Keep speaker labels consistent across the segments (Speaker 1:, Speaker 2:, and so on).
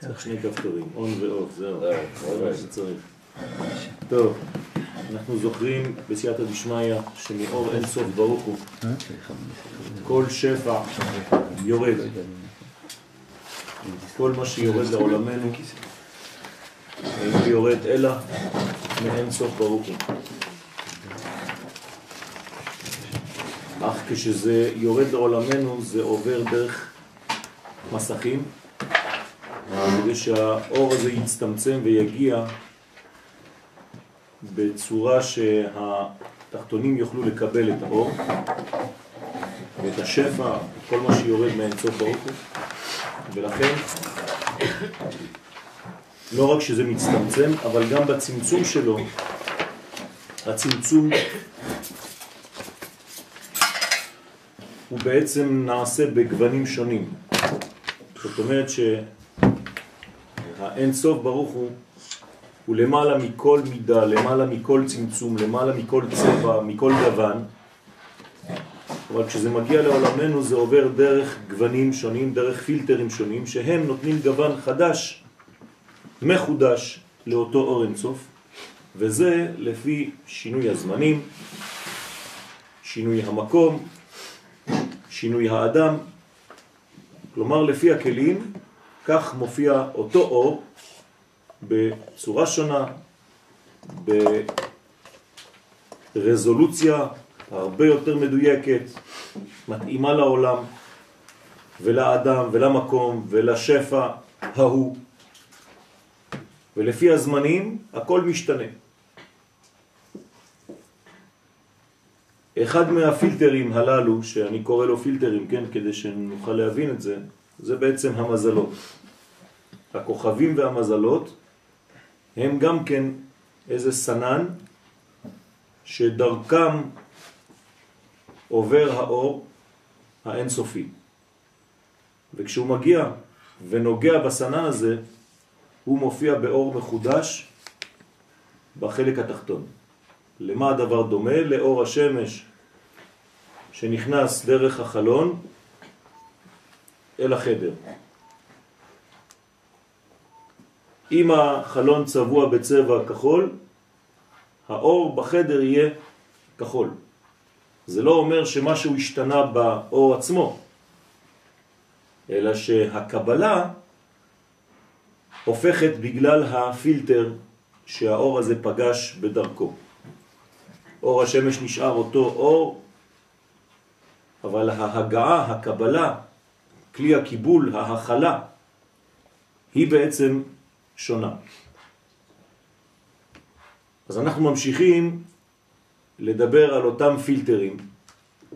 Speaker 1: צריך שני כפתורים, און ואוף, זהו, זה מה שצריך. טוב, אנחנו זוכרים בסייעתא דשמיא שמאור אין סוף ברוך הוא כל שפע יורד. כל מה שיורד לעולמנו אינו יורד אלא מאין סוף ברוך הוא. אך כשזה יורד לעולמנו זה עובר דרך מסכים כדי שהאור הזה יצטמצם ויגיע בצורה שהתחתונים יוכלו לקבל את האור ואת השפע, כל מה שיורד מהאינסוף ברוך הוא ולכן לא רק שזה מצטמצם, אבל גם בצמצום שלו, הצמצום הוא בעצם נעשה בגוונים שונים. זאת אומרת שהאין סוף ברוך הוא הוא למעלה מכל מידה, למעלה מכל צמצום, למעלה מכל צבע, מכל גוון. אבל כשזה מגיע לעולמנו זה עובר דרך גוונים שונים, דרך פילטרים שונים, שהם נותנים גוון חדש, מחודש, לאותו אור אינסוף, וזה לפי שינוי הזמנים, שינוי המקום, שינוי האדם, כלומר לפי הכלים, כך מופיע אותו אור בצורה שונה, ברזולוציה הרבה יותר מדויקת, מתאימה לעולם ולאדם ולמקום ולשפע ההוא. ולפי הזמנים הכל משתנה. אחד מהפילטרים הללו, שאני קורא לו פילטרים, כן, כדי שנוכל להבין את זה, זה בעצם המזלות. הכוכבים והמזלות הם גם כן איזה סנן שדרכם עובר האור האינסופי. וכשהוא מגיע ונוגע בסנן הזה, הוא מופיע באור מחודש בחלק התחתון. למה הדבר דומה? לאור השמש שנכנס דרך החלון אל החדר. אם החלון צבוע בצבע כחול, האור בחדר יהיה כחול. זה לא אומר שמשהו השתנה באור עצמו, אלא שהקבלה הופכת בגלל הפילטר שהאור הזה פגש בדרכו. אור השמש נשאר אותו אור, אבל ההגעה, הקבלה, כלי הקיבול, ההכלה, היא בעצם שונה. אז אנחנו ממשיכים לדבר על אותם פילטרים.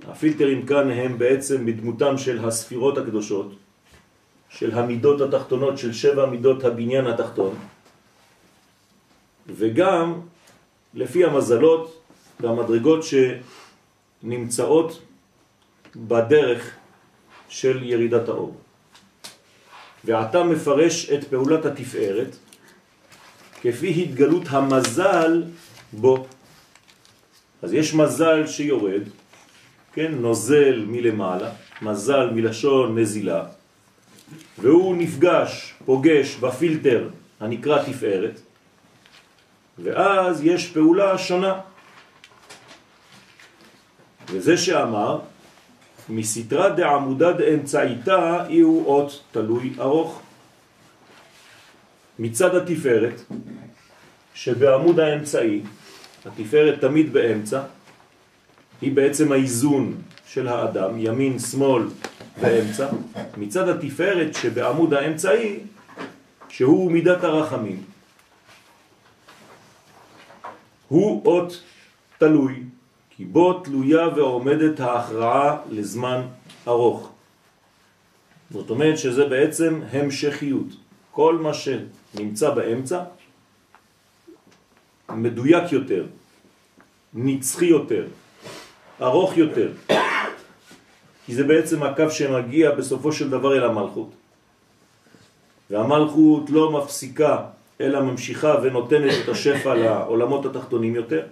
Speaker 1: הפילטרים כאן הם בעצם בדמותם של הספירות הקדושות, של המידות התחתונות, של שבע מידות הבניין התחתון, וגם לפי המזלות והמדרגות שנמצאות בדרך של ירידת האור. ועתה מפרש את פעולת התפארת כפי התגלות המזל בו. אז יש מזל שיורד, כן, נוזל מלמעלה, מזל מלשון נזילה, והוא נפגש, פוגש בפילטר הנקרא תפארת, ואז יש פעולה שונה. וזה שאמר, מסתרה דעמודה דאמצעיתה אי הוא אות תלוי ארוך. מצד התפארת, שבעמוד האמצעי, התפארת תמיד באמצע, היא בעצם האיזון של האדם, ימין, שמאל באמצע, מצד התפארת שבעמוד האמצעי, שהוא מידת הרחמים. הוא אות תלוי, כי בו תלויה ועומדת ההכרעה לזמן ארוך. זאת אומרת שזה בעצם המשכיות. כל מה שנמצא באמצע מדויק יותר, נצחי יותר, ארוך יותר, כי זה בעצם הקו שמגיע בסופו של דבר אל המלכות. והמלכות לא מפסיקה, אלא ממשיכה ונותנת את השפע לעולמות התחתונים יותר.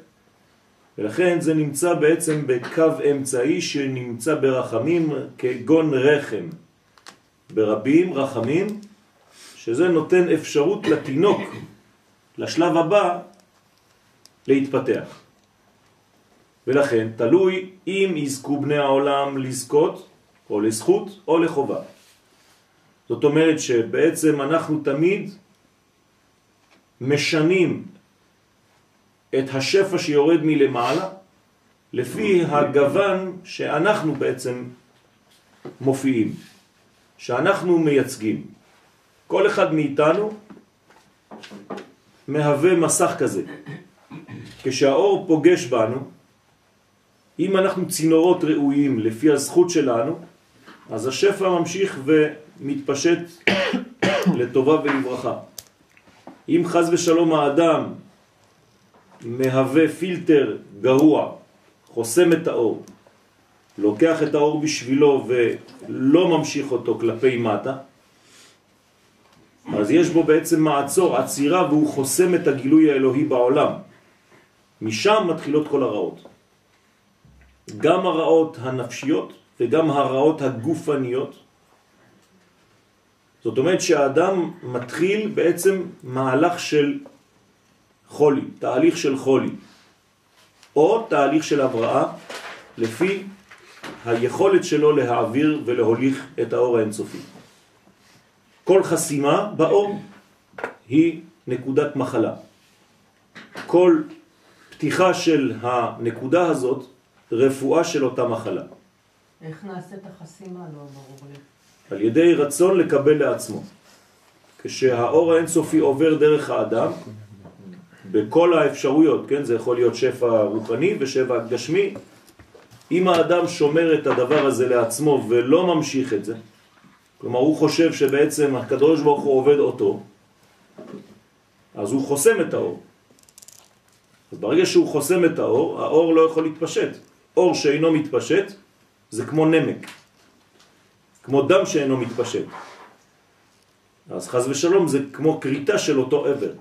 Speaker 1: ולכן זה נמצא בעצם בקו אמצעי שנמצא ברחמים כגון רחם. ברבים רחמים שזה נותן אפשרות לתינוק, לשלב הבא, להתפתח. ולכן תלוי אם יזכו בני העולם לזכות, או לזכות, או לחובה. זאת אומרת שבעצם אנחנו תמיד משנים את השפע שיורד מלמעלה לפי הגוון שאנחנו בעצם מופיעים, שאנחנו מייצגים. כל אחד מאיתנו מהווה מסך כזה. כשהאור פוגש בנו, אם אנחנו צינורות ראויים לפי הזכות שלנו, אז השפע ממשיך ומתפשט לטובה ולברכה. אם חז ושלום האדם מהווה פילטר גרוע, חוסם את האור, לוקח את האור בשבילו ולא ממשיך אותו כלפי מטה, אז יש בו בעצם מעצור, עצירה, והוא חוסם את הגילוי האלוהי בעולם. משם מתחילות כל הרעות. גם הרעות הנפשיות וגם הרעות הגופניות. זאת אומרת שהאדם מתחיל בעצם מהלך של חולי, תהליך של חולי, או תהליך של הבראה, לפי היכולת שלו להעביר ולהוליך את האור האינסופי. כל חסימה באור היא נקודת מחלה. כל פתיחה של הנקודה הזאת, רפואה של אותה מחלה.
Speaker 2: איך נעשית החסימה? לא ברור לי.
Speaker 1: על ידי רצון לקבל לעצמו. כשהאור האינסופי עובר דרך האדם, בכל האפשרויות, כן? זה יכול להיות שפע רוחני ושפע גשמי. אם האדם שומר את הדבר הזה לעצמו ולא ממשיך את זה, כלומר הוא חושב שבעצם הקדוש ברוך הוא עובד אותו, אז הוא חוסם את האור. אז ברגע שהוא חוסם את האור, האור לא יכול להתפשט. אור שאינו מתפשט זה כמו נמק, כמו דם שאינו מתפשט. אז חז ושלום זה כמו קריטה של אותו עבר.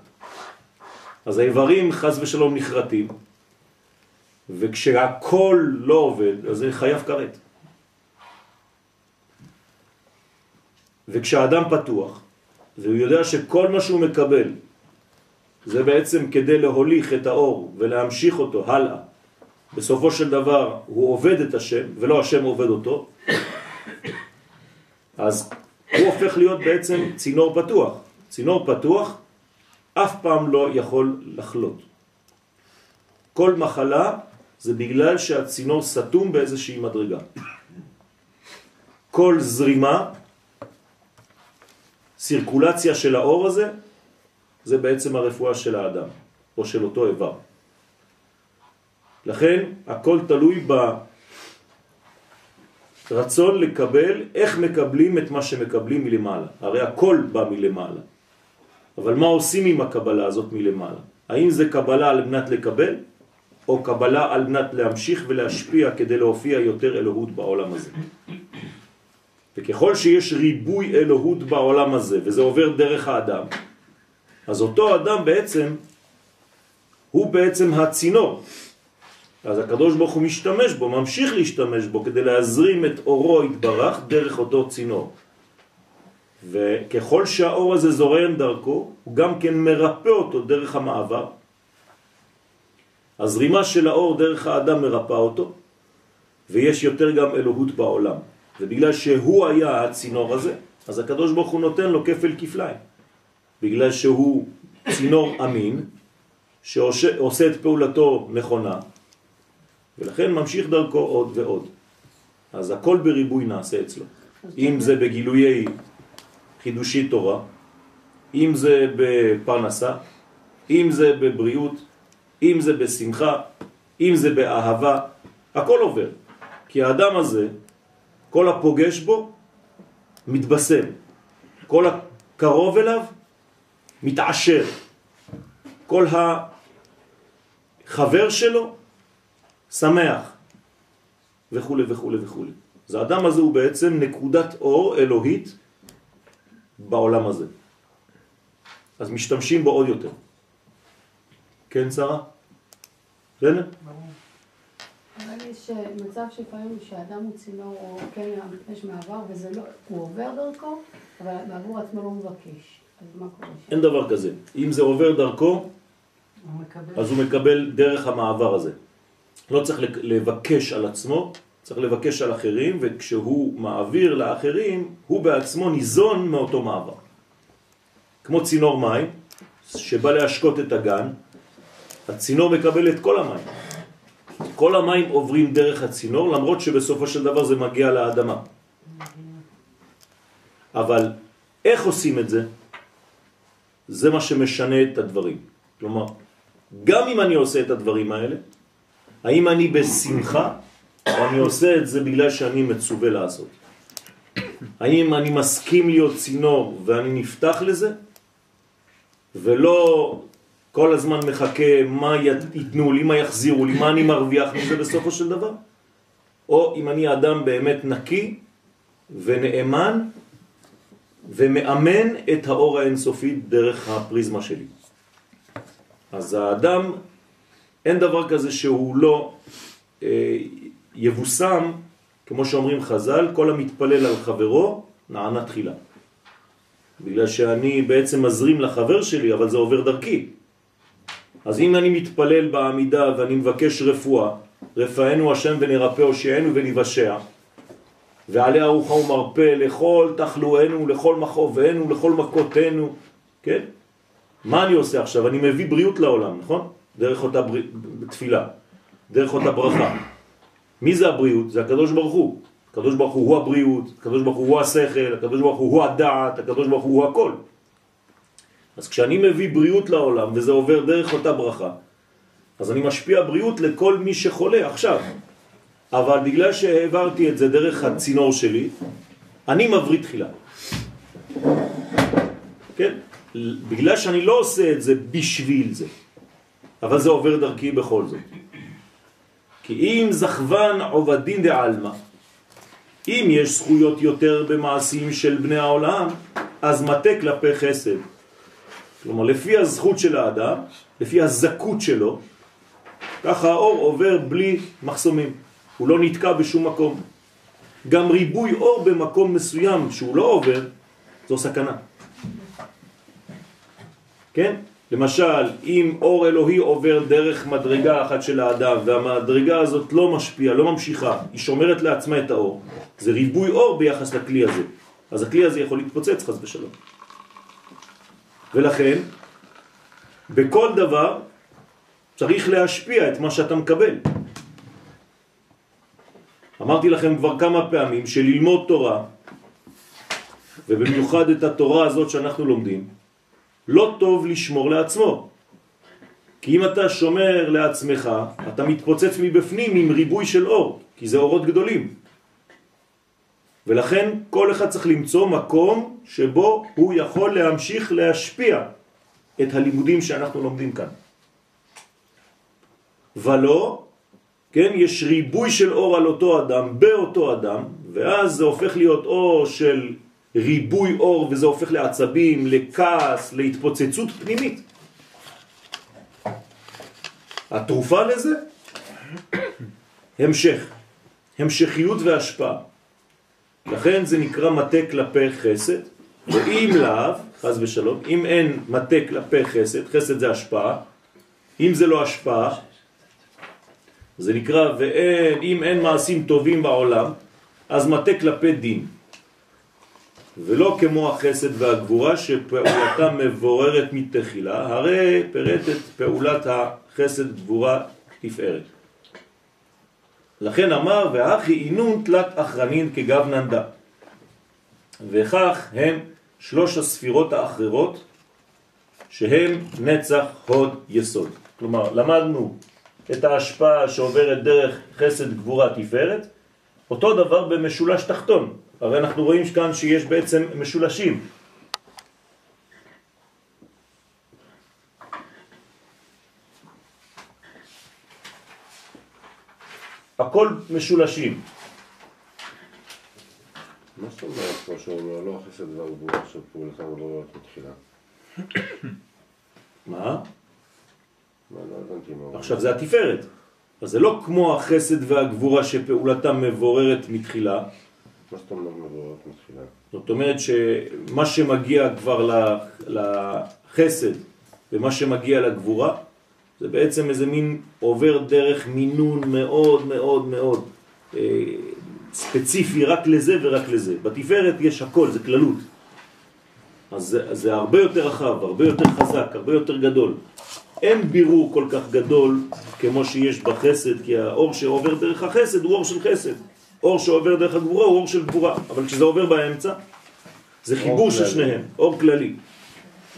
Speaker 1: אז האיברים חז ושלום נחרטים, וכשהכל לא עובד, אז זה חייב כרת. וכשהאדם פתוח, והוא יודע שכל מה שהוא מקבל זה בעצם כדי להוליך את האור ולהמשיך אותו הלאה, בסופו של דבר הוא עובד את השם ולא השם עובד אותו, אז הוא הופך להיות בעצם צינור פתוח. צינור פתוח אף פעם לא יכול לחלות. כל מחלה זה בגלל שהצינור סתום באיזושהי מדרגה. כל זרימה, סירקולציה של האור הזה, זה בעצם הרפואה של האדם, או של אותו איבר. לכן הכל תלוי ברצון לקבל, איך מקבלים את מה שמקבלים מלמעלה. הרי הכל בא מלמעלה. אבל מה עושים עם הקבלה הזאת מלמעלה? האם זה קבלה על מנת לקבל, או קבלה על מנת להמשיך ולהשפיע כדי להופיע יותר אלוהות בעולם הזה? וככל שיש ריבוי אלוהות בעולם הזה, וזה עובר דרך האדם, אז אותו אדם בעצם, הוא בעצם הצינור. אז הקדוש ברוך הוא משתמש בו, ממשיך להשתמש בו כדי להזרים את אורו התברך דרך אותו צינור. וככל שהאור הזה זורם דרכו, הוא גם כן מרפא אותו דרך המעבר. הזרימה של האור דרך האדם מרפא אותו, ויש יותר גם אלוהות בעולם. ובגלל שהוא היה הצינור הזה, אז הקדוש ברוך הוא נותן לו כפל כפליים. בגלל שהוא צינור אמין, שעושה את פעולתו נכונה, ולכן ממשיך דרכו עוד ועוד. אז הכל בריבוי נעשה אצלו. אם זה בגילויי חידושי תורה, אם זה בפרנסה, אם זה בבריאות, אם זה בשמחה, אם זה באהבה, הכל עובר. כי האדם הזה, כל הפוגש בו, מתבשם. כל הקרוב אליו, מתעשר. כל החבר שלו, שמח, וכו' וכו' וכו'. אז האדם הזה הוא בעצם נקודת אור אלוהית בעולם הזה. אז משתמשים בו עוד יותר. כן, שרה? בסדר?
Speaker 3: אבל יש מצב שפעמים שאדם הוא צינור או כן יש מעבר וזה לא, הוא עובר דרכו, אבל בעבור עצמו לא מבקש. אז מה קורה שם?
Speaker 1: אין דבר כזה. אם זה עובר דרכו,
Speaker 2: הוא.
Speaker 1: אז הוא מקבל דרך המעבר הזה. לא צריך לבקש על עצמו, צריך לבקש על אחרים, וכשהוא מעביר לאחרים, הוא בעצמו ניזון מאותו מעבר. כמו צינור מים, שבא להשקות את הגן, הצינור מקבל את כל המים. כל המים עוברים דרך הצינור, למרות שבסופו של דבר זה מגיע לאדמה. אבל איך עושים את זה? זה מה שמשנה את הדברים. כלומר, גם אם אני עושה את הדברים האלה, האם אני בשמחה, או אני עושה את זה בגלל שאני מצווה לעשות? האם אני מסכים להיות צינור ואני נפתח לזה, ולא כל הזמן מחכה מה ייתנו לי, מה יחזירו לי, מה אני מרוויח מזה בסופו של דבר? או אם אני אדם באמת נקי ונאמן ומאמן את האור האינסופי דרך הפריזמה שלי. אז האדם, אין דבר כזה שהוא לא אה, יבוסם, כמו שאומרים חז"ל, כל המתפלל על חברו נענה תחילה. בגלל שאני בעצם מזרים לחבר שלי, אבל זה עובר דרכי. אז אם אני מתפלל בעמידה ואני מבקש רפואה, רפאנו השם ונרפא הושיענו ונבשע, ועלי ארוחה ומרפא לכל תחלואנו, לכל מכאובנו, לכל מכותנו, כן? מה אני עושה עכשיו? אני מביא בריאות לעולם, נכון? דרך אותה בר... תפילה, דרך אותה ברכה. מי זה הבריאות? זה הקדוש ברוך הוא. הקדוש ברוך הוא הוא הבריאות, הקדוש ברוך הוא השכל, הקדוש ברוך הוא הדעת, הקדוש ברוך הוא הכל. אז כשאני מביא בריאות לעולם וזה עובר דרך אותה ברכה, אז אני משפיע בריאות לכל מי שחולה עכשיו. אבל בגלל שהעברתי את זה דרך הצינור שלי, אני מבריא תחילה. כן? בגלל שאני לא עושה את זה בשביל זה, אבל זה עובר דרכי בכל זאת. כי אם זכוון עובדין דעלמא, אם יש זכויות יותר במעשים של בני העולם, אז מטה כלפי חסד. כלומר, לפי הזכות של האדם, לפי הזכות שלו, ככה האור עובר בלי מחסומים. הוא לא נתקע בשום מקום. גם ריבוי אור במקום מסוים שהוא לא עובר, זו סכנה. כן? למשל, אם אור אלוהי עובר דרך מדרגה אחת של האדם והמדרגה הזאת לא משפיעה, לא ממשיכה, היא שומרת לעצמה את האור, זה ריבוי אור ביחס לכלי הזה. אז הכלי הזה יכול להתפוצץ חס ושלום. ולכן, בכל דבר צריך להשפיע את מה שאתה מקבל. אמרתי לכם כבר כמה פעמים שללמוד תורה, ובמיוחד את התורה הזאת שאנחנו לומדים, לא טוב לשמור לעצמו. כי אם אתה שומר לעצמך, אתה מתפוצץ מבפנים עם ריבוי של אור, כי זה אורות גדולים. ולכן כל אחד צריך למצוא מקום שבו הוא יכול להמשיך להשפיע את הלימודים שאנחנו לומדים כאן. ולא, כן, יש ריבוי של אור על אותו אדם, באותו אדם, ואז זה הופך להיות אור של ריבוי אור וזה הופך לעצבים, לכעס, להתפוצצות פנימית. התרופה לזה, המשך, המשכיות והשפעה. לכן זה נקרא מטה כלפי חסד, ואם לאו, חז ושלום, אם אין מטה כלפי חסד, חסד זה השפעה, אם זה לא השפעה, זה נקרא, ואין, אם אין מעשים טובים בעולם, אז מטה כלפי דין. ולא כמו החסד והגבורה שפעולתה מבוררת מתחילה, הרי פירט את פעולת החסד גבורה תפארת. לכן אמר, והכי אינון תלת אחרנין כגב ננדה. וכך הם שלוש הספירות האחרות שהם נצח הוד יסוד. כלומר, למדנו את ההשפעה שעוברת דרך חסד גבורה תפארת, אותו דבר במשולש תחתון. הרי אנחנו רואים כאן שיש בעצם משולשים. הכל משולשים.
Speaker 4: מה זאת אומרת פה שהוא לא- לא החסד והגבורה שפעולתם לא מתחילה?
Speaker 1: מה?
Speaker 4: לא מה הוא
Speaker 1: עכשיו זה התפארת. אז זה לא כמו החסד והגבורה שפעולתם מבוררת מתחילה,
Speaker 4: מה זאת אומרת מבואות מתחילה?
Speaker 1: זאת אומרת שמה שמגיע כבר לחסד ומה שמגיע לגבורה זה בעצם איזה מין עובר דרך מינון מאוד מאוד מאוד אה, ספציפי רק לזה ורק לזה. בתפארת יש הכל, זה כללות. אז זה, זה הרבה יותר רחב, הרבה יותר חזק, הרבה יותר גדול. אין בירור כל כך גדול כמו שיש בחסד, כי האור שעובר דרך החסד הוא אור של חסד. אור שעובר דרך הגבורה הוא אור של גבורה, אבל כשזה עובר באמצע, זה חיבור של. שניהם, אור כללי.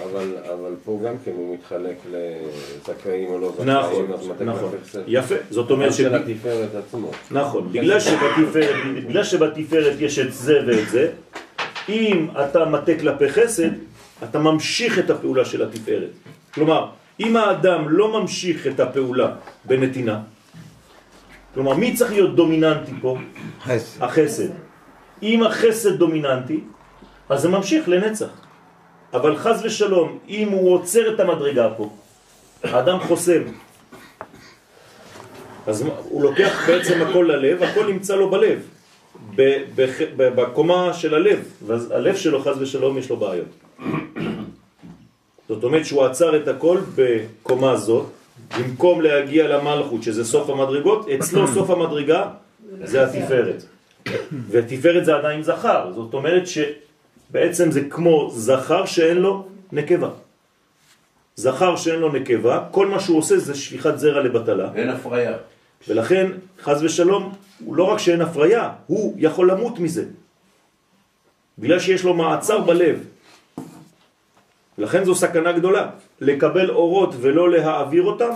Speaker 4: אבל, אבל פה גם כן הוא מתחלק לזכאים או לא זכאים,
Speaker 1: נכון, נכון. יפה, זאת אומרת
Speaker 4: של
Speaker 1: ש...
Speaker 4: התפארת עצמו.
Speaker 1: נכון, בגלל שבתפארת, בגלל שבתפארת יש את זה ואת זה, אם אתה מטה כלפי חסד, אתה ממשיך את הפעולה של התפארת. כלומר, אם האדם לא ממשיך את הפעולה בנתינה, כלומר, מי צריך להיות דומיננטי פה?
Speaker 5: חסד.
Speaker 1: החסד. אם החסד דומיננטי, אז זה ממשיך לנצח. אבל חז ושלום, אם הוא עוצר את המדרגה פה, האדם חוסם. אז הוא לוקח בעצם הכל ללב, הכל נמצא לו בלב, בקומה של הלב, ואז הלב שלו חז ושלום יש לו בעיות. זאת אומרת שהוא עצר את הכל בקומה זאת, במקום להגיע למלכות, שזה סוף המדרגות, אצלו סוף המדרגה זה התפארת. ותפארת זה עדיין זכר, זאת אומרת שבעצם זה כמו זכר שאין לו נקבה. זכר שאין לו נקבה, כל מה שהוא עושה זה שפיכת זרע לבטלה.
Speaker 6: אין הפריה.
Speaker 1: ולכן, חז ושלום, הוא לא רק שאין הפריה, הוא יכול למות מזה. בגלל שיש לו מעצר בלב. לכן זו סכנה גדולה. לקבל אורות ולא להעביר אותם,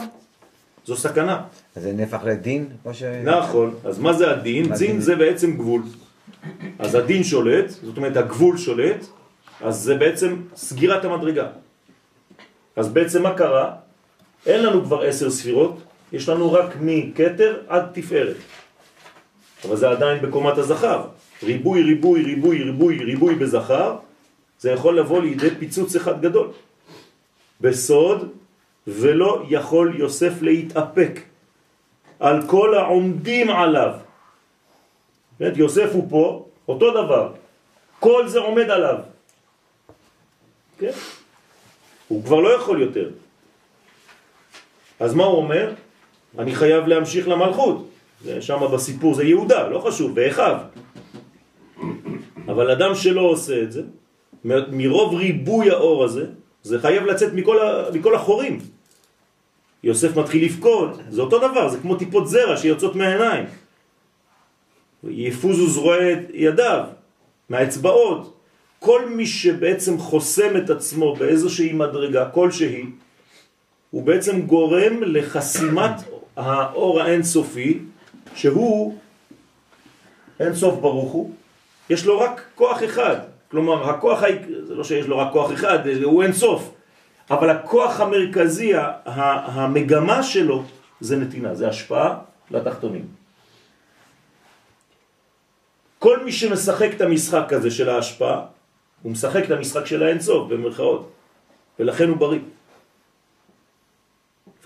Speaker 1: זו סכנה.
Speaker 5: אז זה נהפך לדין? ש...
Speaker 1: נכון, אז מה זה הדין?
Speaker 5: מה
Speaker 1: דין? זה בעצם גבול. אז הדין שולט, זאת אומרת הגבול שולט, אז זה בעצם סגירת המדרגה. אז בעצם מה קרה? אין לנו כבר עשר ספירות, יש לנו רק מכתר עד תפארת. אבל זה עדיין בקומת הזכר. ריבוי, ריבוי, ריבוי, ריבוי, ריבוי בזכר, זה יכול לבוא לידי פיצוץ אחד גדול. בסוד, ולא יכול יוסף להתאפק. על כל העומדים עליו. באמת, יוסף הוא פה, אותו דבר. כל זה עומד עליו. כן? הוא כבר לא יכול יותר. אז מה הוא אומר? אני חייב להמשיך למלכות. שם בסיפור זה יהודה, לא חשוב, באחיו. אבל אדם שלא עושה את זה, מרוב ריבוי האור הזה, זה חייב לצאת מכל, מכל החורים. יוסף מתחיל לבכות, זה אותו דבר, זה כמו טיפות זרע שיוצאות מהעיניים. יפוזו זרועי ידיו, מהאצבעות. כל מי שבעצם חוסם את עצמו באיזושהי מדרגה כלשהי, הוא בעצם גורם לחסימת האור האינסופי, שהוא אינסוף ברוך הוא, יש לו רק כוח אחד. כלומר, הכוח, זה לא שיש לו רק כוח אחד, הוא אינסוף. אבל הכוח המרכזי, המגמה שלו, זה נתינה, זה השפעה לתחתונים. כל מי שמשחק את המשחק הזה של ההשפעה, הוא משחק את המשחק של האינסוף, במרכאות, ולכן הוא בריא.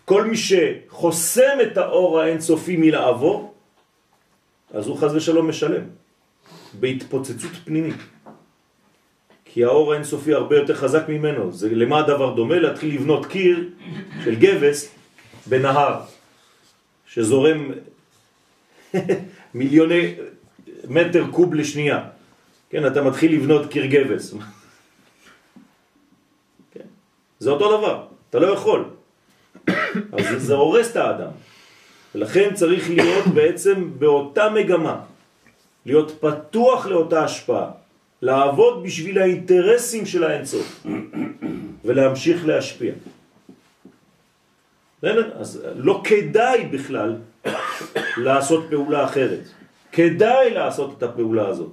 Speaker 1: כל מי שחוסם את האור האינסופי מלעבור, אז הוא חז ושלום משלם, בהתפוצצות פנימית. כי האור האינסופי הרבה יותר חזק ממנו. זה למה הדבר דומה? להתחיל לבנות קיר של גבס בנהר, שזורם מיליוני מטר קוב לשנייה. כן, אתה מתחיל לבנות קיר גבס. כן. זה אותו דבר, אתה לא יכול. אז זה, הורס את האדם. ולכן צריך להיות בעצם באותה מגמה, להיות פתוח לאותה השפעה, לעבוד בשביל האינטרסים של האינסוף, ולהמשיך להשפיע. אז לא כדאי בכלל לעשות פעולה אחרת. כדאי לעשות את הפעולה הזאת.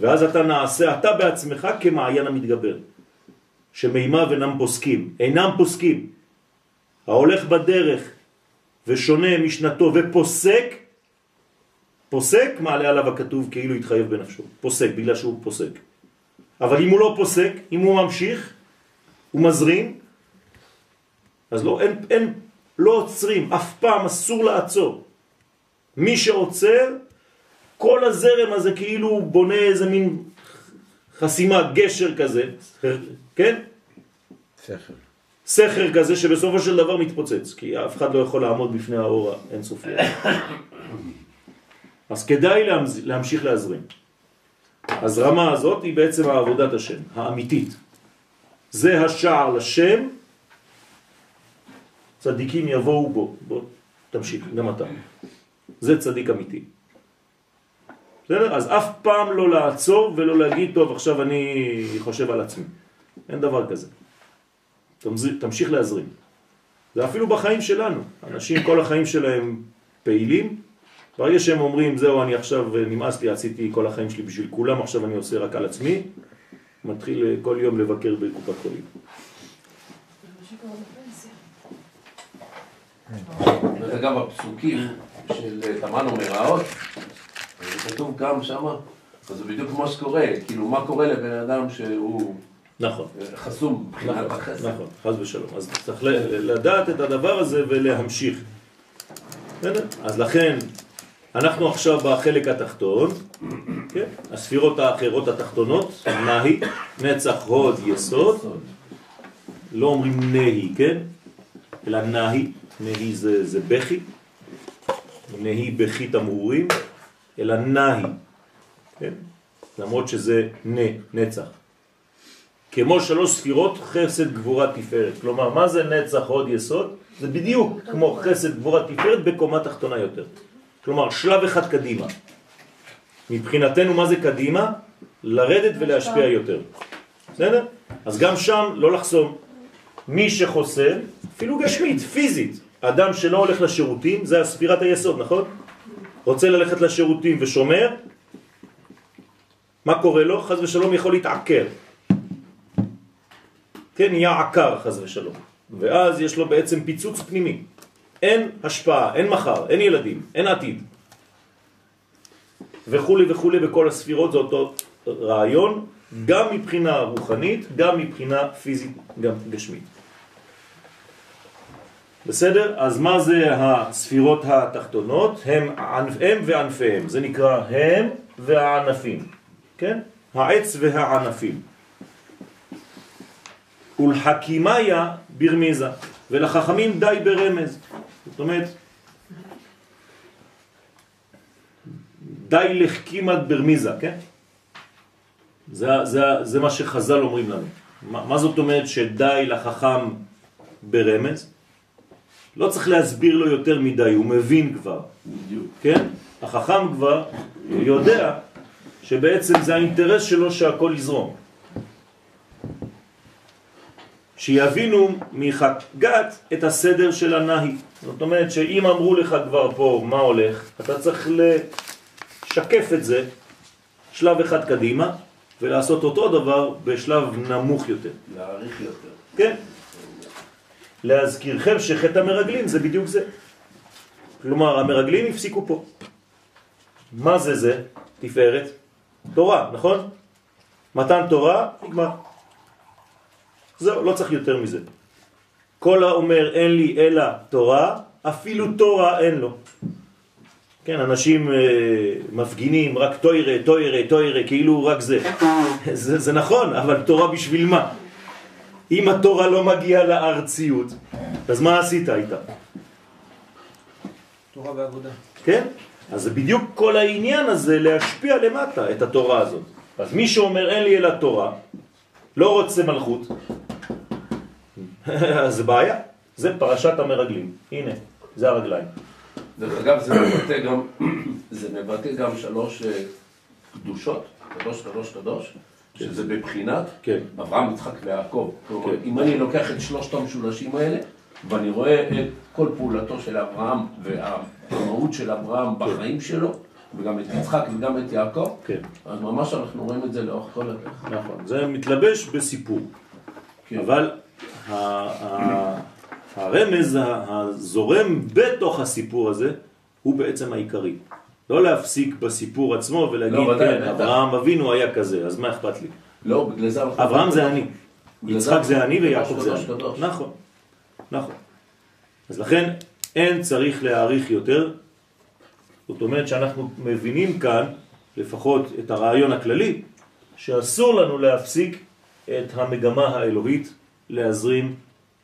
Speaker 1: ואז אתה נעשה, אתה בעצמך כמעיין המתגבר, שמימיו אינם פוסקים, אינם פוסקים. ההולך בדרך ושונה משנתו ופוסק, פוסק, מעלה עליו הכתוב כאילו התחייב בנפשו. פוסק, בגלל שהוא פוסק. אבל אם הוא לא פוסק, אם הוא ממשיך, הוא מזרים, אז לא, אין, אין, לא עוצרים, אף פעם אסור לעצור. מי שעוצר, כל הזרם הזה כאילו הוא בונה איזה מין חסימה, גשר כזה, כן?
Speaker 5: שכל.
Speaker 1: סכר כזה שבסופו של דבר מתפוצץ, כי אף אחד לא יכול לעמוד בפני האור האינסופי. אז כדאי להמשיך להזרים. הזרמה הזאת היא בעצם העבודת השם, האמיתית. זה השער לשם, צדיקים יבואו בו. בוא, תמשיך, גם אתה. זה צדיק אמיתי. בסדר? אז אף פעם לא לעצור ולא להגיד, טוב, עכשיו אני חושב על עצמי. אין דבר כזה. תמשיך להזרים. זה אפילו בחיים שלנו. אנשים כל החיים שלהם פעילים, ברגע שהם אומרים, זהו, אני עכשיו נמאס לי, עשיתי כל החיים שלי בשביל כולם, עכשיו אני עושה רק על עצמי, מתחיל אה, כל יום לבקר בקופת חולים.
Speaker 6: דרך אגב, הפסוקים של אה, תמן ומראות, זה כתוב גם שמה, אז זה בדיוק כמו שקורה, כאילו מה קורה לבן אדם שהוא
Speaker 1: נכון.
Speaker 6: אה, חסום מבחינת
Speaker 1: נכון,
Speaker 6: החסד.
Speaker 1: נכון, חס ושלום. אז צריך לדעת את הדבר הזה ולהמשיך. בסדר? אז לכן, אנחנו עכשיו בחלק התחתון, כן? הספירות האחרות התחתונות, נהי, נצח, הוד, יסוד, לא אומרים נהי, כן? אלא נהי, נהי זה, זה בכי, נהי בכי תמרורים, אלא נהי, כן? למרות שזה נ, נצח. כמו שלוש ספירות חסד גבורה תפארת. כלומר, מה זה נצח עוד יסוד? זה בדיוק כמו חסד גבורה תפארת בקומה תחתונה יותר. כלומר, שלב אחד קדימה. מבחינתנו מה זה קדימה? לרדת ולהשפיע יותר. בסדר? אז גם שם לא לחסום. מי שחוסם, אפילו גשמית, פיזית, אדם שלא הולך לשירותים, זה ספירת היסוד, נכון? רוצה ללכת לשירותים ושומר, מה קורה לו? חז ושלום יכול להתעקר. כן, נהיה עקר חז ושלום. ואז יש לו בעצם פיצוץ פנימי. אין השפעה, אין מחר, אין ילדים, אין עתיד. וכולי וכולי בכל הספירות זה אותו רעיון, גם מבחינה רוחנית, גם מבחינה פיזית, גם גשמית. בסדר? אז מה זה הספירות התחתונות? הם, הם וענפיהם, זה נקרא הם והענפים, כן? העץ והענפים. ולחכימיה ברמיזה, ולחכמים די ברמז. זאת אומרת, די לחכימת ברמיזה, כן? זה, זה, זה מה שחז"ל אומרים לנו. מה, מה זאת אומרת שדי לחכם ברמז? לא צריך להסביר לו יותר מדי, הוא מבין כבר,
Speaker 6: בדיוק.
Speaker 1: כן? החכם כבר יודע שבעצם זה האינטרס שלו שהכל יזרום. שיבינו מחגת את הסדר של הנהי. זאת אומרת שאם אמרו לך כבר פה מה הולך, אתה צריך לשקף את זה שלב אחד קדימה ולעשות אותו דבר בשלב נמוך יותר.
Speaker 6: להעריך יותר.
Speaker 1: כן? להזכירכם שחטא המרגלים זה בדיוק זה. כלומר, המרגלים הפסיקו פה. מה זה זה? תפארת? תורה, נכון? מתן תורה, נגמר. זהו, לא צריך יותר מזה. כל האומר אין לי אלא תורה, אפילו תורה אין לו. כן, אנשים אה, מפגינים רק תוירה, תוירה, תוירה, כאילו רק זה. זה. זה נכון, אבל תורה בשביל מה? אם התורה לא מגיעה לארציות, אז מה עשית איתה?
Speaker 7: תורה ועבודה.
Speaker 1: כן? אז זה בדיוק כל העניין הזה להשפיע למטה את התורה הזאת. אז מי שאומר אין לי אלא תורה, לא רוצה מלכות, אז זה בעיה. זה פרשת המרגלים. הנה, זה הרגליים.
Speaker 6: דרך אגב, זה מבטא גם, זה מבטא גם שלוש אה, קדושות, קדוש, קדוש, קדוש, שזה בבחינת
Speaker 1: כן.
Speaker 6: אברהם, יצחק ויעקב. כלומר,
Speaker 1: כן.
Speaker 6: אם אני לוקח את שלושת המשולשים האלה, ואני רואה את כל פעולתו של אברהם והמהות של אברהם בחיים שלו, וגם את יצחק וגם את יעקב,
Speaker 1: כן,
Speaker 6: אז ממש אנחנו רואים את זה לאורך כל הדרך.
Speaker 1: נכון. זה מתלבש בסיפור.
Speaker 6: כן.
Speaker 1: אבל הרמז הזורם בתוך הסיפור הזה הוא בעצם העיקרי. לא להפסיק בסיפור עצמו ולהגיד,
Speaker 6: לא,
Speaker 1: כן. אברהם אבינו היה כזה, אז מה אכפת לי?
Speaker 6: לא, בגלל זה.
Speaker 1: אברהם זה אני, יצחק זה אני ויעקב זה אני. נכון, נכון. אז לכן אין צריך להעריך יותר, זאת אומרת שאנחנו מבינים כאן, לפחות את הרעיון הכללי, שאסור לנו להפסיק את המגמה האלוהית להזרים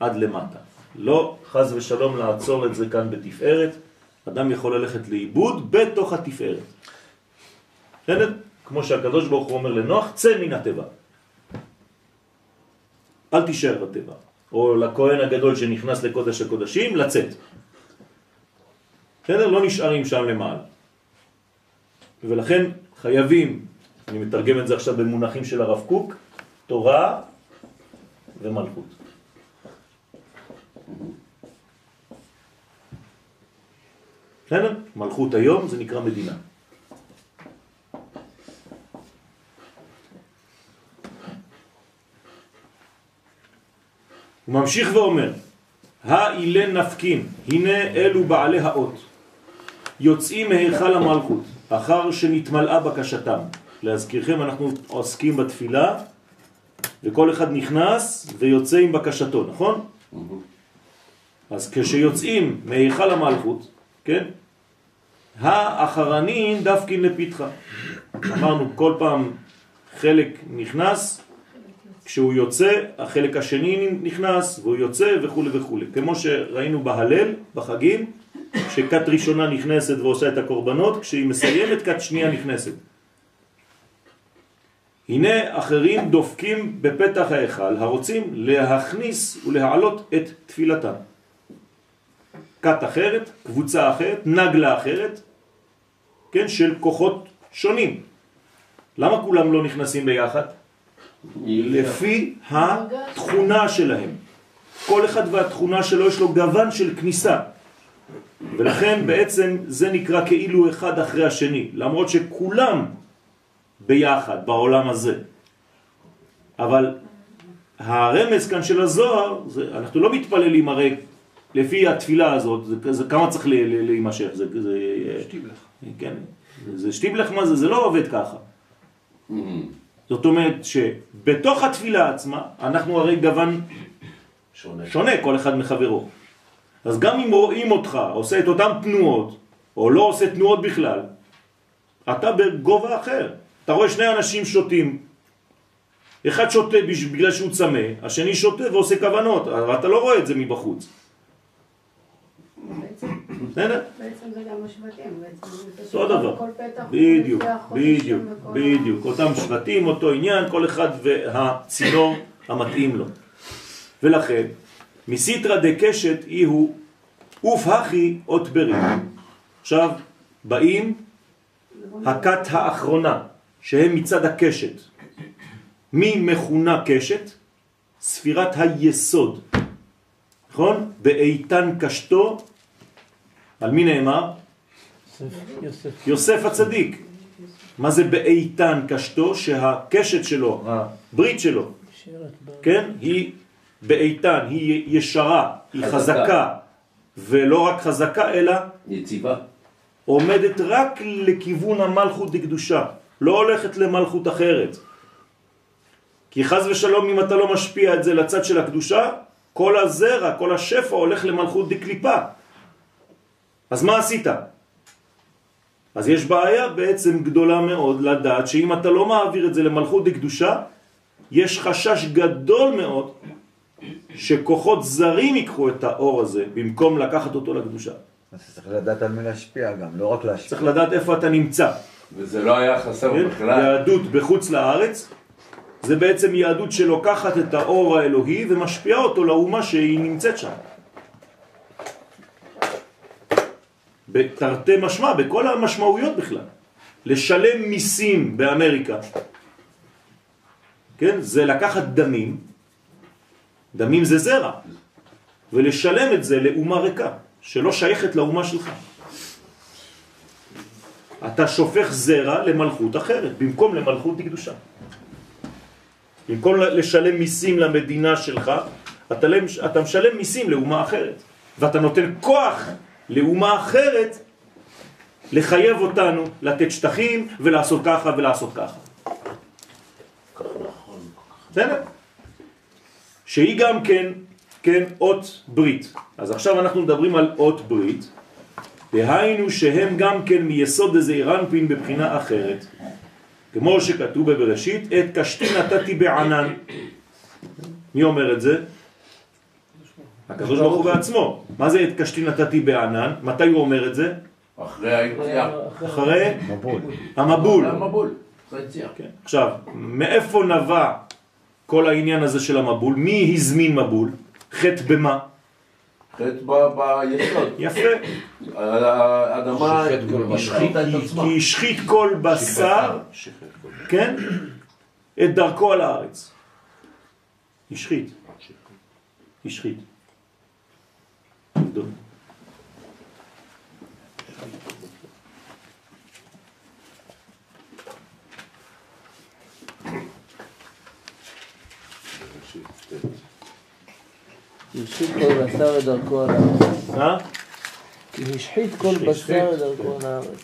Speaker 1: עד למטה. לא חז ושלום לעצור את זה כאן בתפארת, אדם יכול ללכת לאיבוד בתוך התפארת. בסדר? כמו שהקדוש ברוך הוא אומר לנוח, צא מן הטבע. אל תישאר בטבע. או לכהן הגדול שנכנס לקודש הקודשים, לצאת. בסדר? לא נשארים שם למעלה. ולכן חייבים, אני מתרגם את זה עכשיו במונחים של הרב קוק, תורה ומלכות. בסדר? מלכות היום זה נקרא מדינה. הוא ממשיך ואומר, האילן נפקין, הנה אלו בעלי האות, יוצאים מהיכל המלכות, אחר שנתמלאה בקשתם. להזכירכם, אנחנו עוסקים בתפילה, וכל אחד נכנס ויוצא עם בקשתו, נכון? אז כשיוצאים מהיכל המלכות, כן? האחרנין דווקין לפתחה. אמרנו, כל פעם חלק נכנס, כשהוא יוצא, החלק השני נכנס, והוא יוצא וכו' וכו'. כמו שראינו בהלל, בחגים, שכת ראשונה נכנסת ועושה את הקורבנות, כשהיא מסיימת, כת שנייה נכנסת. הנה אחרים דופקים בפתח ההיכל, הרוצים להכניס ולהעלות את תפילתם. כת אחרת, קבוצה אחרת, נגלה אחרת, כן, של כוחות שונים. למה כולם לא נכנסים ביחד? לפי התכונה שלהם. כל אחד והתכונה שלו יש לו גוון של כניסה. ולכן בעצם זה נקרא כאילו אחד אחרי השני, למרות שכולם ביחד בעולם הזה. אבל הרמז כאן של הזוהר, זה, אנחנו לא מתפללים הרי לפי התפילה הזאת, זה, זה כמה צריך להימשך, זה, זה,
Speaker 6: שטיבלך.
Speaker 1: כן, זה שטיבלך מה זה, זה לא עובד ככה. זאת אומרת שבתוך התפילה עצמה, אנחנו הרי גוון
Speaker 6: שונה.
Speaker 1: שונה כל אחד מחברו. אז גם אם רואים אותך עושה את אותן תנועות, או לא עושה תנועות בכלל, אתה בגובה אחר. אתה רואה שני אנשים שותים, אחד שותה בגלל שהוא צמא, השני שותה ועושה כוונות, אבל אתה לא רואה את זה מבחוץ.
Speaker 3: בעצם, זה גם השבטים, בעצם. זה פשוט. כל פתח
Speaker 1: בדיוק, בדיוק, בדיוק. אותם שבטים, אותו עניין, כל אחד והצינור המתאים לו. ולכן, מסיטרא דקשת אי הוא אוף הכי אות ברי. עכשיו, באים הכת האחרונה, שהם מצד הקשת. מי מכונה קשת? ספירת היסוד. נכון? באיתן קשתו, על מי נאמר? יוסף הצדיק. מה זה באיתן קשתו? שהקשת שלו, הברית שלו, כן? היא באיתן, היא ישרה, היא
Speaker 6: חזקה.
Speaker 1: חזקה, ולא רק חזקה, אלא
Speaker 6: יציבה.
Speaker 1: עומדת רק לכיוון המלכות דקדושה, לא הולכת למלכות אחרת. כי חז ושלום אם אתה לא משפיע את זה לצד של הקדושה, כל הזרע, כל השפע הולך למלכות דקליפה. אז מה עשית? אז יש בעיה בעצם גדולה מאוד לדעת שאם אתה לא מעביר את זה למלכות דקדושה, יש חשש גדול מאוד שכוחות זרים ייקחו את האור הזה במקום לקחת אותו לקדושה.
Speaker 5: אז צריך לדעת על מי להשפיע גם, לא רק להשפיע.
Speaker 1: צריך לדעת איפה אתה נמצא.
Speaker 6: וזה לא היה חסר
Speaker 1: כן?
Speaker 6: בכלל.
Speaker 1: יהדות בחוץ לארץ זה בעצם יהדות שלוקחת את האור האלוהי ומשפיעה אותו לאומה שהיא נמצאת שם. בתרתי משמע, בכל המשמעויות בכלל. לשלם מיסים באמריקה, כן? זה לקחת דמים, דמים זה זרע, ולשלם את זה לאומה ריקה, שלא שייכת לאומה שלך. אתה שופך זרע למלכות אחרת, במקום למלכות קדושה. במקום לשלם מיסים למדינה שלך, אתה, אתה משלם מיסים לאומה אחרת. ואתה נותן כוח לאומה אחרת לחייב אותנו לתת שטחים ולעשות ככה ולעשות ככה. בסדר? שהיא גם כן, כן, אות ברית. אז עכשיו אנחנו מדברים על אות ברית, דהיינו שהם גם כן מיסוד דזעיר אנפין בבחינה אחרת. כמו שכתוב בבראשית, את קשתי נתתי בענן. מי אומר את זה? הקדוש ברוך הוא בעצמו. מה זה את קשתי נתתי בענן? מתי הוא אומר את זה?
Speaker 6: אחרי היציאה.
Speaker 1: אחרי
Speaker 5: מבול.
Speaker 1: המבול.
Speaker 6: המבול.
Speaker 1: כן. עכשיו, מאיפה נבע כל העניין הזה של המבול? מי הזמין מבול? חטא במה?
Speaker 6: חטא ביסוד.
Speaker 1: יפה.
Speaker 6: האדמה
Speaker 1: השחית כל בשר, כן? את דרכו על הארץ. השחית. השחית.
Speaker 7: השחית כל בשר את דרכו על הארץ.
Speaker 1: אה?
Speaker 7: כי השחית כל בשר את דרכו על הארץ.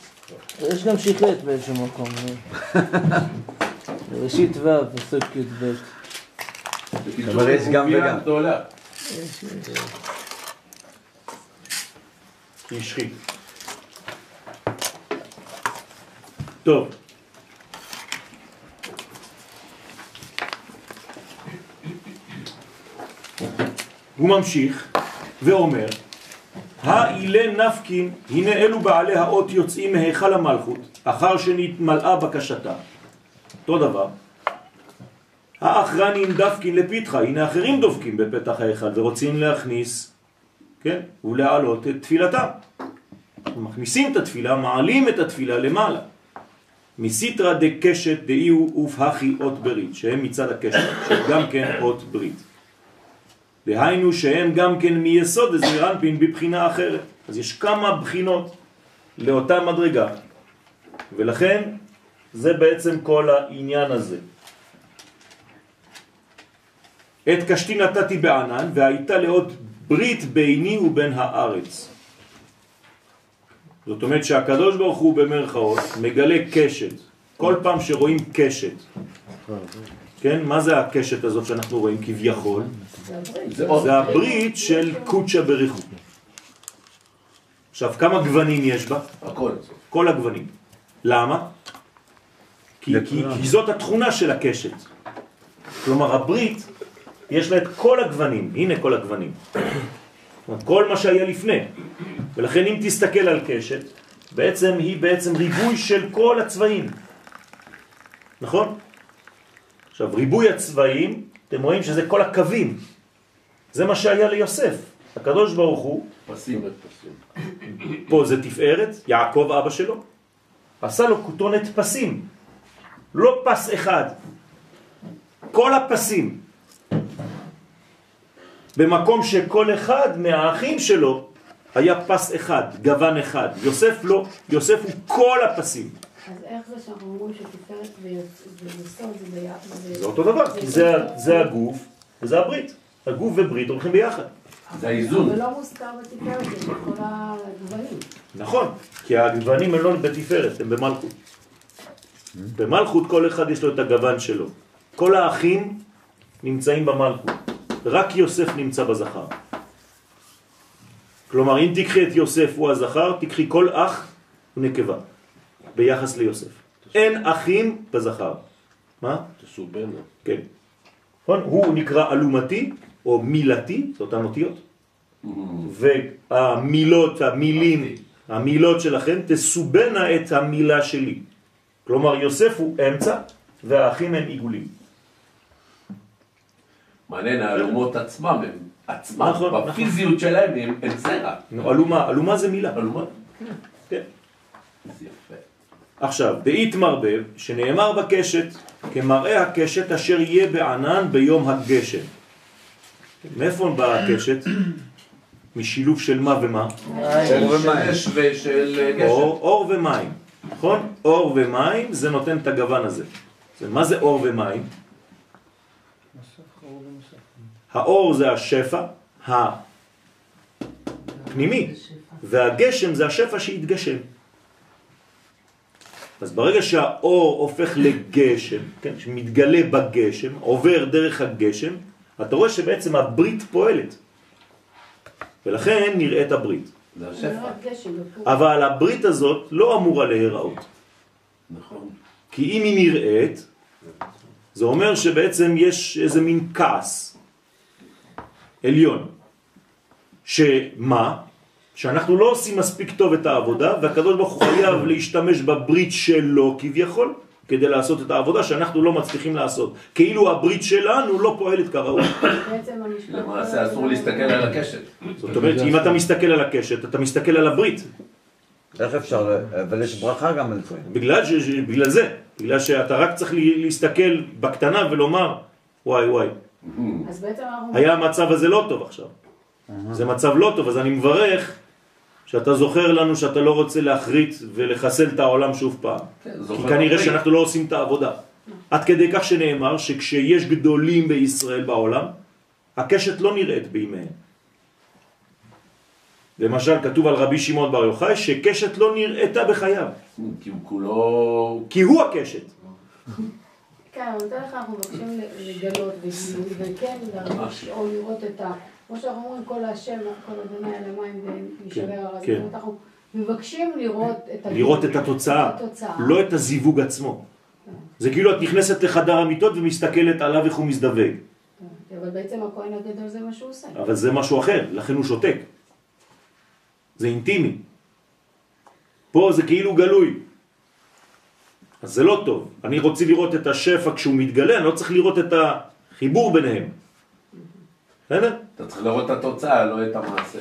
Speaker 7: יש גם שחט באיזשהו מקום. אה. בראשית ו', פסוק י"ב.
Speaker 5: אבל יש גם וגם.
Speaker 6: גדולה.
Speaker 1: השחית. טוב. הוא ממשיך ואומר, האילה נפקין, הנה אלו בעלי האות יוצאים מהיכל המלכות, אחר שנתמלאה בקשתה. אותו דבר. האחרנים דפקין לפתחה, הנה אחרים דופקים בפתח ההיכל ורוצים להכניס, כן, ולהעלות את תפילתם. מכניסים את התפילה, מעלים את התפילה למעלה. מסיטרא דקשת דאיהו ופהכי אות ברית, שהם מצד הקשת, שגם כן אות ברית. דהיינו שהם גם כן מיסוד הזעיר אנפין בבחינה אחרת. אז יש כמה בחינות לאותה מדרגה, ולכן זה בעצם כל העניין הזה. את קשתי נתתי בענן, והייתה לאות ברית ביני ובין הארץ. זאת אומרת שהקדוש ברוך הוא במרכאות מגלה קשת. כל פעם שרואים קשת, כן? מה זה הקשת הזאת שאנחנו רואים כביכול?
Speaker 3: זה הברית.
Speaker 6: זה
Speaker 1: הברית של קודשא בריחו. עכשיו, כמה גוונים יש בה?
Speaker 6: הכל.
Speaker 1: כל הגוונים. למה? כי, כי, כי זאת התכונה של הקשת. כלומר, הברית, יש לה את כל הגוונים. הנה כל הגוונים. כל מה שהיה לפני. ולכן אם תסתכל על קשת, בעצם היא בעצם ריבוי של כל הצבעים. נכון? עכשיו, ריבוי הצבעים, אתם רואים שזה כל הקווים. זה מה שהיה ליוסף. הקדוש ברוך הוא
Speaker 6: פסים ופסים.
Speaker 1: פה זה תפארת, יעקב אבא שלו, עשה לו כותונת פסים, לא פס אחד, כל הפסים. במקום שכל אחד מהאחים שלו היה פס אחד, גוון אחד. יוסף לא, יוסף הוא כל הפסים.
Speaker 3: אז איך זה שאנחנו אומרים שתפארת ויסוד זה ביחד?
Speaker 1: זה אותו דבר, כי זה, זה הגוף וזה הברית. הגוף וברית הולכים ביחד.
Speaker 6: זה האיזון.
Speaker 3: אבל לא מוזכר בתפארת, זה בכל הגוונים.
Speaker 1: נכון, כי הגוונים הם לא בתפארת, הם במלכות. במלכות כל אחד יש לו את הגוון שלו. כל האחים נמצאים במלכות, רק יוסף נמצא בזכר. כלומר, אם תקחי את יוסף הוא הזכר, תקחי כל אח הוא נקבה, ביחס ליוסף. אין אחים בזכר. מה?
Speaker 4: תסובנה.
Speaker 1: כן. נכון? הוא נקרא אלומתי או מילתי, זה אותן אותיות. והמילות, המילים, המילות שלכם תסובנה את המילה שלי. כלומר, יוסף הוא אמצע והאחים הם עיגולים.
Speaker 6: מעניין, האלומות עצמם, הם עצמם,
Speaker 1: נכון, נכון.
Speaker 6: בפיזיות שלהם, הם זרע.
Speaker 1: אלומה, אלומה זה מילה.
Speaker 6: אלומות?
Speaker 1: כן.
Speaker 6: זה יפה.
Speaker 1: עכשיו, דאית מרבב, שנאמר בקשת, כמראה הקשת אשר יהיה בענן ביום הגשם. מאיפה באה הקשת? משילוב של מה ומה?
Speaker 5: אור ומים.
Speaker 6: ושל אה, גשם.
Speaker 1: אור, אור ומים, נכון? אור ומים זה נותן את הגוון הזה. זה, מה זה אור ומים? האור זה השפע הפנימי, והגשם זה השפע שהתגשם. אז ברגע שהאור הופך לגשם, כן, שמתגלה בגשם, עובר דרך הגשם, אתה רואה שבעצם הברית פועלת. ולכן נראית הברית.
Speaker 3: גשם בפור.
Speaker 1: אבל הברית הזאת לא אמורה להיראות.
Speaker 6: נכון.
Speaker 1: כי אם היא נראית, זה אומר שבעצם יש איזה מין כעס עליון. שמה? שאנחנו לא עושים מספיק טוב את העבודה, והקדוש ברוך הוא חייב להשתמש בברית שלו כביכול, כדי לעשות את העבודה שאנחנו לא מצליחים לעשות. כאילו הברית שלנו לא פועלת כראוי.
Speaker 3: בעצם המשפט...
Speaker 6: למעשה אסור להסתכל על הקשת.
Speaker 1: זאת אומרת, אם אתה מסתכל על הקשת, אתה מסתכל על הברית.
Speaker 5: איך אפשר, אבל יש ברכה גם על זה.
Speaker 1: בגלל, ש... בגלל זה, בגלל שאתה רק צריך לה- להסתכל בקטנה ולומר, וואי וואי,
Speaker 3: אז בעצם אנחנו...
Speaker 1: היה המצב הזה לא טוב עכשיו. זה מצב לא טוב, אז אני מברך שאתה זוכר לנו שאתה לא רוצה להחריט ולחסל את העולם שוב פעם.
Speaker 6: כן,
Speaker 1: כי כנראה. שאנחנו לא עושים את העבודה. עד כדי כך שנאמר שכשיש גדולים בישראל בעולם, הקשת לא נראית בימיהם. למשל, כתוב על רבי שמעון בר יוחאי שקשת לא נראתה בחייו,
Speaker 6: כי הוא כולו...
Speaker 1: כי הוא הקשת.
Speaker 3: כן, אבל אנחנו מבקשים לגלות וכן או לראות את ה... כמו שאנחנו אומרים, כל השם, כל אדוני על המים ומשבר הרזים.
Speaker 1: כן.
Speaker 3: אנחנו מבקשים לראות את.
Speaker 1: לראות את התוצאה. לא את הזיווג עצמו. זה כאילו את נכנסת לחדר המיטות ומסתכלת עליו איך הוא מזדווג.
Speaker 3: כן, אבל בעצם הכהן הגדול זה מה שהוא עושה.
Speaker 1: אבל זה משהו אחר, לכן הוא שותק. זה אינטימי. פה זה כאילו גלוי. אז זה לא טוב. אני רוצה לראות את השפע כשהוא מתגלה, אני לא צריך לראות את החיבור ביניהם. בסדר?
Speaker 6: אתה צריך לראות את התוצאה, לא את המעשה.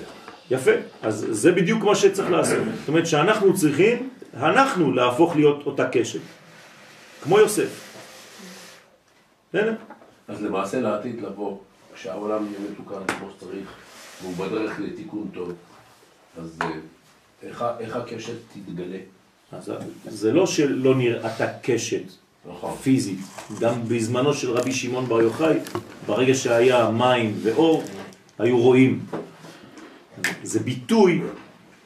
Speaker 1: יפה. אז זה בדיוק מה שצריך לעשות. זאת אומרת שאנחנו צריכים, אנחנו להפוך להיות אותה קשת. כמו יוסף.
Speaker 6: אז למעשה לעתיד לבוא, כשהעולם יהיה מתוקן כמו שצריך, והוא בדרך לתיקון טוב, אז אה, איך, איך הקשת תתגלה?
Speaker 1: אז זה לא שלא נראתה קשת.
Speaker 6: נכון.
Speaker 1: פיזית. גם בזמנו של רבי שמעון בר יוחאי, ברגע שהיה מים ואור, היו רואים. זה ביטוי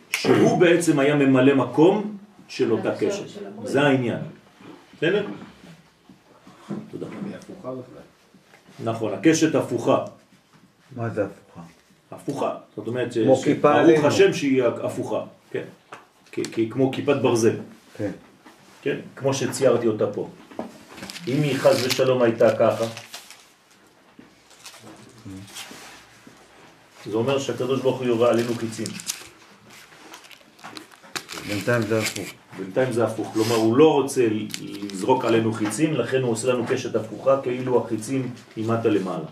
Speaker 1: שהוא בעצם היה ממלא מקום של אותה
Speaker 3: הברית.
Speaker 1: זה העניין. בסדר? תודה. נכון, הקשת הפוכה.
Speaker 5: מה זה הפוכה?
Speaker 1: הפוכה. זאת אומרת, ברוך. השם שהיא הפוכה. כן. כי- כמו כיפת ברזל.
Speaker 5: כן.
Speaker 1: כן? כמו שציירתי אותה פה. אם היא חז ושלום הייתה ככה, זה אומר שהקדוש ברוך הוא יורה עלינו חיצים.
Speaker 5: בינתיים זה הפוך.
Speaker 1: בינתיים זה הפוך, כלומר הוא לא רוצה לזרוק עלינו חיצים, לכן הוא עושה לנו קשת הפוכה, כאילו החיצים ממטה למעלה.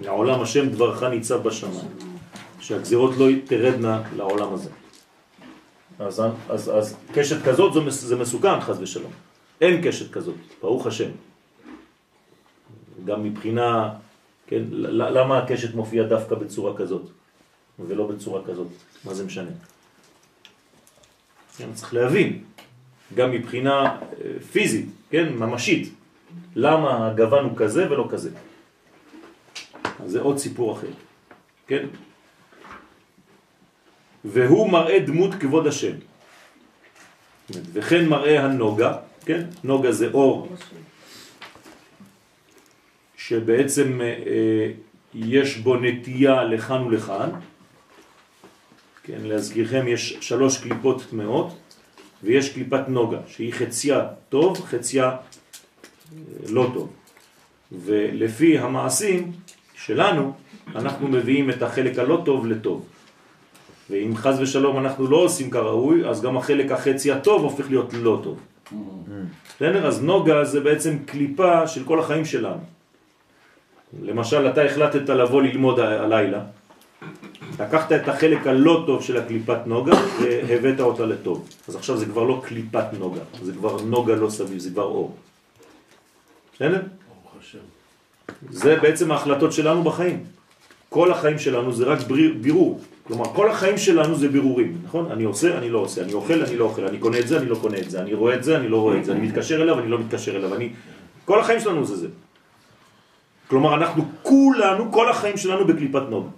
Speaker 1: לעולם השם דברך ניצב בשמיים, שהגזירות לא תרדנה לעולם הזה. אז, אז, אז קשת כזאת זה, מס- זה מסוכן חס ושלום. אין קשת כזאת, ברוך השם. גם מבחינה, כן, למה הקשת מופיעה דווקא בצורה כזאת ולא בצורה כזאת? מה זה משנה? כן, צריך להבין, גם מבחינה אה, פיזית, כן, ממשית, למה הגוון הוא כזה ולא כזה. אז זה עוד סיפור אחר, כן? והוא מראה דמות כבוד השם. וכן מראה הנוגה, כן? נוגה זה אור שבעצם אה, אה, יש בו נטייה לכאן ולכאן. כן, להזכירכם יש שלוש קליפות טמאות ויש קליפת נוגה שהיא חציה טוב, חציה אה, לא טוב. ולפי המעשים שלנו אנחנו מביאים את החלק הלא טוב לטוב. ואם חז ושלום אנחנו לא עושים כראוי, אז גם החלק החצי הטוב הופך להיות לא טוב. בסדר? אז נוגה זה בעצם קליפה של כל החיים שלנו. למשל, אתה החלטת לבוא ללמוד הלילה, לקחת את החלק הלא טוב של הקליפת נוגה והבאת אותה לטוב. אז עכשיו זה כבר לא קליפת נוגה, זה כבר נוגה לא סביב, זה כבר אור. בסדר? זה בעצם ההחלטות שלנו בחיים. כל החיים שלנו זה רק בירור. כלומר, כל החיים שלנו זה בירורים, נכון? אני עושה, אני לא עושה, אני אוכל, אני לא אוכל, אני קונה את זה, אני לא קונה את זה, אני רואה את זה, אני לא רואה את זה, אני מתקשר אליו, אני לא מתקשר אליו, אני... כל החיים שלנו זה זה. כלומר, אנחנו כולנו, כל החיים שלנו בקליפת נוגה.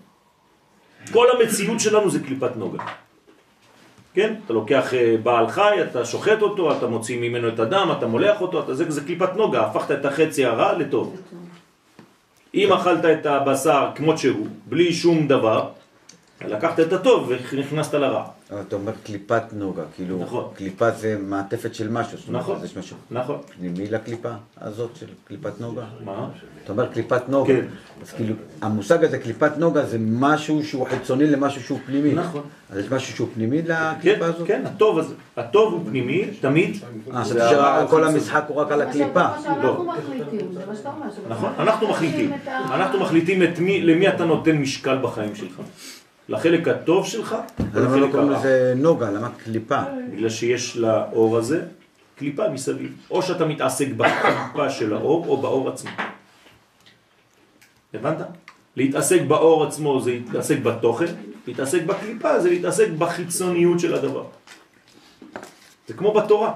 Speaker 1: כל המציאות שלנו זה קליפת נוגה. כן? אתה לוקח אה, בעל חי, אתה שוחט אותו, אתה מוציא ממנו את הדם, אתה מולח אותו, אתה, זה, זה קליפת נוגה, הפכת את החצי הרע לטוב. אם אכלת את הבשר כמות שהוא, בלי שום דבר, לקחת את הטוב ונכנסת לרע.
Speaker 5: אתה אומר קליפת נוגה, כאילו,
Speaker 1: נכון.
Speaker 5: קליפה זה מעטפת של משהו, זאת אומרת,
Speaker 1: נכון.
Speaker 5: אז יש משהו
Speaker 1: נכון.
Speaker 5: פנימי לקליפה הזאת של קליפת נוגה?
Speaker 1: מה?
Speaker 5: אתה אומר קליפת נוגה,
Speaker 1: כן.
Speaker 5: אז כאילו, המושג הזה, קליפת נוגה, זה משהו שהוא חיצוני למשהו שהוא פנימי.
Speaker 1: נכון.
Speaker 5: אז יש משהו שהוא פנימי
Speaker 1: כן,
Speaker 5: לקליפה הזאת?
Speaker 1: כן, הטוב הזה. הטוב הוא פנימי, תמיד.
Speaker 5: אה, חשבתי שרק כל המשחק הוא רק על הקליפה.
Speaker 3: שאתה- מה שאנחנו מחליטים, זה מה שאתה אומר. שאנחנו
Speaker 1: נכון, אנחנו מחליטים. אנחנו מחליטים את מי, למי אתה נותן משקל בחיים שלך. לחלק הטוב שלך
Speaker 5: אז למה לא
Speaker 1: ולחלק
Speaker 5: קוראים
Speaker 1: הרע.
Speaker 5: לזה נוגה? למה קליפה?
Speaker 1: בגלל שיש לאור הזה קליפה מסביב. או שאתה מתעסק בקליפה של האור או באור עצמו. הבנת? להתעסק באור עצמו זה להתעסק בתוכן, להתעסק בקליפה זה להתעסק בחיצוניות של הדבר. זה כמו בתורה.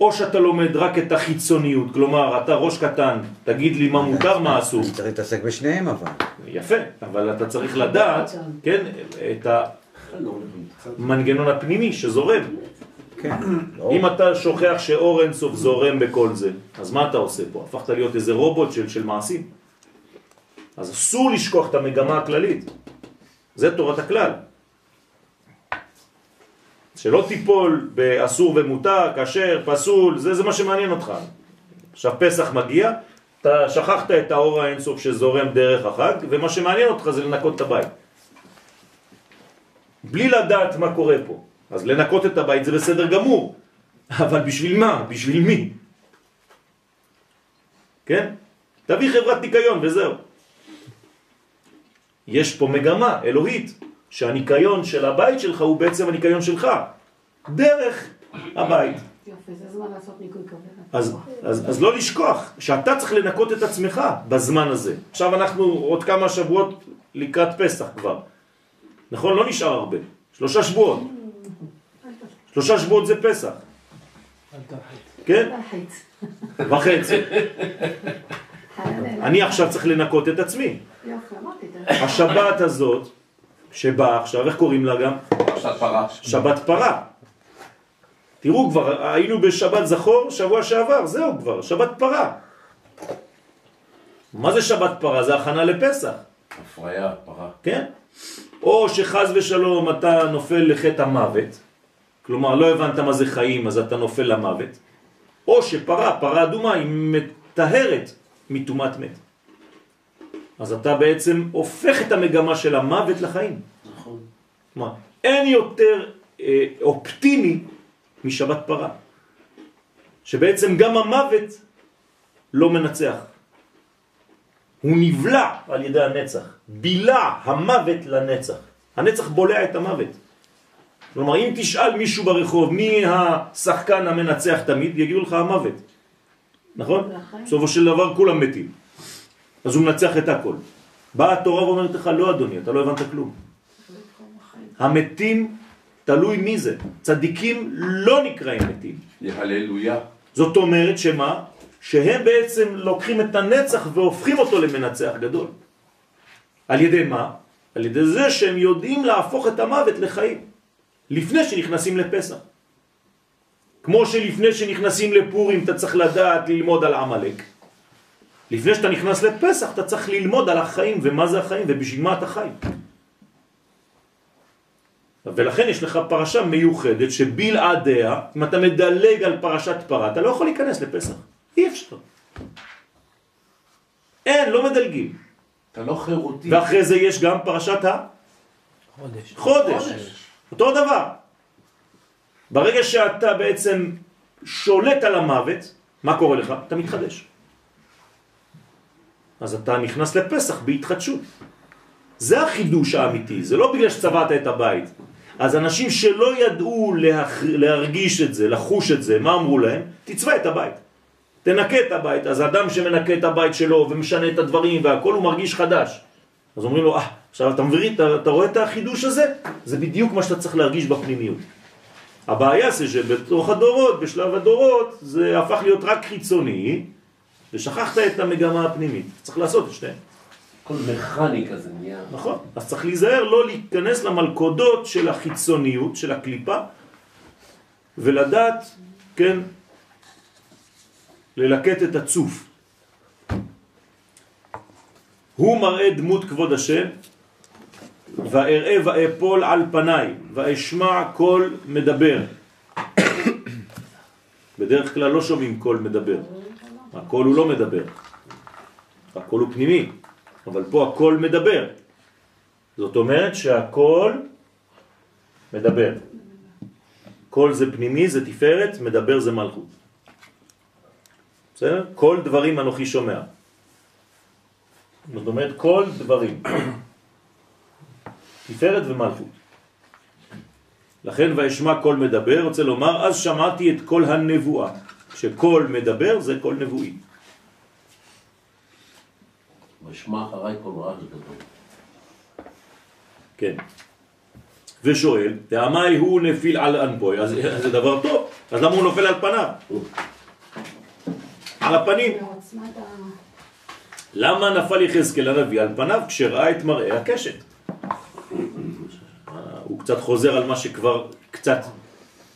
Speaker 1: או שאתה לומד רק את החיצוניות, כלומר אתה ראש קטן, תגיד לי מה מותר, מה אסור.
Speaker 5: צריך להתעסק בשניהם אבל.
Speaker 1: יפה, אבל אתה צריך לדעת, כן, את המנגנון הפנימי שזורם.
Speaker 5: כן.
Speaker 1: אם אתה שוכח שאור אינסוף זורם בכל זה, אז מה אתה עושה פה? הפכת להיות איזה רובוט של, של מעשים. אז אסור לשכוח את המגמה הכללית. זה תורת הכלל. שלא תיפול באסור ומותר, כשר, פסול, זה, זה מה שמעניין אותך. עכשיו פסח מגיע, אתה שכחת את האור האינסוף שזורם דרך החג, ומה שמעניין אותך זה לנקות את הבית. בלי לדעת מה קורה פה. אז לנקות את הבית זה בסדר גמור, אבל בשביל מה? בשביל מי? כן? תביא חברת ניקיון וזהו. יש פה מגמה אלוהית, שהניקיון של הבית שלך הוא בעצם הניקיון שלך, דרך הבית.
Speaker 3: יופי, זה זמן לעשות ניקוי כבד.
Speaker 1: אז, אז, אז לא לשכוח שאתה צריך לנקות את עצמך בזמן הזה. עכשיו אנחנו עוד כמה שבועות לקראת פסח כבר. נכון? לא נשאר הרבה. שלושה שבועות. שלושה שבועות זה פסח. כן? וחצי. אני עכשיו צריך לנקות את עצמי. השבת הזאת, שבאה עכשיו, איך קוראים לה גם?
Speaker 6: פרשת פרה.
Speaker 1: שבת פרה. תראו כבר, היינו בשבת זכור שבוע שעבר, זהו כבר, שבת פרה. מה זה שבת פרה? זה הכנה לפסח,
Speaker 6: הפריה, פרה.
Speaker 1: כן? או שחז ושלום אתה נופל לחטא המוות, כלומר לא הבנת מה זה חיים אז אתה נופל למוות, או שפרה, פרה אדומה, היא מטהרת מטומאת מת. אז אתה בעצם הופך את המגמה של המוות לחיים.
Speaker 6: נכון.
Speaker 1: כלומר, אין יותר אה, אופטימי משבת פרה. שבעצם גם המוות לא מנצח. הוא נבלע על ידי הנצח. בילה המוות לנצח. הנצח בולע את המוות. כלומר, אם תשאל מישהו ברחוב מי השחקן המנצח תמיד, יגידו לך המוות. נכון? בסופו של דבר כולם מתים. אז הוא מנצח את הכל. באה התורה ואומרת לך, לא אדוני, אתה לא הבנת כלום. המתים תלוי מי זה. צדיקים לא נקראים מתים.
Speaker 6: יהללויה.
Speaker 1: זאת אומרת שמה? שהם בעצם לוקחים את הנצח והופכים אותו למנצח גדול. על ידי מה? על ידי זה שהם יודעים להפוך את המוות לחיים. לפני שנכנסים לפסח. כמו שלפני שנכנסים לפורים אתה צריך לדעת ללמוד על עמלק. לפני שאתה נכנס לפסח אתה צריך ללמוד על החיים ומה זה החיים ובשביל מה אתה חי. ולכן יש לך פרשה מיוחדת שבלעדיה, אם אתה מדלג על פרשת פרה, אתה לא יכול להיכנס לפסח. אי אפשר. אין, לא מדלגים.
Speaker 6: אתה לא חירותי.
Speaker 1: ואחרי זה יש גם פרשת
Speaker 7: חודש.
Speaker 1: החודש. אותו דבר. ברגע שאתה בעצם שולט על המוות, מה קורה לך? אתה מתחדש. אז אתה נכנס לפסח בהתחדשות. זה החידוש האמיתי, זה לא בגלל שצבעת את הבית. אז אנשים שלא ידעו להח... להרגיש את זה, לחוש את זה, מה אמרו להם? תצבע את הבית. תנקה את הבית. אז אדם שמנקה את הבית שלו ומשנה את הדברים והכל הוא מרגיש חדש. אז אומרים לו, אה, עכשיו אתה מבין, אתה, אתה רואה את החידוש הזה? זה בדיוק מה שאתה צריך להרגיש בפנימיות. הבעיה זה שבתוך הדורות, בשלב הדורות, זה הפך להיות רק חיצוני, ושכחת את המגמה הפנימית. צריך לעשות את שניהם.
Speaker 6: הכל מכני כזה נהיה.
Speaker 1: נכון. אז צריך להיזהר לא להיכנס למלכודות של החיצוניות, של הקליפה, ולדעת, כן, ללקט את הצוף. הוא מראה דמות כבוד השם ואראה ואפול על פניי, ואשמע קול מדבר. בדרך כלל לא שומעים קול מדבר. הקול הוא לא מדבר. הקול הוא פנימי, אבל פה הקול מדבר. זאת אומרת שהקול מדבר. קול זה פנימי, זה תפארת, מדבר זה מלכות. בסדר? קול דברים אנוכי שומע. זאת אומרת, קול דברים. תפארת ומלכות. לכן וישמע קול מדבר, רוצה לומר, אז שמעתי את קול הנבואה. שקול מדבר זה קול נבואי.
Speaker 6: ואשמע אחריי קול רעש גדול.
Speaker 1: כן. ושואל, אמאי הוא נפיל על אנפוי, אז זה דבר טוב, אז למה הוא נופל על פניו? על הפנים. למה נפל יחזקאל הנביא על פניו כשראה את מראה הקשת? הוא קצת חוזר על מה שכבר קצת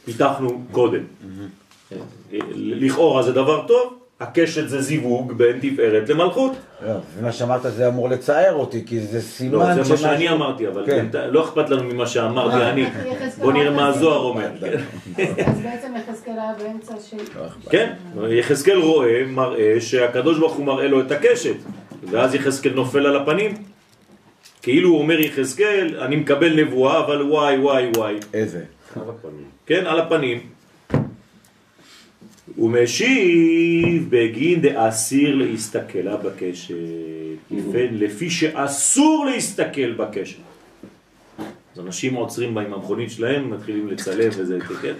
Speaker 1: פיתחנו קודם. לכאורה זה דבר טוב, הקשת זה זיווג בין תפארת למלכות.
Speaker 5: לא, ומה שאמרת זה אמור לצער אותי, כי זה
Speaker 1: לא,
Speaker 5: סימן
Speaker 1: זה מה שאני אמרתי, אבל
Speaker 5: כן.
Speaker 1: לא אכפת לנו ממה שאמרתי אני. בוא נראה מה הזוהר אומר.
Speaker 3: אז בעצם יחזקאל היה באמצע של...
Speaker 1: כן, יחזקאל רואה, מראה שהקדוש ברוך הוא מראה לו את הקשת, ואז יחזקאל נופל על הפנים. כאילו הוא אומר יחזקאל, אני מקבל נבואה, אבל וואי וואי וואי.
Speaker 5: איזה?
Speaker 1: כן, על הפנים. הוא משיב בגין דאסיר להסתכלה בקשת, לפי- שאסור להסתכל בקשת. אז אנשים עוצרים בה עם המכונית שלהם, מתחילים לצלם וזה, כן?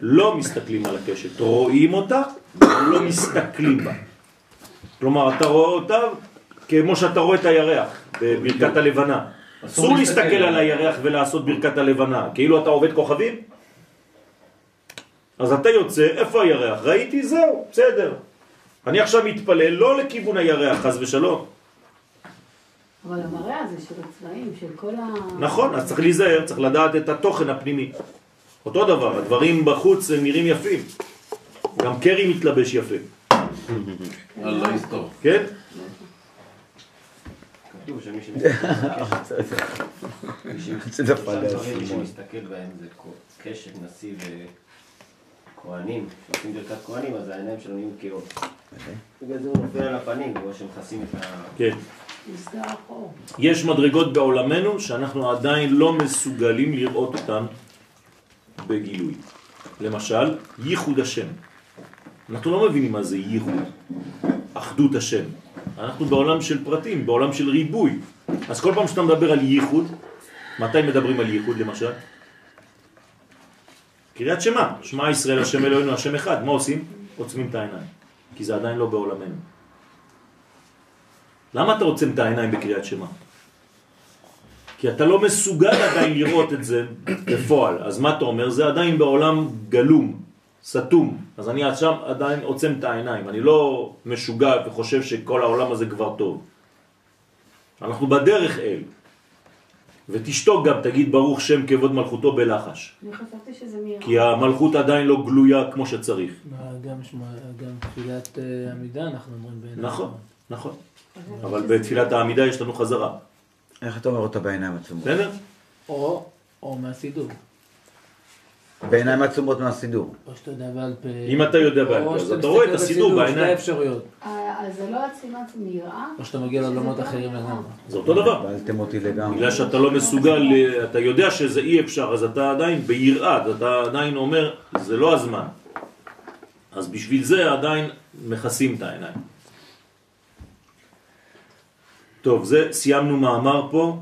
Speaker 1: לא מסתכלים על הקשת, רואים אותה, אבל לא מסתכלים בה. כלומר, אתה רואה אותה כמו שאתה רואה את הירח בברכת הלבנה.
Speaker 6: אסור להסתכל
Speaker 1: על. הירח ולעשות ברכת הלבנה, כאילו אתה עובד כוכבים. אז אתה יוצא, איפה הירח? ראיתי, זהו, בסדר. אני עכשיו מתפלל לא לכיוון הירח, חס ושלום.
Speaker 3: אבל המראה הזה של הצבעים, של כל ה...
Speaker 1: נכון, אז צריך להיזהר, צריך לדעת את התוכן הפנימי. אותו דבר, הדברים בחוץ הם נראים יפים. גם קרי מתלבש יפה,
Speaker 6: אללה יסתור.
Speaker 1: כן?
Speaker 8: כתוב שמי שמסתכל בהם זה קשת, נשיא וכהנים. כשעושים ברכת כהנים אז העיניים שלו נהיים כהות. בגלל זה הוא נופל על הפנים, בגלל שמכסים את ה...
Speaker 1: כן. יש מדרגות בעולמנו שאנחנו עדיין לא מסוגלים לראות אותן בגילוי. למשל, ייחוד השם. אנחנו לא מבינים מה זה ייחוד, אחדות השם. אנחנו בעולם של פרטים, בעולם של ריבוי. אז כל פעם שאתה מדבר על ייחוד, מתי מדברים על ייחוד למשל? קריאת שמע, שמע ישראל השם אלוהינו השם אחד, מה עושים? עוצמים את העיניים, כי זה עדיין לא בעולמנו. למה אתה עוצם את העיניים בקריאת שמע? כי אתה לא מסוגל עדיין לראות את זה בפועל. אז מה אתה אומר? זה עדיין בעולם גלום, סתום. אז אני עכשיו עדיין עוצם את העיניים. אני לא משוגע וחושב שכל העולם הזה כבר טוב. אנחנו בדרך אל. ותשתוק גם, תגיד ברוך שם כבוד מלכותו בלחש.
Speaker 3: אני חשבתי שזה מהירה.
Speaker 1: כי המלכות עדיין לא גלויה כמו שצריך.
Speaker 7: גם גם תפילת אה, עמידה אנחנו אומרים בעיניי.
Speaker 1: נכון, נכון. אבל בתפילת העמידה יש לנו חזרה.
Speaker 5: איך אתה אומר אותה בעיניים עצומות?
Speaker 1: בסדר?
Speaker 7: או, או מהסידור.
Speaker 5: בעיניים עצומות מהסידור.
Speaker 7: או שאתה יודע בעל פה.
Speaker 1: אם אתה יודע בעל פה, אז אתה רואה את
Speaker 7: מסתכל
Speaker 1: הסידור
Speaker 7: בסידור,
Speaker 1: בעיניים.
Speaker 7: שתי אפשרויות.
Speaker 3: אה, אז זה לא עצימת מיראה?
Speaker 7: או שאתה מגיע לעולמות אחרים לגמרי.
Speaker 1: זה אותו דבר.
Speaker 5: בלתם אותי לגמרי.
Speaker 1: בגלל שאתה לא מסוגל, אתה יודע שזה אי אפשר, אז אתה עדיין ביראה, אתה עדיין אומר, זה לא הזמן. אז בשביל זה עדיין מכסים את העיניים. טוב, זה, סיימנו מאמר פה.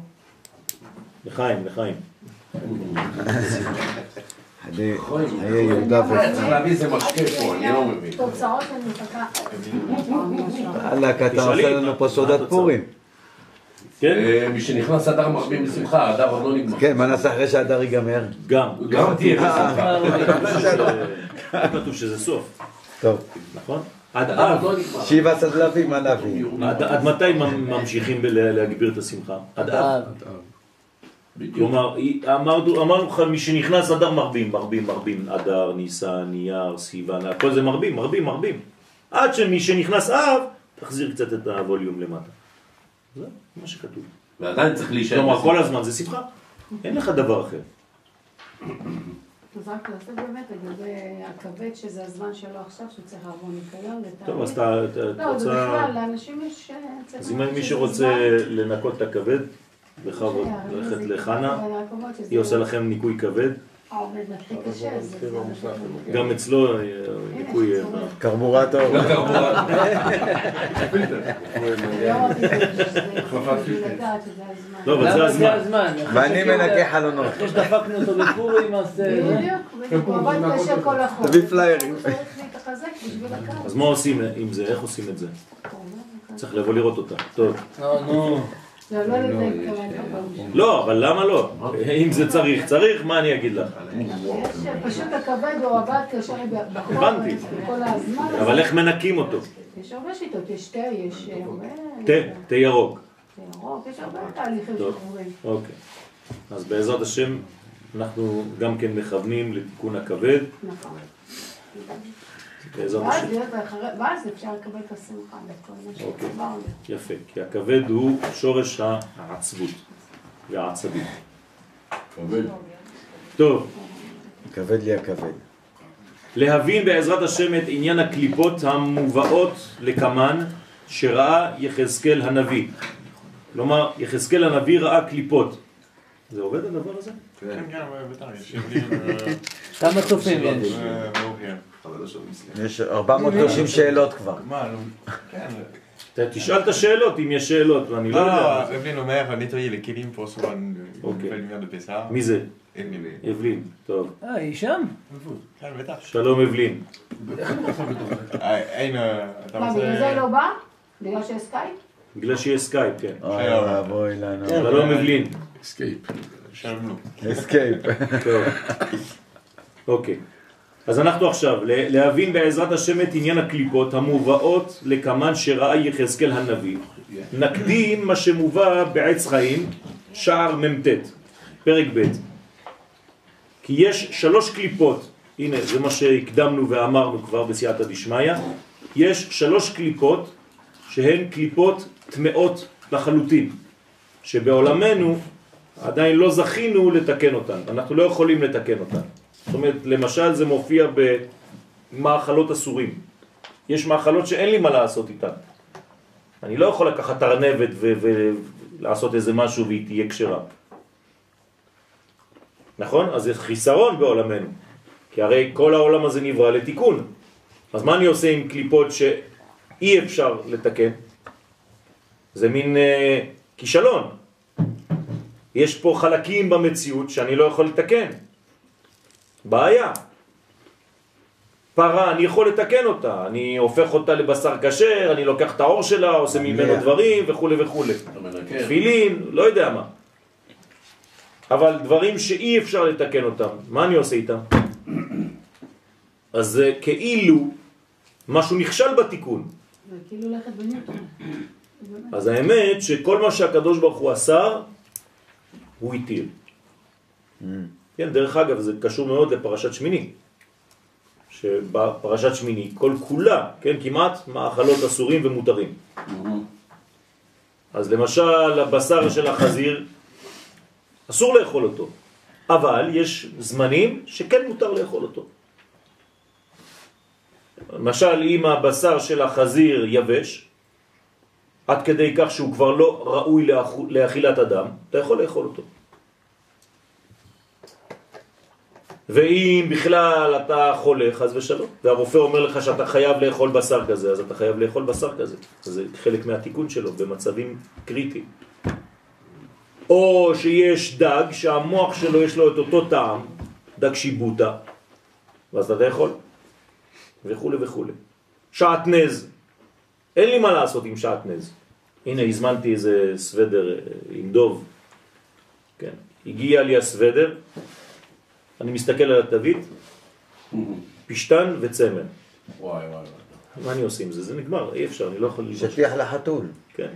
Speaker 1: לחיים, לחיים.
Speaker 5: אני אהיה יהודה ו...
Speaker 6: צריך להביא איזה משקה פה, אני לא מבין.
Speaker 3: תוצאות מחכה.
Speaker 5: וואלכ, אתה עושה לנו פה סעודת? פורים.
Speaker 1: כן?
Speaker 6: אה, מי שנכנס אדר מרבים בשמחה, אדר עוד לא נגמר.
Speaker 5: כן, מה נעשה אחרי שהדר ייגמר?
Speaker 1: גם.
Speaker 6: גם תהיה בשמחה.
Speaker 1: כתוב שזה סוף,
Speaker 5: טוב,
Speaker 1: נכון? עד אב.
Speaker 6: לא.
Speaker 5: שבעה סדלבים, מה נביא?
Speaker 1: עד, מתי ממ- ממשיכים להגביר את השמחה? עד אב. כלומר, אמרנו, אמרנו לך, מי שנכנס אדר מרבים, מרבים, מרבים, אדר, ניסן, נייר, סיוון, הכל זה מרבים, מרבים, מרבים. עד שמי שנכנס אב, תחזיר קצת את הווליום למטה. זה מה שכתוב.
Speaker 6: ועדיין צריך להישאר.
Speaker 1: כלומר. כל הזמן זה שמחה. אין לך דבר אחר.
Speaker 3: אז רק לעשות באמת לגבי הכבד, שזה הזמן שלו עכשיו, שהוא צריך לעבור ניקיון.
Speaker 1: טוב, אז אתה
Speaker 3: לא,
Speaker 1: רוצה...
Speaker 3: בכלל, לאנשים יש... אה,
Speaker 1: אז אם מי שרוצה לנקות את הכבד, בכבוד,
Speaker 3: שיערים
Speaker 1: ללכת לחנה, היא עושה לכם ניקוי כבד.
Speaker 4: הם
Speaker 1: גם אצלו אה, ניקוי... אה,
Speaker 5: קרבורטור.
Speaker 3: לא הזמן.
Speaker 1: לא, אבל זה הזמן.
Speaker 5: ואני מנקה חלונות.
Speaker 7: אחרי שדפקנו אותו בפורים, אז... אה,
Speaker 3: בדיוק, בדיוק, הוא עבד קשה כל החודש.
Speaker 5: תביא פליירים.
Speaker 1: אז מה עושים עם זה? איך עושים את זה? צריך לבוא לראות אותה. טוב.
Speaker 7: נו.
Speaker 3: לא, לא.
Speaker 1: לא, אבל למה לא? אם זה צריך, צריך, מה אני אגיד לך?
Speaker 3: פשוט הכבד הוא עבד בחורף,
Speaker 1: הבנתי. אבל איך מנקים אותו?
Speaker 3: יש הרבה שיטות, יש תה, יש אה.
Speaker 1: תה, תה ירוק.
Speaker 3: תה ירוק, יש הרבה תהליכים
Speaker 1: טוב.
Speaker 3: שקורים.
Speaker 1: אוקיי. אז בעזרת השם, אנחנו גם כן מכוונים לתיקון הכבד.
Speaker 3: נכון.
Speaker 1: בעזרת
Speaker 3: ואז
Speaker 1: השם.
Speaker 3: ואז אפשר לקבל את השמחה
Speaker 1: אוקיי. יפה. כי הכבד הוא שורש העצבות והעצבים.
Speaker 6: כבד.
Speaker 1: טוב.
Speaker 5: כבד לי הכבד.
Speaker 1: להבין בעזרת השם את עניין הקליפות המובאות לקמן שראה יחזקאל הנביא. כלומר, יחזקאל הנביא ראה קליפות. זה עובד הדבר הזה?
Speaker 9: כן, כן, בטח, יש הבדלים אה,
Speaker 7: כמה צופים יש?
Speaker 9: אה, מאוחר.
Speaker 5: יש 430 שאלות כבר.
Speaker 9: מה, נו, כן.
Speaker 1: תשאל את השאלות אם יש שאלות, ואני לא
Speaker 9: לא,
Speaker 1: יודע.
Speaker 9: לא, Evelyne אומר
Speaker 1: Ok.
Speaker 9: nouvelle lumière de Pessah.
Speaker 1: מי זה? אבלין. טוב.
Speaker 7: אה, היא שם?
Speaker 9: כן, בטח.
Speaker 1: שלום אבלין.
Speaker 9: אה, אין, אה, אתה
Speaker 3: מה. בגלל זה לא בא? בגלל שיש סקייפ?
Speaker 1: בגלל שיש סקייפ, כן.
Speaker 5: אוי ואבוי לנו.
Speaker 1: שלום אבלין.
Speaker 9: שלום לו.
Speaker 5: אסקייפ.
Speaker 1: טוב. אוקיי. אז אנחנו עכשיו, להבין בעזרת השם את עניין הקליפות המובאות לקמן שראה יחזקאל הנביא. נקדים מה שמובא בעץ חיים, שער מ"ט, פרק ב'. כי יש שלוש קליפות, הנה זה מה שהקדמנו ואמרנו כבר בסייעתא דשמיא, יש שלוש קליפות שהן קליפות טמאות לחלוטין, שבעולמנו עדיין לא זכינו לתקן אותן, אנחנו לא יכולים לתקן אותן. זאת אומרת, למשל זה מופיע במאכלות אסורים. יש מאכלות שאין לי מה לעשות איתן. אני לא יכול לקחת ארנבת ו- ולעשות איזה משהו והיא תהיה כשרה. נכון? אז זה חיסרון בעולמנו. כי הרי כל העולם הזה נברא לתיקון. אז מה אני עושה עם קליפות שאי אפשר לתקן? זה מין אה, כישלון. יש פה חלקים במציאות שאני לא יכול לתקן. בעיה. פרה, אני יכול לתקן אותה, אני הופך אותה לבשר כשר, אני לוקח את האור שלה, עושה ממנו דברים וכו' וכו'. תפילין, לא יודע מה. אבל דברים שאי אפשר לתקן אותם, מה אני עושה איתם? אז זה כאילו משהו נכשל בתיקון.
Speaker 3: זה כאילו בניוטון.
Speaker 1: אז האמת שכל מה שהקדוש ברוך הוא עשה, הוא התיר. כן, דרך אגב, זה קשור מאוד לפרשת שמיני. שבפרשת שמיני, כל כולה, כן, כמעט, מאכלות אסורים ומותרים. אז למשל, הבשר של החזיר, אסור לאכול אותו. אבל יש זמנים שכן מותר לאכול אותו. למשל, אם הבשר של החזיר יבש, עד כדי כך שהוא כבר לא ראוי לאכילת אדם, אתה יכול לאכול אותו. ואם בכלל אתה חולה, חז ושלום, והרופא אומר לך שאתה חייב לאכול בשר כזה, אז אתה חייב לאכול בשר כזה. זה חלק מהתיקון שלו במצבים קריטיים. או שיש דג שהמוח שלו יש לו את אותו טעם, דג שיבוטה, ואז אתה יכול, וכו' וכו'. שעטנז, אין לי מה לעשות עם שעטנז. הנה, הזמנתי איזה סוודר אה, עם דוב. כן. הגיע לי הסוודר, אני מסתכל על התווית, פשטן וצמר.
Speaker 6: וואי וואי וואי.
Speaker 1: מה אני עושה עם זה? זה נגמר, אי אפשר, אני לא יכול ללבוש.
Speaker 5: שטיח לחתול.
Speaker 1: כן.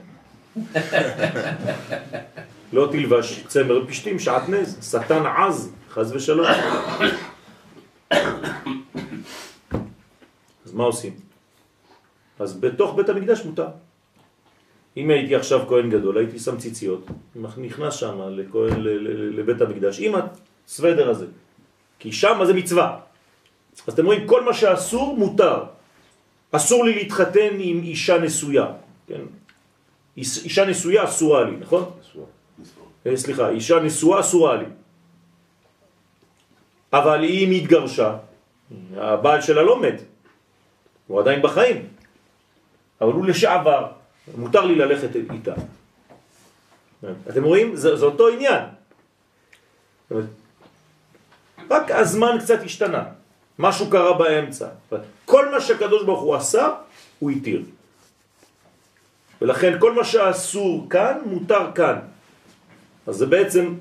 Speaker 1: לא תלבש צמר פשטים, שעטנז, שטן עז, חז ושלום. אז מה עושים? אז בתוך בית המקדש מותר. אם הייתי עכשיו כהן גדול, הייתי שם ציציות, נכנס שם לבית המקדש, עם הסוודר הזה, כי שם זה מצווה. אז אתם רואים, כל מה שאסור מותר. אסור לי להתחתן עם אישה נשויה, כן? איש- אישה נשויה אסורה לי, נכון? אה, סליחה, אישה נשואה אסורה לי. אבל היא מתגרשה, הבעל שלה לא מת, הוא עדיין בחיים, אבל הוא לשעבר, מותר לי ללכת איתה. אתם רואים? זה, זה אותו עניין. רק הזמן קצת השתנה, משהו קרה באמצע. כל מה שהקדוש ברוך הוא עשה, הוא התיר. ולכן כל מה שאסור כאן, מותר כאן. אז זה בעצם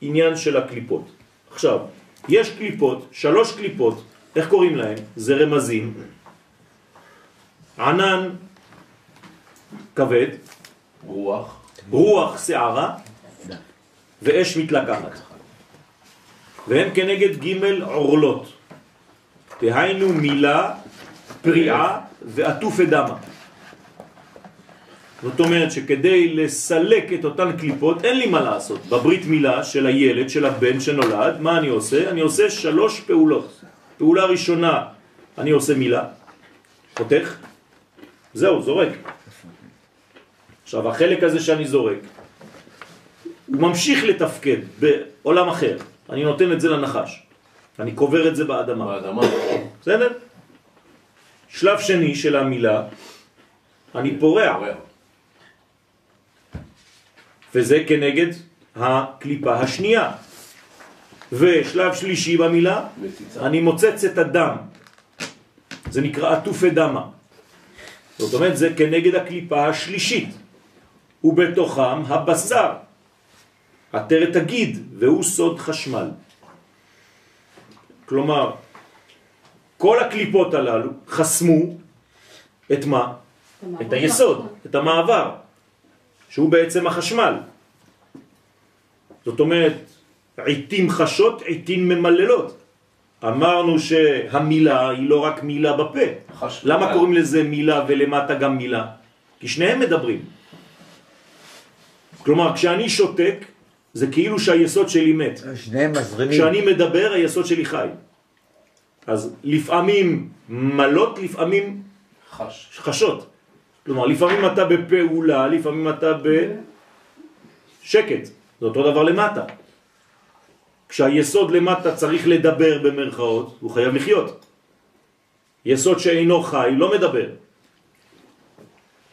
Speaker 1: עניין של הקליפות. עכשיו, יש קליפות, שלוש קליפות, איך קוראים להם? זה רמזים. ענן כבד,
Speaker 6: רוח.
Speaker 1: רוח שערה ואש מתלקחת. והם כנגד ג' עורלות. דהיינו מילה, פריעה ועטוף אדמה. זאת אומרת שכדי לסלק את אותן קליפות אין לי מה לעשות. בברית מילה של הילד, של הבן שנולד, מה אני עושה? אני עושה שלוש פעולות. פעולה ראשונה, אני עושה מילה, חותך, זהו, זורק. עכשיו, החלק הזה שאני זורק, הוא ממשיך לתפקד בעולם אחר. אני נותן את זה לנחש. אני קובר את זה באדמה.
Speaker 6: באדמה.
Speaker 1: בסדר? שלב שני של המילה, אני פורע. וזה כנגד הקליפה השנייה. ושלב שלישי במילה,
Speaker 6: מציצה.
Speaker 1: אני מוצץ את הדם. זה נקרא עטופי דמה. זאת אומרת, זה כנגד הקליפה השלישית. ובתוכם הבשר, עטרת הגיד, והוא סוד חשמל. כלומר, כל הקליפות הללו חסמו את מה? את היסוד, את המעבר, שהוא בעצם החשמל. זאת אומרת, עיתים חשות, עיתים ממללות. אמרנו שהמילה היא לא רק מילה בפה.
Speaker 6: חש-
Speaker 1: למה קוראים לזה מילה ולמטה גם מילה? כי שניהם מדברים. כלומר, כשאני שותק, זה כאילו שהיסוד שלי מת.
Speaker 5: שניהם מזרימים.
Speaker 1: כשאני מדבר, היסוד שלי חי. אז לפעמים מלות, לפעמים
Speaker 6: חש.
Speaker 1: חשות. כלומר, לפעמים אתה בפעולה, לפעמים אתה בשקט. זה אותו דבר למטה. כשהיסוד למטה צריך לדבר במרכאות, הוא חייב לחיות. יסוד שאינו חי לא מדבר.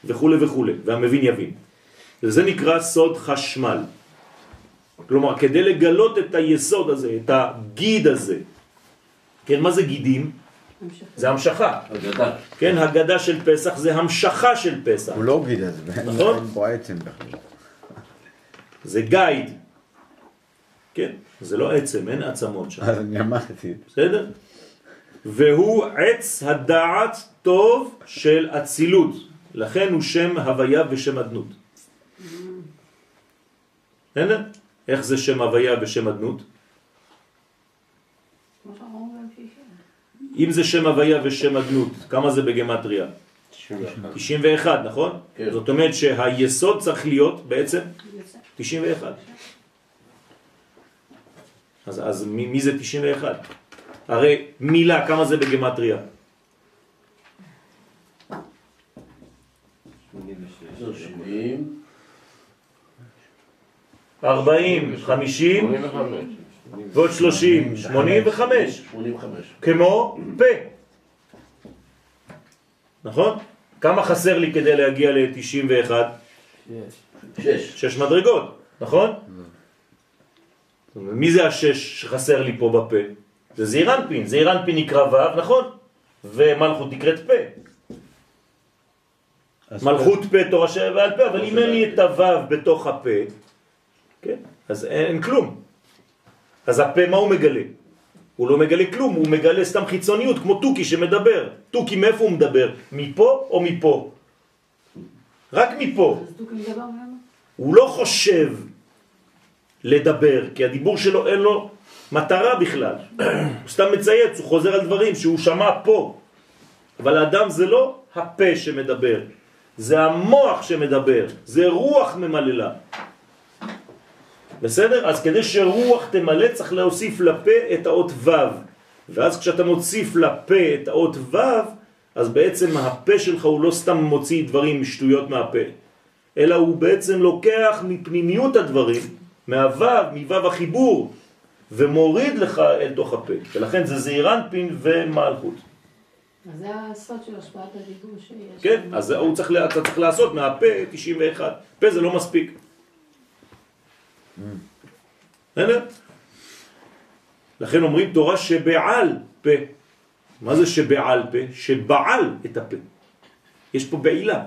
Speaker 1: וכו' וכו', והמבין יבין. וזה נקרא סוד חשמל. כלומר, כדי לגלות את היסוד הזה, את הגיד הזה, כן, מה זה גידים? זה המשכה.
Speaker 6: אגדה.
Speaker 1: כן, הגדה של פסח זה המשכה של פסח.
Speaker 5: הוא לא גיד את זה,
Speaker 1: נכון.
Speaker 5: אין בו עצם בכלל.
Speaker 1: זה גייד. כן, זה לא עצם, אין עצמות שם.
Speaker 5: אז אני אמרתי,
Speaker 1: בסדר? והוא עץ הדעת טוב של אצילות. לכן הוא שם הוויה ושם אדנות. בסדר? איך זה שם הוויה ושם אדנות? אם זה שם הוויה ושם אדנות, כמה זה בגמטריה? 91, נכון?
Speaker 6: כן.
Speaker 1: זאת אומרת שהיסוד צריך להיות בעצם 91. אז, אז מי, מי זה 91? הרי מילה, כמה זה בגמטריה?
Speaker 8: 86.
Speaker 6: 70.
Speaker 1: 40, 50
Speaker 6: 85.
Speaker 1: ועוד 30, 85.
Speaker 6: 85.
Speaker 1: כמו פה. נכון? כמה חסר לי כדי להגיע ל-91?
Speaker 6: שש.
Speaker 1: שש מדרגות, נכון? מי זה השש שחסר לי פה בפה? זה זעירנפין, זעירנפין נקרא ו', נכון? ומלכות נקראת פה. מלכות פה תורה שבעל פה, אבל אם אין לי את הו' בתוך הפה, כן, אז אין, אין כלום. אז הפה מה הוא מגלה? הוא לא מגלה כלום, הוא מגלה סתם חיצוניות, כמו תוכי שמדבר. תוכי מאיפה הוא מדבר? מפה או מפה? רק מפה. הוא לא חושב לדבר, כי הדיבור שלו אין לו מטרה בכלל. הוא סתם מצייץ, הוא חוזר על דברים שהוא שמע פה. אבל האדם זה לא הפה שמדבר, זה המוח שמדבר, זה רוח ממללה. בסדר? אז כדי שרוח תמלא צריך להוסיף לפה את האות ו' ואז כשאתה מוסיף לפה את האות ו' אז בעצם הפה שלך הוא לא סתם מוציא דברים שטויות מהפה אלא הוא בעצם לוקח מפנימיות הדברים, מהו', מו' החיבור ומוריד לך אל תוך הפה ולכן זה זעירנפין ומלכות
Speaker 3: אז זה הסוד של השפעת הדיבור שיש.
Speaker 1: כן, אז הוא צריך, אתה צריך לעשות מהפה 91. פה זה לא מספיק. בסדר? לכן אומרים תורה שבעל פה. מה זה שבעל פה? שבעל את הפה. יש פה בעילה.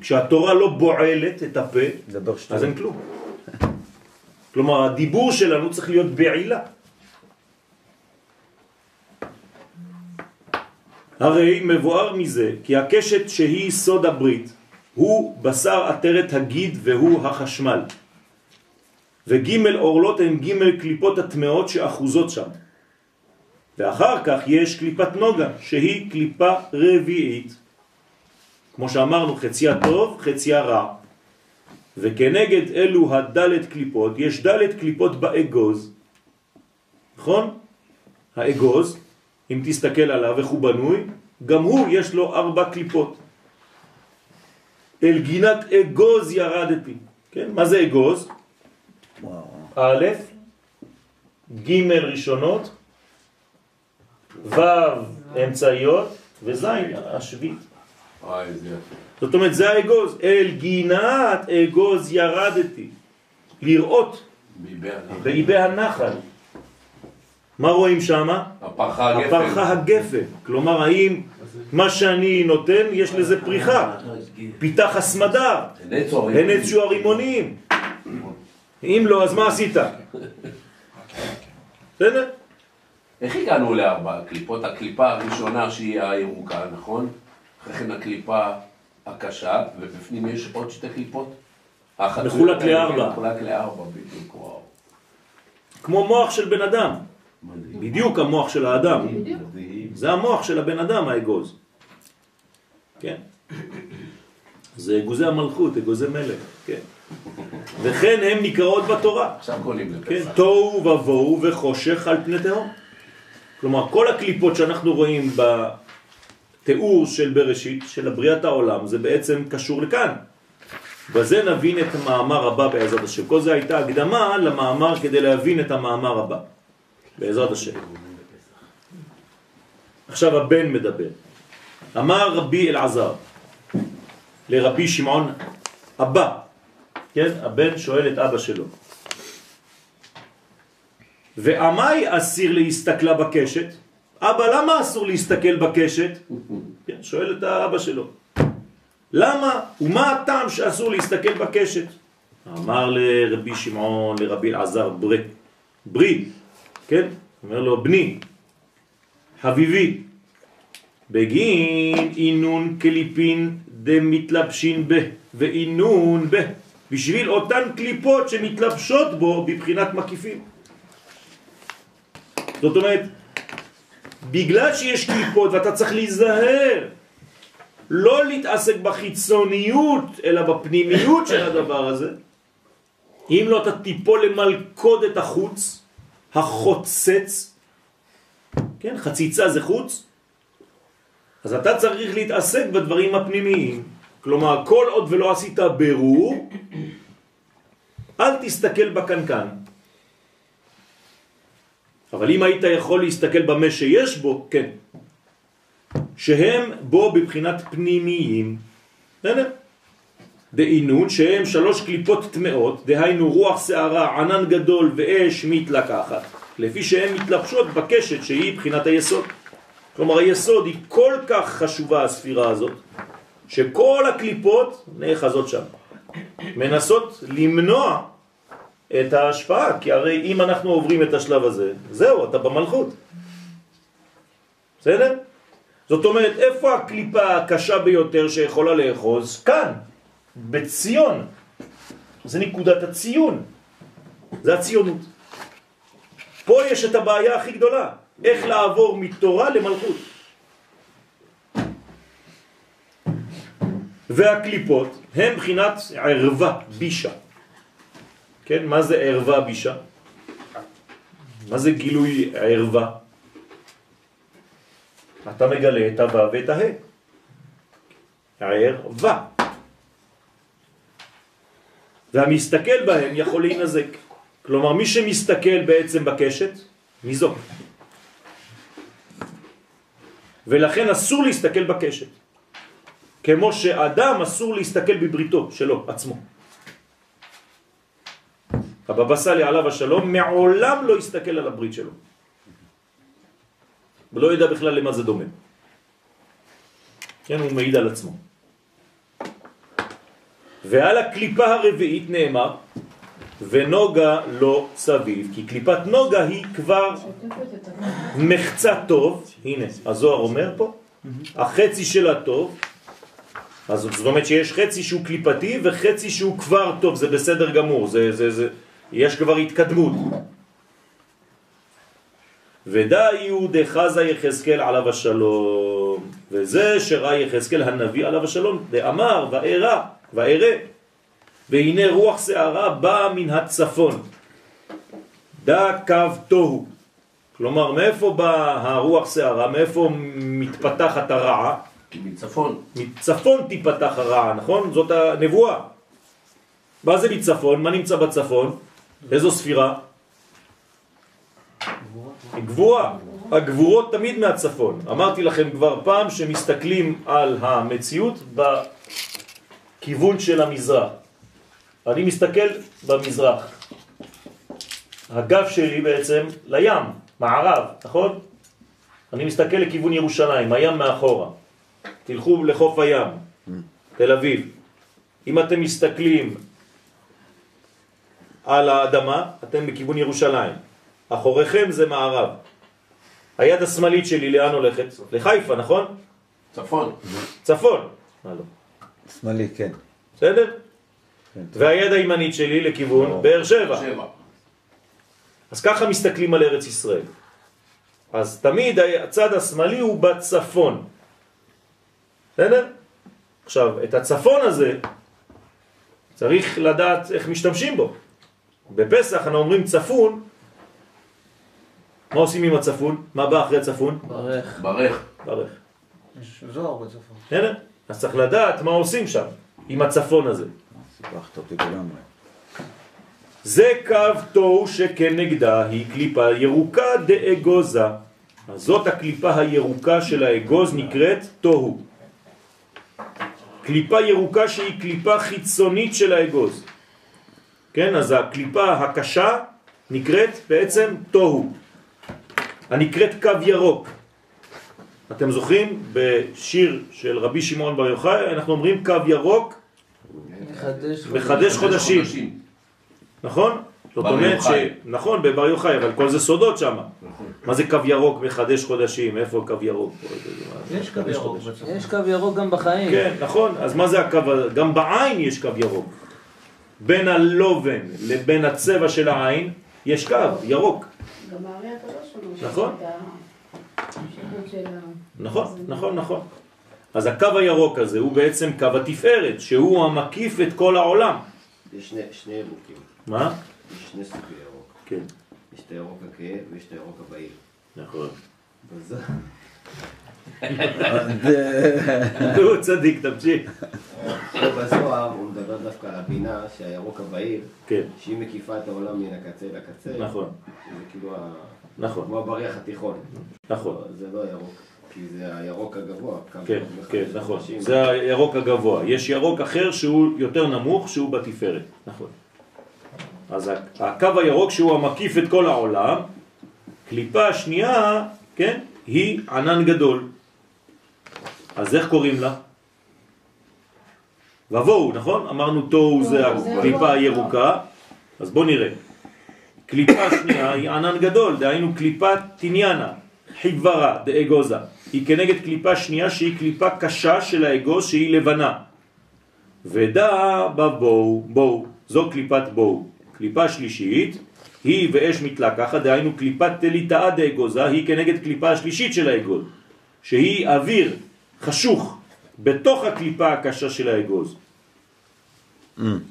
Speaker 1: כשהתורה לא בועלת את הפה, אז. אין כלום. כלומר, הדיבור שלנו צריך להיות בעילה. הרי מבואר מזה כי הקשת שהיא סוד הברית הוא בשר עטרת הגיד והוא החשמל. וג' אורלות הן ג' קליפות הטמעות שאחוזות שם. ואחר כך יש קליפת נוגה שהיא קליפה רביעית. כמו שאמרנו חציה טוב, חציה רע. וכנגד אלו הדלת קליפות, יש דלת קליפות באגוז, נכון? האגוז, אם תסתכל עליו איך הוא בנוי, גם הוא יש לו ארבע קליפות. אל גינת אגוז ירדתי, כן? מה זה אגוז? א', ג' ראשונות, ו' אמצעיות, וז' השביעית. זאת אומרת, זה האגוז. אל גינת אגוז ירדתי. לראות. באיבי הנחל. מה רואים שם?
Speaker 6: הפרחה הגפן.
Speaker 1: הפרחה הגפן. כלומר, האם מה שאני נותן, יש לזה פריחה. פיתח הסמדר. הנצו הרימונים. אם לא, אז מה עשית? בסדר?
Speaker 6: איך הגענו לארבע קליפות? הקליפה הראשונה שהיא הירוקה, נכון? אחרי כן הקליפה הקשה, ובפנים יש עוד שתי קליפות?
Speaker 1: מחולק לארבע.
Speaker 6: מחולק לארבע, בדיוק, וואו.
Speaker 1: כמו מוח של בן אדם.
Speaker 6: מדהים.
Speaker 1: בדיוק המוח של האדם.
Speaker 6: מדהים.
Speaker 1: זה המוח של הבן אדם, האגוז. כן? זה אגוזי המלכות, אגוזי מלך, כן? וכן הם נקראות בתורה.
Speaker 6: עכשיו
Speaker 1: כן,
Speaker 6: לפסח.
Speaker 1: תוהו ובוהו וחושך על פני תהום. כלומר, כל הקליפות שאנחנו רואים בתיאור של בראשית, של בריאת העולם, זה בעצם קשור לכאן. בזה נבין את המאמר הבא בעזרת השם. כל זה הייתה הקדמה למאמר כדי להבין את המאמר הבא, בעזרת השם. עכשיו הבן מדבר. אמר רבי אלעזר לרבי שמעון אבא, כן? הבן שואל את אבא שלו. ועמי אסיר להסתכלה בקשת? אבא, למה אסור להסתכל בקשת? כן, שואל את האבא שלו. למה? ומה הטעם שאסור להסתכל בקשת? אמר לרבי שמעון, לרבי אלעזר, ברי, ברי, כן? אומר לו, בני, חביבי, בגין אינון קליפין דמתלבשין בה, ואינון בה, בשביל אותן קליפות שמתלבשות בו בבחינת מקיפים. זאת אומרת, בגלל שיש קליפות ואתה צריך להיזהר, לא להתעסק בחיצוניות, אלא בפנימיות של הדבר הזה, אם לא אתה תיפול את החוץ, החוצץ, כן, חציצה זה חוץ, אז אתה צריך להתעסק בדברים הפנימיים. כלומר, כל עוד ולא עשית ברור, אל תסתכל בקנקן. אבל אם היית יכול להסתכל במה שיש בו, כן. שהם בו בבחינת פנימיים. בסדר? דאינון שהם שלוש קליפות טמאות, דהיינו רוח שערה, ענן גדול ואש מתלקחת, לפי שהן מתלבשות בקשת שהיא בחינת היסוד. כלומר היסוד היא כל כך חשובה הספירה הזאת, שכל הקליפות נאחזות שם. מנסות למנוע את ההשפעה, כי הרי אם אנחנו עוברים את השלב הזה, זהו, אתה במלכות. בסדר? זאת אומרת, איפה הקליפה הקשה ביותר שיכולה לאחוז? כאן, בציון. זה נקודת הציון. זה הציונות. פה יש את הבעיה הכי גדולה, איך לעבור מתורה למלכות. והקליפות הם בחינת ערווה, בישה. כן, מה זה ערווה, בישה? מה זה גילוי ערווה? אתה מגלה את הו' ואת הה. ערווה. והמסתכל בהם יכול להינזק. כלומר, מי שמסתכל בעצם בקשת, ניזוק. ולכן אסור להסתכל בקשת. כמו שאדם אסור להסתכל בבריתו שלו, עצמו. הבבא סאלי עליו השלום מעולם לא הסתכל על הברית שלו. ולא ידע בכלל למה זה דומה. כן, הוא מעיד על עצמו. ועל הקליפה הרביעית נאמר, ונוגה לא סביב, כי קליפת נוגה היא כבר. מחצה טוב, הנה, הזוהר אומר פה, החצי של הטוב, אז זאת אומרת שיש חצי שהוא קליפתי וחצי שהוא כבר טוב, זה בסדר גמור, זה, זה, זה, יש כבר התקדמות. ודאי הוא דחזה יחזקאל עליו השלום, וזה שראה יחזקאל הנביא עליו השלום, דאמר וארא, וארא, והנה רוח שערה באה מן הצפון, דא קו תוהו. כלומר, מאיפה באה הרוח שערה? מאיפה מתפתחת הרעה?
Speaker 6: מצפון.
Speaker 1: מצפון תיפתח הרעה, נכון? זאת הנבואה. מה זה מצפון? מה נמצא בצפון? איזו ספירה? גבורה. הגבורות תמיד מהצפון. אמרתי לכם כבר פעם שמסתכלים על המציאות בכיוון של המזרח. אני מסתכל במזרח. הגב שלי בעצם לים, מערב, נכון? אני מסתכל לכיוון ירושלים, הים מאחורה. תלכו לחוף הים, תל אביב. אם אתם מסתכלים על האדמה, אתם בכיוון ירושלים. אחוריכם זה מערב. היד השמאלית שלי לאן הולכת? לחיפה, נכון?
Speaker 6: צפון.
Speaker 1: צפון. מה לא?
Speaker 5: שמאלי, כן.
Speaker 1: בסדר? והיד הימנית שלי לכיוון באר שבע.
Speaker 6: שבע.
Speaker 1: אז ככה מסתכלים על ארץ ישראל. אז תמיד הצד השמאלי הוא בצפון. בסדר? עכשיו, את הצפון הזה צריך לדעת איך משתמשים בו. בפסח אנחנו אומרים צפון, מה עושים עם הצפון? מה בא אחרי הצפון?
Speaker 7: ברך.
Speaker 6: ברך.
Speaker 1: ברך.
Speaker 10: יש זוהר בצפון.
Speaker 1: בסדר? אז צריך לדעת מה עושים שם, עם הצפון הזה.
Speaker 5: סיפחת אותי לגמרי.
Speaker 1: זה קו תוהו שכנגדה היא קליפה ירוקה דאגוזה. אז זאת הקליפה הירוקה של האגוז נקראת תוהו. קליפה ירוקה שהיא קליפה חיצונית של האגוז. כן, אז הקליפה הקשה נקראת בעצם תוהו. הנקראת קו ירוק. אתם זוכרים? בשיר של רבי שמעון בר יוחאי אנחנו אומרים קו ירוק
Speaker 7: מחדש.
Speaker 1: מחדש חודשים. נכון? זאת אומרת ש... נכון, בבר יוחאי, אבל כל זה סודות שם.
Speaker 6: נכון.
Speaker 1: מה זה קו ירוק מחדש חודשים? איפה קו ירוק?
Speaker 10: יש קו ירוק.
Speaker 7: יש קו ירוק גם בחיים.
Speaker 1: כן, נכון. אז מה זה הקו. גם בעין יש קו ירוק. בין הלובן לבין הצבע של העין יש קו ירוק.
Speaker 3: גם הארי הקדוש שלנו.
Speaker 1: נכון. נכון, נכון, נכון. אז הקו הירוק הזה הוא בעצם קו התפארת, שהוא המקיף את כל העולם.
Speaker 8: יש שני- שני ירוקים,
Speaker 1: מה?
Speaker 8: יש שני סוגי ירוק.
Speaker 1: כן,
Speaker 8: יש את הירוק הכהה ויש את הירוק הבהיר.
Speaker 1: נכון. הוא צדיק, תמשיך.
Speaker 8: בזוהר הוא מדבר דווקא על הבינה שהירוק הבהיר,
Speaker 1: כן,
Speaker 8: שהיא מקיפה את העולם מן הקצה לקצה.
Speaker 1: נכון,
Speaker 8: זה כאילו ה...
Speaker 1: נכון,
Speaker 8: כמו הבריח התיכון.
Speaker 1: נכון.
Speaker 8: לא, זה לא הירוק, כי זה הירוק הגבוה.
Speaker 1: כן, כן, נכון. זה הירוק הגבוה. יש ירוק אחר שהוא יותר נמוך, שהוא בתפארת. נכון. אז הקו הירוק שהוא המקיף את כל העולם, קליפה השנייה, כן, היא ענן גדול. אז איך קוראים לה? ובואו, נכון? אמרנו תוהו זה הקליפה הירוקה, אז בואו נראה. קליפה שנייה היא ענן גדול, דהיינו קליפת תניאנה, חיברה דאגוזה. היא כנגד קליפה שנייה שהיא קליפה קשה של האגוז שהיא לבנה. ודא בבואו, בואו, זו קליפת בואו. קליפה שלישית היא ואש מתלקחת, דהיינו קליפת תליטאה דאגוזה, היא כנגד קליפה השלישית של האגוז, שהיא אוויר חשוך בתוך הקליפה הקשה של האגוז.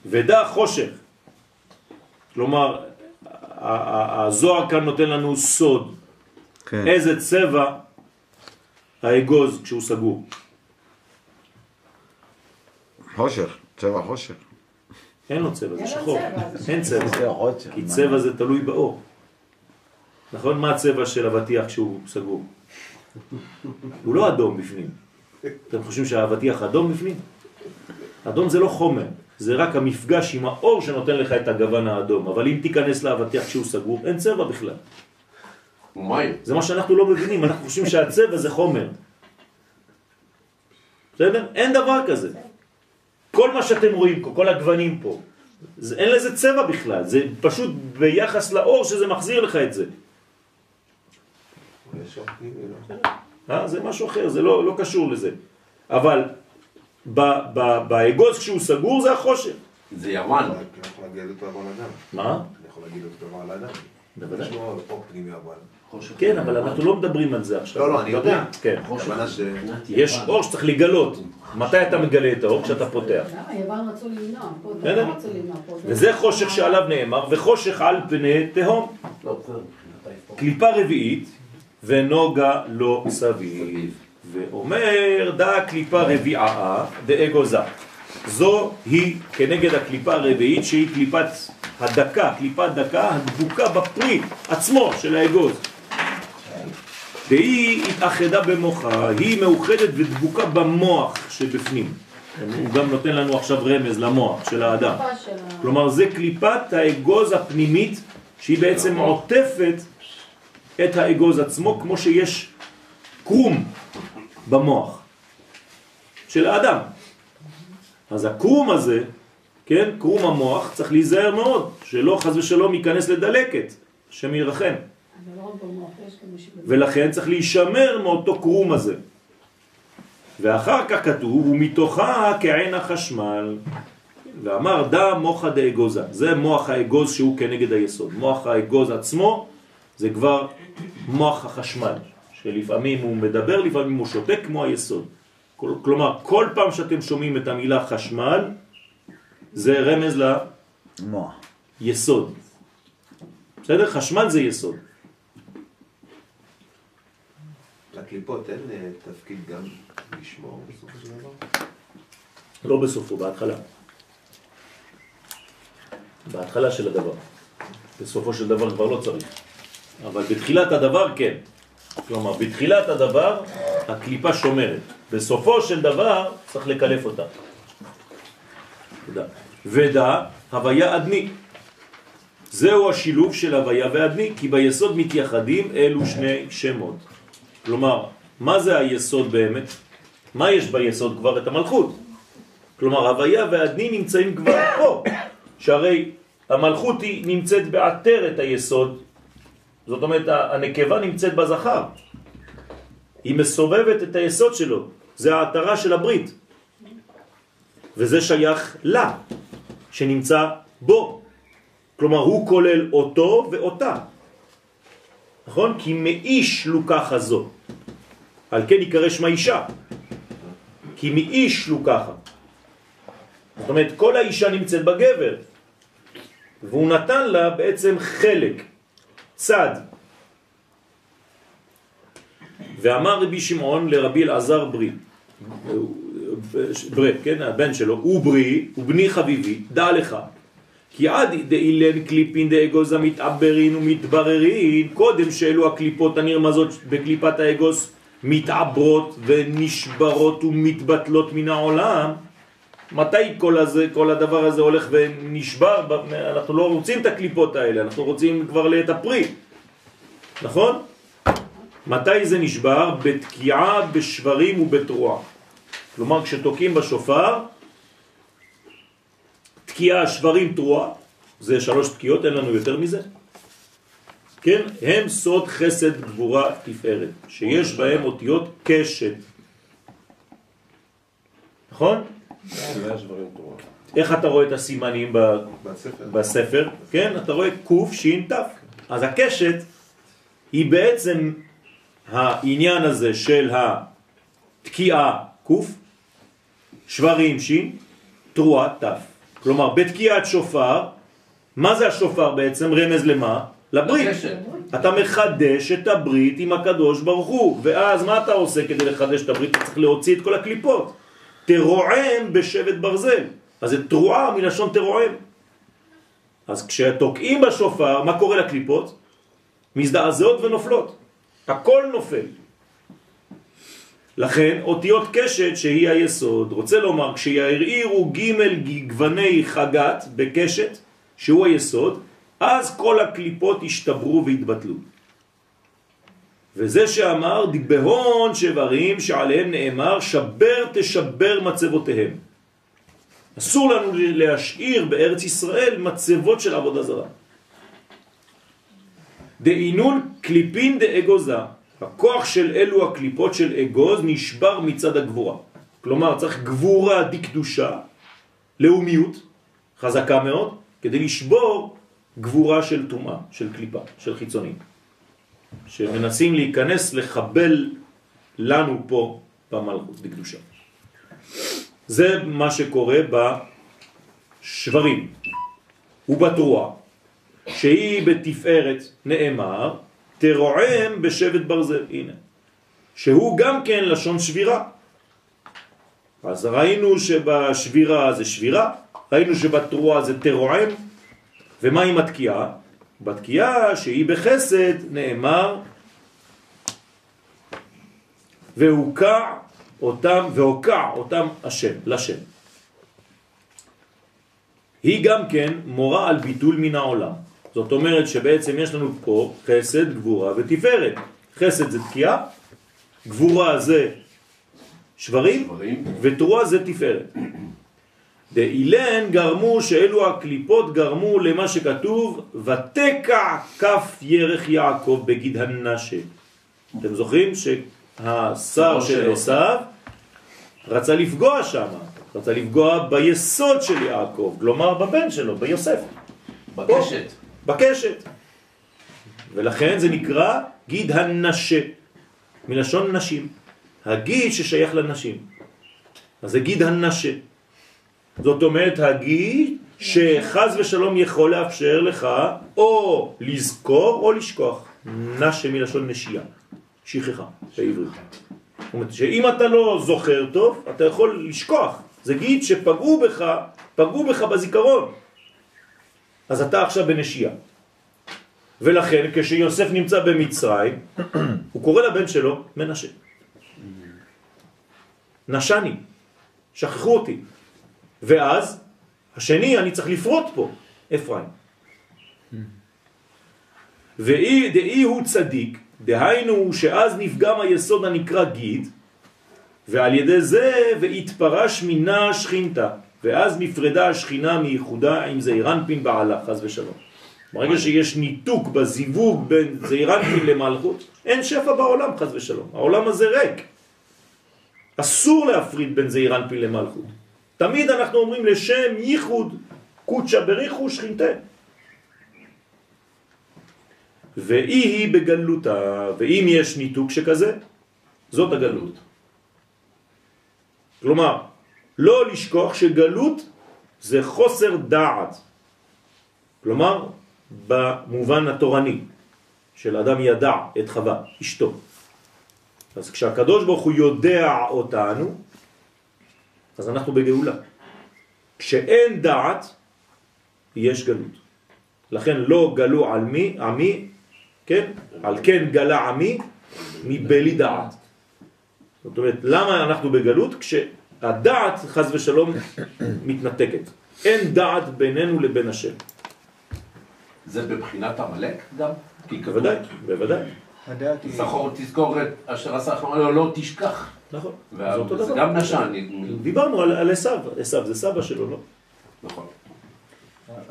Speaker 1: ודע חושך. כלומר, הזוהר כאן נותן לנו סוד.
Speaker 5: כן.
Speaker 1: איזה צבע האגוז כשהוא סגור.
Speaker 5: חושך, צבע חושך.
Speaker 1: אין לו צבע, זה שחור. אין צבע. כי צבע זה תלוי באור. נכון? מה הצבע של אבטיח כשהוא סגור? הוא לא אדום בפנים. אתם חושבים שהאבטיח אדום בפנים? אדום זה לא חומר, זה רק המפגש עם האור שנותן לך את הגוון האדום. אבל אם תיכנס לאבטיח כשהוא סגור, אין צבע בכלל.
Speaker 6: ומים.
Speaker 1: זה מה שאנחנו לא מבינים, אנחנו חושבים שהצבע זה חומר. בסדר? אין דבר כזה. כל מה שאתם רואים פה, כל הגוונים פה, זה, אין לזה צבע בכלל, זה פשוט ביחס לאור שזה מחזיר לך את זה. אה? זה משהו אחר, זה לא, לא קשור לזה. אבל ב- ב- באגוז כשהוא סגור זה החושך.
Speaker 6: זה יוון.
Speaker 4: אני יכול להגיד אותו אבל אדם.
Speaker 1: מה?
Speaker 4: אני יכול להגיד אותו אבל אדם.
Speaker 1: בוודאי.
Speaker 4: יש לו אור פנימי אבל.
Speaker 6: חושך
Speaker 1: כן, אבל. אנחנו לא מדברים על זה עכשיו.
Speaker 4: לא, לא, אני יודע.
Speaker 1: כן. יש אור שצריך לגלות. מתי אתה מגלה את האור? כשאתה פותח.
Speaker 3: למה? יוון רצו למנוע. לא
Speaker 1: וזה חושך שעליו נאמר, וחושך על פני תהום.
Speaker 6: לא.
Speaker 1: קליפה רביעית, ונוגה לא סביב. ואומר, דא קליפה רביעה דאגוזה. זו היא כנגד הקליפה הרביעית שהיא קליפת הדקה, קליפת דקה הדבוקה בפרי עצמו של האגוז. והיא התאחדה במוחה, היא מאוחדת ודבוקה במוח שבפנים. הוא גם נותן לנו עכשיו רמז למוח של האדם. כלומר זה קליפת האגוז הפנימית שהיא בעצם עוטפת את האגוז עצמו כמו שיש קרום במוח של האדם. אז הקרום הזה, כן, קרום המוח, צריך להיזהר מאוד, שלא חז ושלום ייכנס לדלקת, השם ירחם.
Speaker 3: אבל לא רק במוח,
Speaker 1: ולכן צריך להישמר מאותו קרום הזה. ואחר כך כתוב, ומתוכה כעין החשמל. ואמר דה מוחה דאגוזה. זה מוח האגוז שהוא כנגד היסוד. מוח האגוז עצמו זה כבר מוח החשמל, שלפעמים הוא מדבר, לפעמים הוא שותק כמו היסוד. כל- כלומר, כל פעם שאתם שומעים את המילה חשמל, זה רמז. ליסוד. בסדר? חשמל זה יסוד.
Speaker 4: לקליפות אין אה, תפקיד גם לשמור בסופו של דבר?
Speaker 1: לא בסופו, בהתחלה. בהתחלה של הדבר. בסופו של דבר כבר לא צריך. אבל בתחילת הדבר כן. כלומר, בתחילת הדבר הקליפה שומרת. בסופו של דבר צריך לקלף אותה. תודה. ודע, הוויה אדני. זהו השילוב של הוויה ואדני, כי ביסוד מתייחדים אלו שני שמות. כלומר, מה זה היסוד באמת? מה יש ביסוד כבר? את המלכות. כלומר, הוויה והאדני נמצאים כבר פה, שהרי המלכות היא נמצאת בעטרת היסוד, זאת אומרת, הנקבה נמצאת בזכר. היא מסובבת את היסוד שלו, זה העטרה של הברית. וזה שייך לה, שנמצא בו. כלומר, הוא כולל אותו ואותה. נכון? כי מאיש לוקחה זו. על כן יקרא שמה אישה. כי מאיש לוקחה. זאת אומרת, כל האישה נמצאת בגבר, והוא נתן לה בעצם חלק, צד. ואמר רבי שמעון לרבי אלעזר ברי, ברי, כן, הבן שלו, הוא ברי, הוא בני חביבי, דע לך, כי עד דאילן קליפין דאגוז המתעברין ומתבררין, קודם שאלו הקליפות הנרמזות בקליפת האגוז מתעברות ונשברות ומתבטלות מן העולם, מתי כל, הזה, כל הדבר הזה הולך ונשבר? אנחנו לא רוצים את הקליפות האלה, אנחנו רוצים כבר את הפרי, נכון? מתי זה נשבר? בתקיעה, בשברים ובתרועה. כלומר, כשתוקעים בשופר, תקיעה, שברים, תרועה, זה שלוש תקיעות, אין לנו יותר מזה. כן? הם סוד חסד גבורה תפארת, שיש בהם אותיות קשת. נכון? איך אתה רואה את הסימנים ב-
Speaker 4: בספר.
Speaker 1: בספר? כן, אתה רואה קוף שין תף. אז הקשת היא בעצם העניין הזה של התקיעה קוף, שברים שין, תרועה תף. כלומר, בתקיעת שופר, מה זה השופר בעצם? רמז למה? לברית. אתה מחדש את הברית עם הקדוש ברוך הוא, ואז מה אתה עושה כדי לחדש את הברית? אתה צריך להוציא את כל הקליפות. תרועם בשבט ברזל. אז זה תרועה מלשון תרועם. אז כשתוקעים בשופר, מה קורה לקליפות? מזדעזעות ונופלות. הכל נופל. לכן אותיות קשת שהיא היסוד, רוצה לומר כשירעירו ג' גווני חגת בקשת, שהוא היסוד, אז כל הקליפות השתברו והתבטלו. וזה שאמר בהון שברים שעליהם נאמר שבר תשבר מצבותיהם. אסור לנו להשאיר בארץ ישראל מצבות של עבודה זרה. דאינון קליפין דאגוזה, הכוח של אלו הקליפות של אגוז נשבר מצד הגבורה. כלומר צריך גבורה דקדושה, לאומיות, חזקה מאוד, כדי לשבור גבורה של טומאה, של קליפה, של חיצונים, שמנסים להיכנס, לחבל לנו פה במלכות, בקדושה. זה מה שקורה בשברים ובתרועה, שהיא בתפארת נאמר, תרועם בשבט ברזל, הנה, שהוא גם כן לשון שבירה. אז ראינו שבשבירה זה שבירה, ראינו שבתרועה זה תרועם, ומה עם התקיעה? בתקיעה שהיא בחסד נאמר והוקע אותם, והוקע אותם השם, לשם. היא גם כן מורה על ביטול מן העולם. זאת אומרת שבעצם יש לנו פה חסד, גבורה ותפארת. חסד זה תקיעה, גבורה זה שברים,
Speaker 6: שברים.
Speaker 1: ותרועה זה תפארת. דאילן גרמו שאלו הקליפות גרמו למה שכתוב ותקע כף ירך יעקב בגיד הנשה. אתם זוכרים שהשר של עשיו רצה לפגוע שם, רצה לפגוע ביסוד של יעקב, כלומר בבן שלו, ביוסף,
Speaker 6: בקשת.
Speaker 1: בקשת. ולכן זה נקרא גיד הנשה, מלשון נשים. הגיד ששייך לנשים. אז זה גיד הנשה. זאת אומרת, הגיד שחז ושלום יכול לאפשר לך או לזכור או לשכוח. נשה מלשון נשייה, שכחה בעברית. זאת אומרת שאם אתה לא זוכר טוב, אתה יכול לשכוח. זה גיד שפגעו בך, פגעו בך בזיכרון. אז אתה עכשיו בנשייה. ולכן כשיוסף נמצא במצרים, הוא קורא לבן שלו מנשה. נשני, שכחו אותי. ואז השני אני צריך לפרוט פה, אפרים. ואי דאי הוא צדיק, דהיינו שאז נפגם היסוד הנקרא גיד, ועל ידי זה והתפרש מינה שכינתה, ואז נפרדה השכינה מייחודה עם זעירנפין בעלה, חז ושלום. ברגע שיש ניתוק בזיווג בין זעירנפין למלכות, אין שפע בעולם, חז ושלום. העולם הזה ריק. אסור להפריד בין זעירנפין למלכות. תמיד אנחנו אומרים לשם ייחוד, קודשא בריחו שכינתה. ואי היא בגלותה, ואם יש ניתוק שכזה, זאת הגלות. כלומר, לא לשכוח שגלות זה חוסר דעת. כלומר, במובן התורני של אדם ידע את חווה, אשתו. אז כשהקדוש ברוך הוא יודע אותנו, אז אנחנו בגאולה. כשאין דעת, יש גלות. לכן לא גלו על מי, עמי, כן? על כן גלה עמי מבלי דעת. זאת אומרת, למה אנחנו בגלות? כשהדעת, חז ושלום, מתנתקת. אין דעת בינינו לבין השם.
Speaker 6: זה בבחינת עמלק גם?
Speaker 1: בוודאי, בוודאי.
Speaker 10: הדעת היא...
Speaker 6: זכור תזכור את אשר עשה לך, לא, לא תשכח.
Speaker 1: נכון, זה אותו
Speaker 6: וזה
Speaker 1: דבר.
Speaker 6: גם נשן.
Speaker 1: דיברנו על, על עשיו, עשיו זה סבא שלו, לא?
Speaker 6: נכון.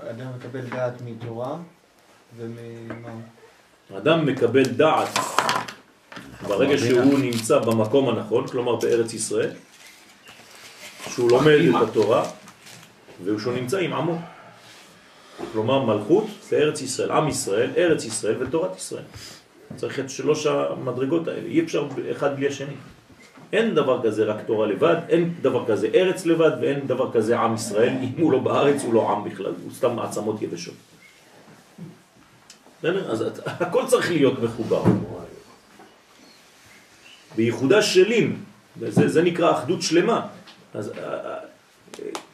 Speaker 10: האדם מקבל דעת מתורה וממה?
Speaker 1: אדם מקבל דעת ברגע שהוא נמצא במקום הנכון, כלומר בארץ ישראל, שהוא לומד את התורה ושהוא נמצא עם עמו. כלומר מלכות זה ארץ ישראל, עם ישראל, ארץ ישראל ותורת ישראל. צריך את שלוש המדרגות האלה, אי אפשר אחד בלי השני. אין דבר כזה רק תורה לבד, אין דבר כזה ארץ לבד, ואין דבר כזה עם ישראל. אם הוא לא בארץ, הוא לא עם בכלל, הוא סתם מעצמות יבשות. אז הכל צריך להיות מחובר. בייחודה שלים, זה, זה נקרא אחדות שלמה. אז אה, אה,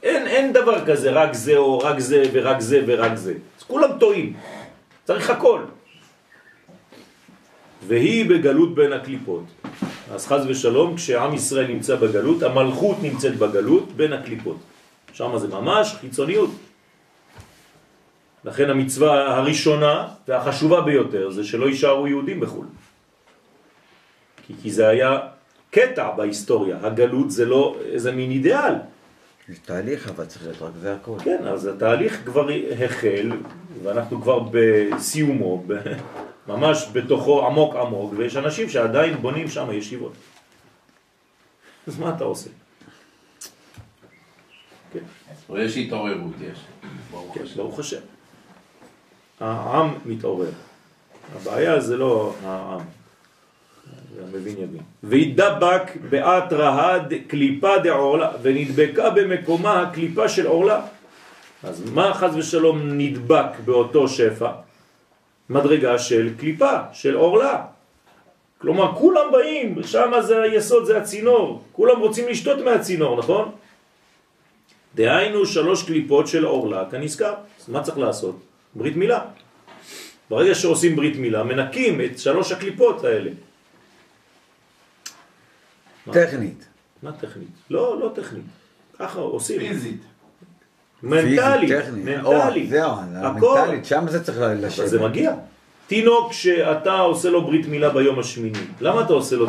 Speaker 1: אין, אין דבר כזה, רק זה או רק זה ורק זה ורק זה. אז כולם טועים, צריך הכל. והיא בגלות בין הקליפות. אז חז ושלום, כשעם ישראל נמצא בגלות, המלכות נמצאת בגלות בין הקליפות. שם זה ממש חיצוניות. לכן המצווה הראשונה והחשובה ביותר זה שלא יישארו יהודים בחו"ל. כי, כי זה היה קטע בהיסטוריה, הגלות זה לא איזה מין אידיאל.
Speaker 5: יש תהליך, אבל צריך להיות רק זה הכל.
Speaker 1: כן, אז התהליך כבר החל, ואנחנו כבר בסיומו, ב- ממש בתוכו עמוק עמוק, ויש אנשים שעדיין בונים שם ישיבות. אז מה אתה עושה? כן,
Speaker 6: יש התעוררות, יש.
Speaker 1: כן. ברוך השם. העם מתעורר. הבעיה זה לא העם. המבין יבין. וידבק בעת רהד קליפה דעורלה, ונדבקה במקומה הקליפה של עורלה. אז מה חז ושלום נדבק באותו שפע? מדרגה של קליפה, של עורלה. כלומר, כולם באים, שם זה היסוד, זה הצינור. כולם רוצים לשתות מהצינור, נכון? דהיינו שלוש קליפות של עורלה כנזכר. אז מה צריך לעשות? ברית מילה. ברגע שעושים ברית מילה, מנקים את שלוש הקליפות האלה.
Speaker 5: טכנית.
Speaker 1: מה טכנית? לא, לא טכנית. ככה עושים.
Speaker 9: פיזית.
Speaker 1: מנטלית. מנטלית.
Speaker 5: או, זהו,
Speaker 1: הכל.
Speaker 5: המנטלית, שם זה צריך לשבת.
Speaker 1: זה מגיע. תינוק שאתה עושה לו ברית מילה ביום השמיני, למה אתה עושה לו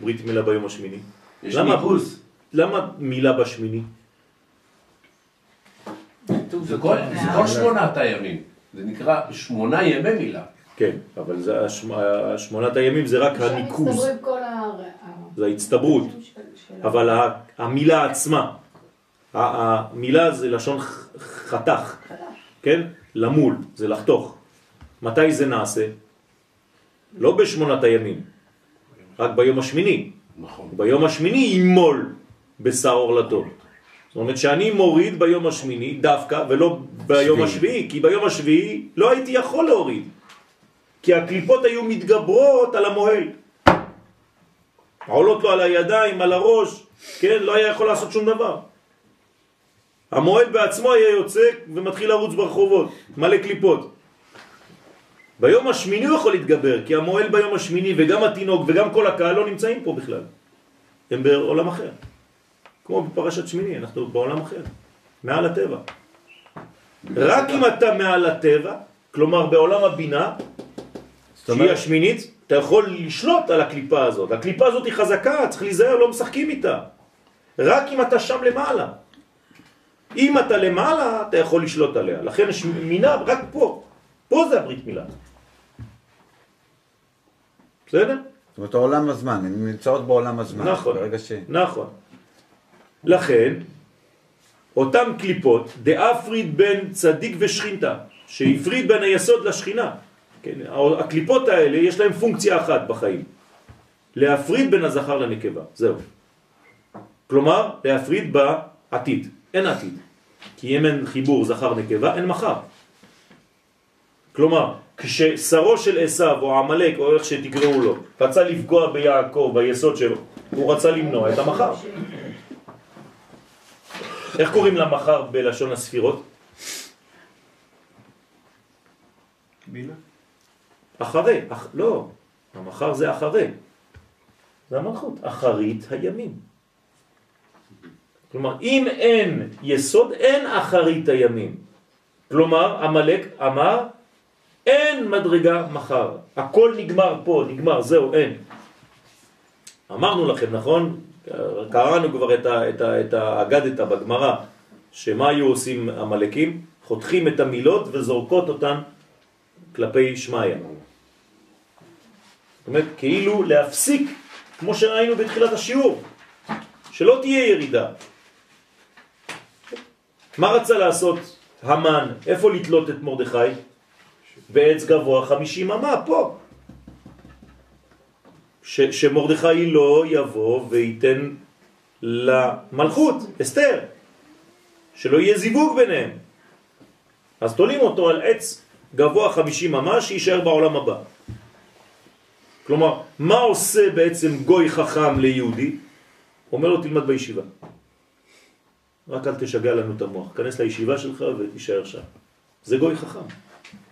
Speaker 1: ברית מילה ביום השמיני?
Speaker 6: יש
Speaker 1: למה?
Speaker 6: ניגוס.
Speaker 1: למה מילה בשמיני?
Speaker 6: זה כל זה כל שמונת הימים. זה נקרא שמונה ימי מילה.
Speaker 1: כן, אבל. השמונת הימים זה רק הניקוז,
Speaker 3: מצטברים כל ה... ה-
Speaker 1: זה ההצטברות, אבל המילה עצמה, המילה זה לשון חתך, כן? למול, זה לחתוך. מתי זה נעשה? לא בשמונת הימים, רק ביום השמיני.
Speaker 6: נכון.
Speaker 1: ביום השמיני ימול בשר עורלתו. זאת אומרת שאני מוריד ביום השמיני דווקא ולא ביום
Speaker 5: שביעי.
Speaker 1: השביעי, כי ביום השביעי לא הייתי יכול להוריד. כי הקליפות היו מתגברות על המוהל. עולות לו על הידיים, על הראש, כן? לא היה יכול לעשות שום דבר. המוהל בעצמו היה יוצא ומתחיל לרוץ ברחובות, מלא קליפות. ביום השמיני הוא יכול להתגבר, כי המוהל ביום השמיני וגם התינוק וגם כל הקהל לא נמצאים פה בכלל. הם בעולם אחר. כמו בפרשת שמיני, אנחנו בעולם אחר. מעל הטבע. רק אם אתה מעל הטבע, כלומר בעולם הבינה, שהיא השמינית, אתה יכול לשלוט על הקליפה הזאת. הקליפה הזאת היא חזקה, צריך להיזהר, לא משחקים איתה. רק אם אתה שם למעלה. אם אתה למעלה, אתה יכול לשלוט עליה. לכן יש מינה רק פה. פה זה הברית מילה. בסדר?
Speaker 5: זאת אומרת, עולם הזמן, הן נמצאות בעולם הזמן.
Speaker 1: נכון.
Speaker 5: ש...
Speaker 1: נכון. לכן, אותם קליפות, דאפריד בין צדיק ושכינתה, שהפריד בין היסוד לשכינה. כן, הקליפות האלה יש להם פונקציה אחת בחיים, להפריד בין הזכר לנקבה, זהו. כלומר, להפריד בעתיד, אין עתיד. כי אם אין חיבור זכר נקבה, אין מחר. כלומר, כששרו של עשיו או עמלק או איך שתקראו לו, רצה לפגוע ביעקב, ביסוד שלו, הוא רצה למנוע את המחר. איך קוראים למחר בלשון הספירות?
Speaker 10: בינה?
Speaker 1: אחרי, אח, לא, המחר זה אחרי. זה המלכות, אחרית הימים. כלומר, אם אין יסוד, אין אחרית הימים. כלומר, המלאק אמר, אין מדרגה מחר. הכל נגמר פה, נגמר, זהו, אין. אמרנו לכם, נכון? קראנו כבר את, ה, את, ה, את האגדתא בגמרא, שמה היו עושים המלאקים? חותכים את המילות וזורקות אותן כלפי שמעיה. זאת אומרת, כאילו להפסיק, כמו שראינו בתחילת השיעור, שלא תהיה ירידה. מה רצה לעשות המן? איפה לתלות את מרדכי? בעץ גבוה חמישים אמה, פה. ש, שמרדכי לא יבוא וייתן למלכות, אסתר, שלא יהיה זיווג ביניהם. אז תולים אותו על עץ גבוה חמישי ממש, שיישאר בעולם הבא. כלומר, מה עושה בעצם גוי חכם ליהודי? אומר לו תלמד בישיבה. רק אל תשגע לנו את המוח, כנס לישיבה שלך ותישאר שם. זה גוי חכם.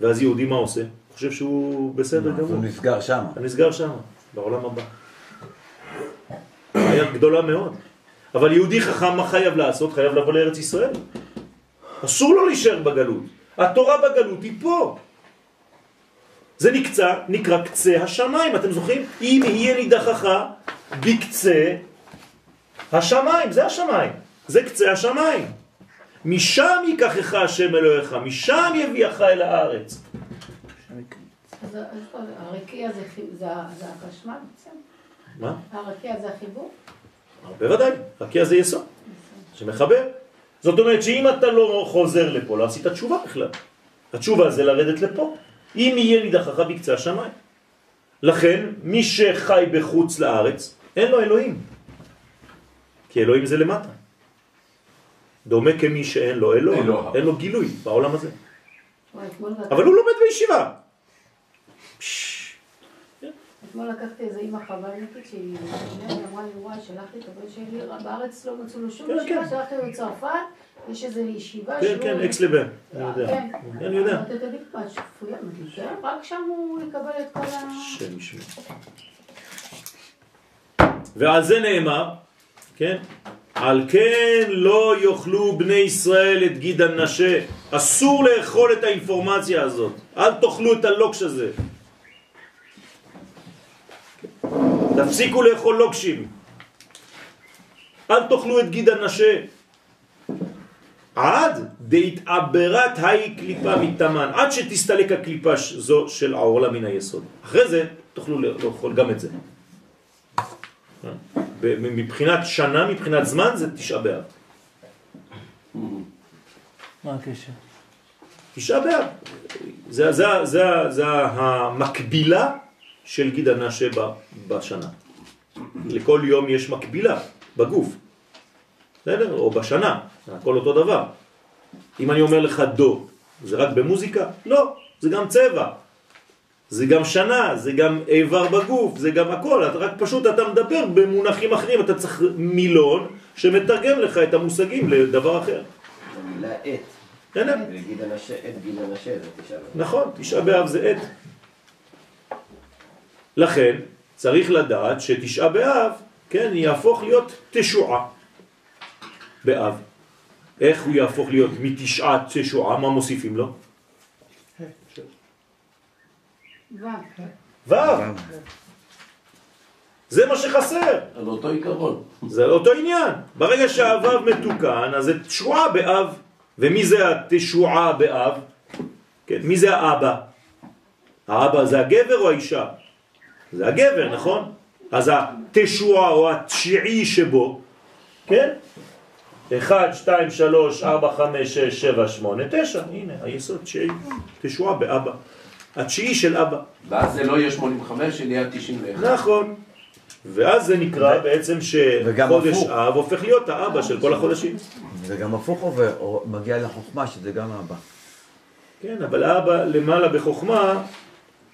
Speaker 1: ואז יהודי מה עושה? חושב שהוא בסדר גמור.
Speaker 5: הוא נסגר שם.
Speaker 1: הוא נסגר שם, בעולם הבא. בעיה גדולה מאוד. אבל יהודי חכם מה חייב לעשות? חייב לבוא לארץ ישראל. אסור לו להישאר בגלות. התורה בגלות היא פה. זה נקצה, נקרא קצה השמיים, אתם זוכרים? אם יהיה נידחך בקצה השמיים, זה השמיים, זה קצה השמיים. משם ייקחך השם אלוהיך, משם יביאך אל הארץ.
Speaker 3: אז הרקיע זה החשמל בעצם?
Speaker 1: מה?
Speaker 3: הרקיע זה החיבור?
Speaker 1: בוודאי, רקיע זה יסוד, שמחבר. זאת אומרת שאם אתה לא חוזר לפה, לא עשית תשובה בכלל. התשובה זה לרדת לפה. אם יהיה נידחך בקצה השמיים. לכן, מי שחי בחוץ לארץ, אין לו אלוהים. כי אלוהים זה למטה. דומה כמי שאין לו אלוה,
Speaker 6: אלוה.
Speaker 1: אין לו גילוי בעולם הזה. אבל הוא לומד בישיבה.
Speaker 3: אתמול לקחתי איזה אימא חב"דניקית שהיא היא אמרה לי, וואי, שלחתי את הבן שלי, בארץ לא מצאו לו שום
Speaker 1: כן,
Speaker 3: ישיבה,
Speaker 1: כן.
Speaker 3: שלחתי לו צרפת, יש איזו ישיבה
Speaker 1: כן,
Speaker 3: שהוא-
Speaker 1: כן, אקס לבן, אני יודע.
Speaker 3: כן.
Speaker 1: אני יודע.
Speaker 3: אתה יודע מה, שפויה? כן, רק שם הוא יקבל את כל ה...
Speaker 1: השם ישמע. ועל זה נאמר, כן? על כן לא יאכלו בני ישראל את גיד הנשה. אסור לאכול את האינפורמציה הזאת. אל תאכלו את הלוקש הזה. תפסיקו לאכול לוקשים. אל תאכלו את גיד הנשה. עד דהתעברת היי קליפה מתאמן, עד שתסתלק הקליפה זו של העורלה מן היסוד. אחרי זה תוכלו לאכול גם את זה. ב- מבחינת שנה, מבחינת זמן, זה תשעה באב.
Speaker 7: מה הקשר?
Speaker 1: תשעה באב. זה, זה, זה, זה המקבילה של גיד הנשה בשנה. לכל יום יש מקבילה בגוף. בסדר? או בשנה, הכל אותו דבר. אם אני אומר לך דו, זה רק במוזיקה? לא, זה גם צבע. זה גם שנה, זה גם איבר בגוף, זה גם הכל, אתה רק פשוט אתה מדבר במונחים אחרים, אתה צריך מילון שמתרגם לך את המושגים לדבר אחר.
Speaker 8: המילה עת, הנשה, עת גיד הנשה, זה תשעה באב.
Speaker 1: נכון, תשעה באב זה עת. לכן צריך לדעת שתשעה באב, כן, יהפוך להיות תשועה באב. איך הוא יהפוך להיות מתשעה תשועה? מה מוסיפים לו?
Speaker 3: ו'.
Speaker 1: ו'. זה מה שחסר.
Speaker 6: על אותו עיקרון.
Speaker 1: זה אותו עניין. ברגע שהו' מתוקן, אז זה תשועה באב. ומי זה התשועה באב? כן, מי זה האבא? האבא זה הגבר או האישה? זה הגבר, נכון? אז התשועה או התשיעי שבו, כן? 1, 2, 3, 4, 5, 6, 7, 8, 9, הנה, היסוד תשיעי, תשועה באבא. התשיעי של אבא.
Speaker 6: ואז זה לא יהיה 85, אלא יהיה 91.
Speaker 1: נכון. ואז זה נקרא בעצם
Speaker 5: וגם
Speaker 1: שחודש
Speaker 5: הפוך.
Speaker 1: אב הופך להיות האבא של כל החודשים.
Speaker 5: וגם הפוך עובר, או מגיע לחוכמה, שזה גם הבא.
Speaker 1: כן, אבל האבא למעלה בחוכמה,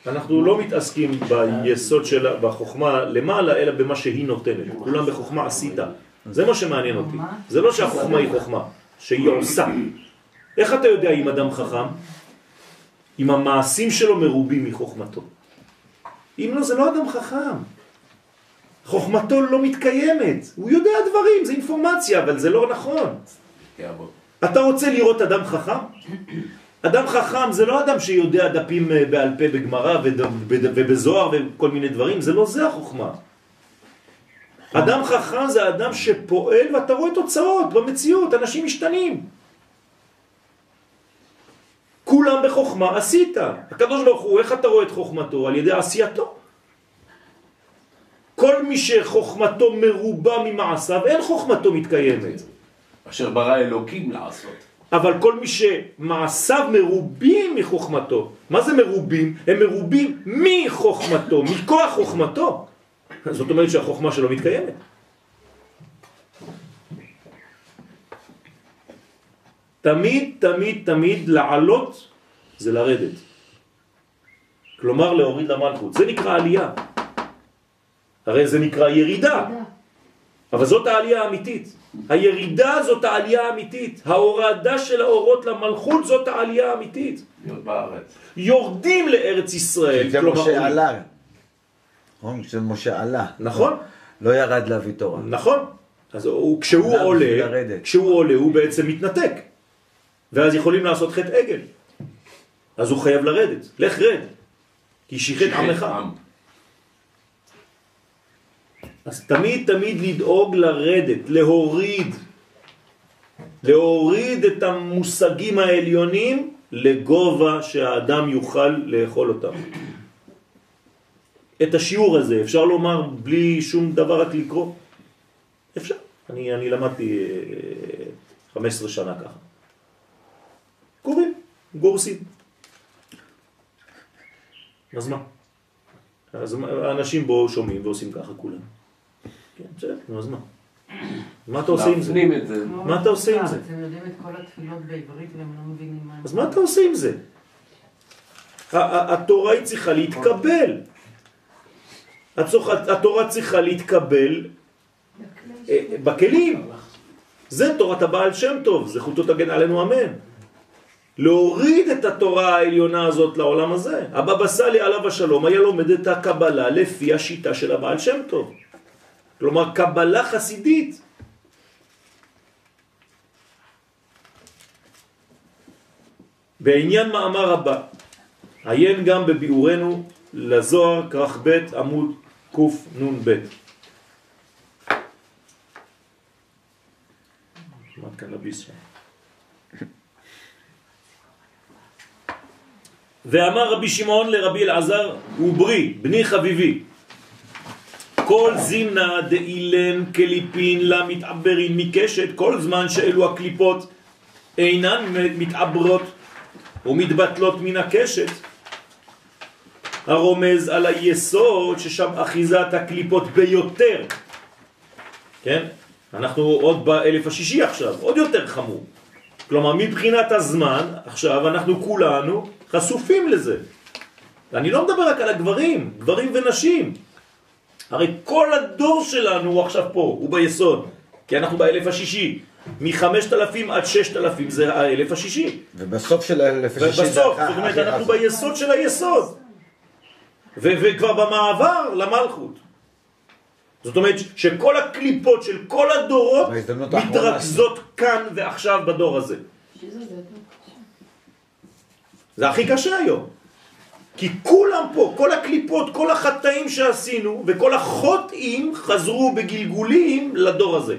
Speaker 1: אנחנו לא מתעסקים ביסוד שלה, בחוכמה למעלה, אלא במה שהיא נותנת. כולם בחוכמה עשית. זה מה שמעניין אותי. זה לא שהחוכמה היא חוכמה, שהיא עושה. איך אתה יודע אם אדם חכם? אם המעשים שלו מרובים מחוכמתו. אם לא, זה לא אדם חכם. חוכמתו לא מתקיימת. הוא יודע דברים, זה אינפורמציה, אבל זה לא נכון. אתה רוצה לראות אדם חכם? אדם חכם זה לא אדם שיודע דפים אה, בעל פה בגמרא ובזוהר וכל מיני דברים, זה לא זה החוכמה. אדם חכם זה אדם שפועל ואתה רואה תוצאות במציאות, אנשים משתנים. כולם בחוכמה עשית. הקדוש ברוך הוא, איך אתה רואה את חוכמתו? על ידי עשייתו. כל מי שחוכמתו מרובה ממעשיו, אין חוכמתו מתקיימת.
Speaker 6: אשר ברא אלוקים לעשות.
Speaker 1: אבל כל מי שמעשיו מרובים מחוכמתו, מה זה מרובים? הם מרובים מחוכמתו, מכוח חוכמתו. זאת אומרת שהחוכמה שלו מתקיימת. תמיד, תמיד, תמיד לעלות זה לרדת. כלומר להוריד למלכות. זה נקרא עלייה. הרי זה נקרא ירידה. אבל זאת העלייה האמיתית. הירידה זאת העלייה האמיתית. ההורדה של האורות למלכות זאת העלייה האמיתית.
Speaker 6: להיות בארץ.
Speaker 1: יורדים לארץ ישראל.
Speaker 5: זה
Speaker 1: כלומר,
Speaker 5: משה
Speaker 1: עולים.
Speaker 5: עלה. נכון? זה משה עלה.
Speaker 1: נכון.
Speaker 5: לא ירד להביא תורה.
Speaker 1: נכון. אז הוא, כשהוא עולה. כשהוא עולה הוא בעצם מתנתק. ואז יכולים לעשות חטא עגל. אז הוא חייב לרדת. לך רד. כי שיחת עמך.
Speaker 6: עם.
Speaker 1: אז תמיד תמיד לדאוג לרדת, להוריד. להוריד את המושגים העליונים לגובה שהאדם יוכל לאכול אותם. את השיעור הזה אפשר לומר בלי שום דבר רק לקרוא? אפשר. אני, אני למדתי אה, 15 שנה ככה. קוראים, גורסים. אז מה? אז האנשים בו שומעים ועושים ככה כולם. כן, בסדר, נו אז מה? מה אתה עושה עם זה?
Speaker 6: את זה.
Speaker 1: מה אתה עושה עם זה?
Speaker 2: אתם יודעים את כל התפילות בעברית והם לא מבינים מה...
Speaker 1: אז מה אתה עושה עם זה? התורה היא צריכה להתקבל. הצורך- התורה צריכה להתקבל אה, בכלים. זה תורת הבעל שם טוב, זכותו תגן עלינו אמן. להוריד את התורה העליונה הזאת לעולם הזה. הבבא סאלי עליו השלום היה לומד את הקבלה לפי השיטה של הבעל שם טוב. כלומר קבלה חסידית. בעניין מאמר הבא, עיין גם בביאורנו לזוהר כרך ב' עמוד קנ"ב. לביס שם. ואמר רבי שמעון לרבי אלעזר, וברי, בני חביבי, כל זימנה דאילן קליפין לה מתעברין מקשת, כל זמן שאלו הקליפות אינן מתעברות ומתבטלות מן הקשת, הרומז על היסוד ששם אחיזת הקליפות ביותר. כן? אנחנו עוד באלף השישי עכשיו, עוד יותר חמור. כלומר, מבחינת הזמן, עכשיו אנחנו כולנו חשופים לזה. ואני לא מדבר רק על הגברים, גברים ונשים. הרי כל הדור שלנו הוא עכשיו פה, הוא ביסוד, כי אנחנו באלף השישי. מחמשת אלפים עד ששת אלפים זה האלף השישי.
Speaker 5: ובסוף של האלף השישי זה
Speaker 1: ובסוף,
Speaker 5: אחרי-
Speaker 1: זאת אומרת, אנחנו ביסוד של היסוד. ו- וכבר במעבר למלכות. זאת אומרת שכל הקליפות של כל הדורות מתרכזות כאן ועכשיו בדור הזה.
Speaker 3: שזה זה
Speaker 1: הכי קשה היום. כי כולם פה, כל הקליפות, כל החטאים שעשינו וכל החוטאים חזרו בגלגולים לדור הזה.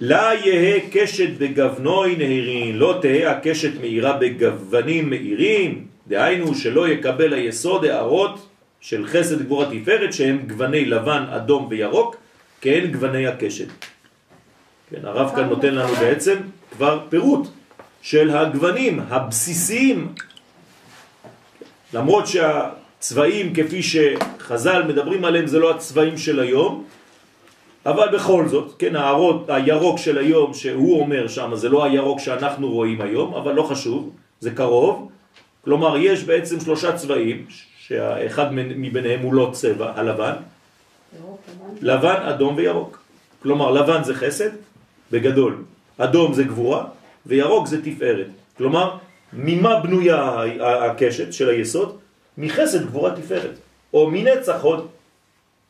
Speaker 1: לה יהא קשת בגוונוי נהירין, לא תהא הקשת מאירה בגוונים מאירים, דהיינו שלא יקבל היסוד הערות של חסד גבורה תפארת שהם גווני לבן, אדום וירוק, כאין גווני הקשת. כן, הרב כאן נותן לנו בעצם כבר פירוט של הגוונים הבסיסיים, למרות שהצבעים כפי שחז"ל מדברים עליהם זה לא הצבעים של היום, אבל בכל זאת, כן, הערות, הירוק של היום שהוא אומר שם, זה לא הירוק שאנחנו רואים היום, אבל לא חשוב, זה קרוב. כלומר, יש בעצם שלושה צבעים, שהאחד מביניהם הוא לא צבע, הלבן,
Speaker 3: ירוק, לבן.
Speaker 1: אדום וירוק. כלומר, לבן זה חסד, בגדול. אדום זה גבורה, וירוק זה תפארת. כלומר, ממה בנויה הקשת של היסוד? מחסד גבורה תפארת. או מנצח הוד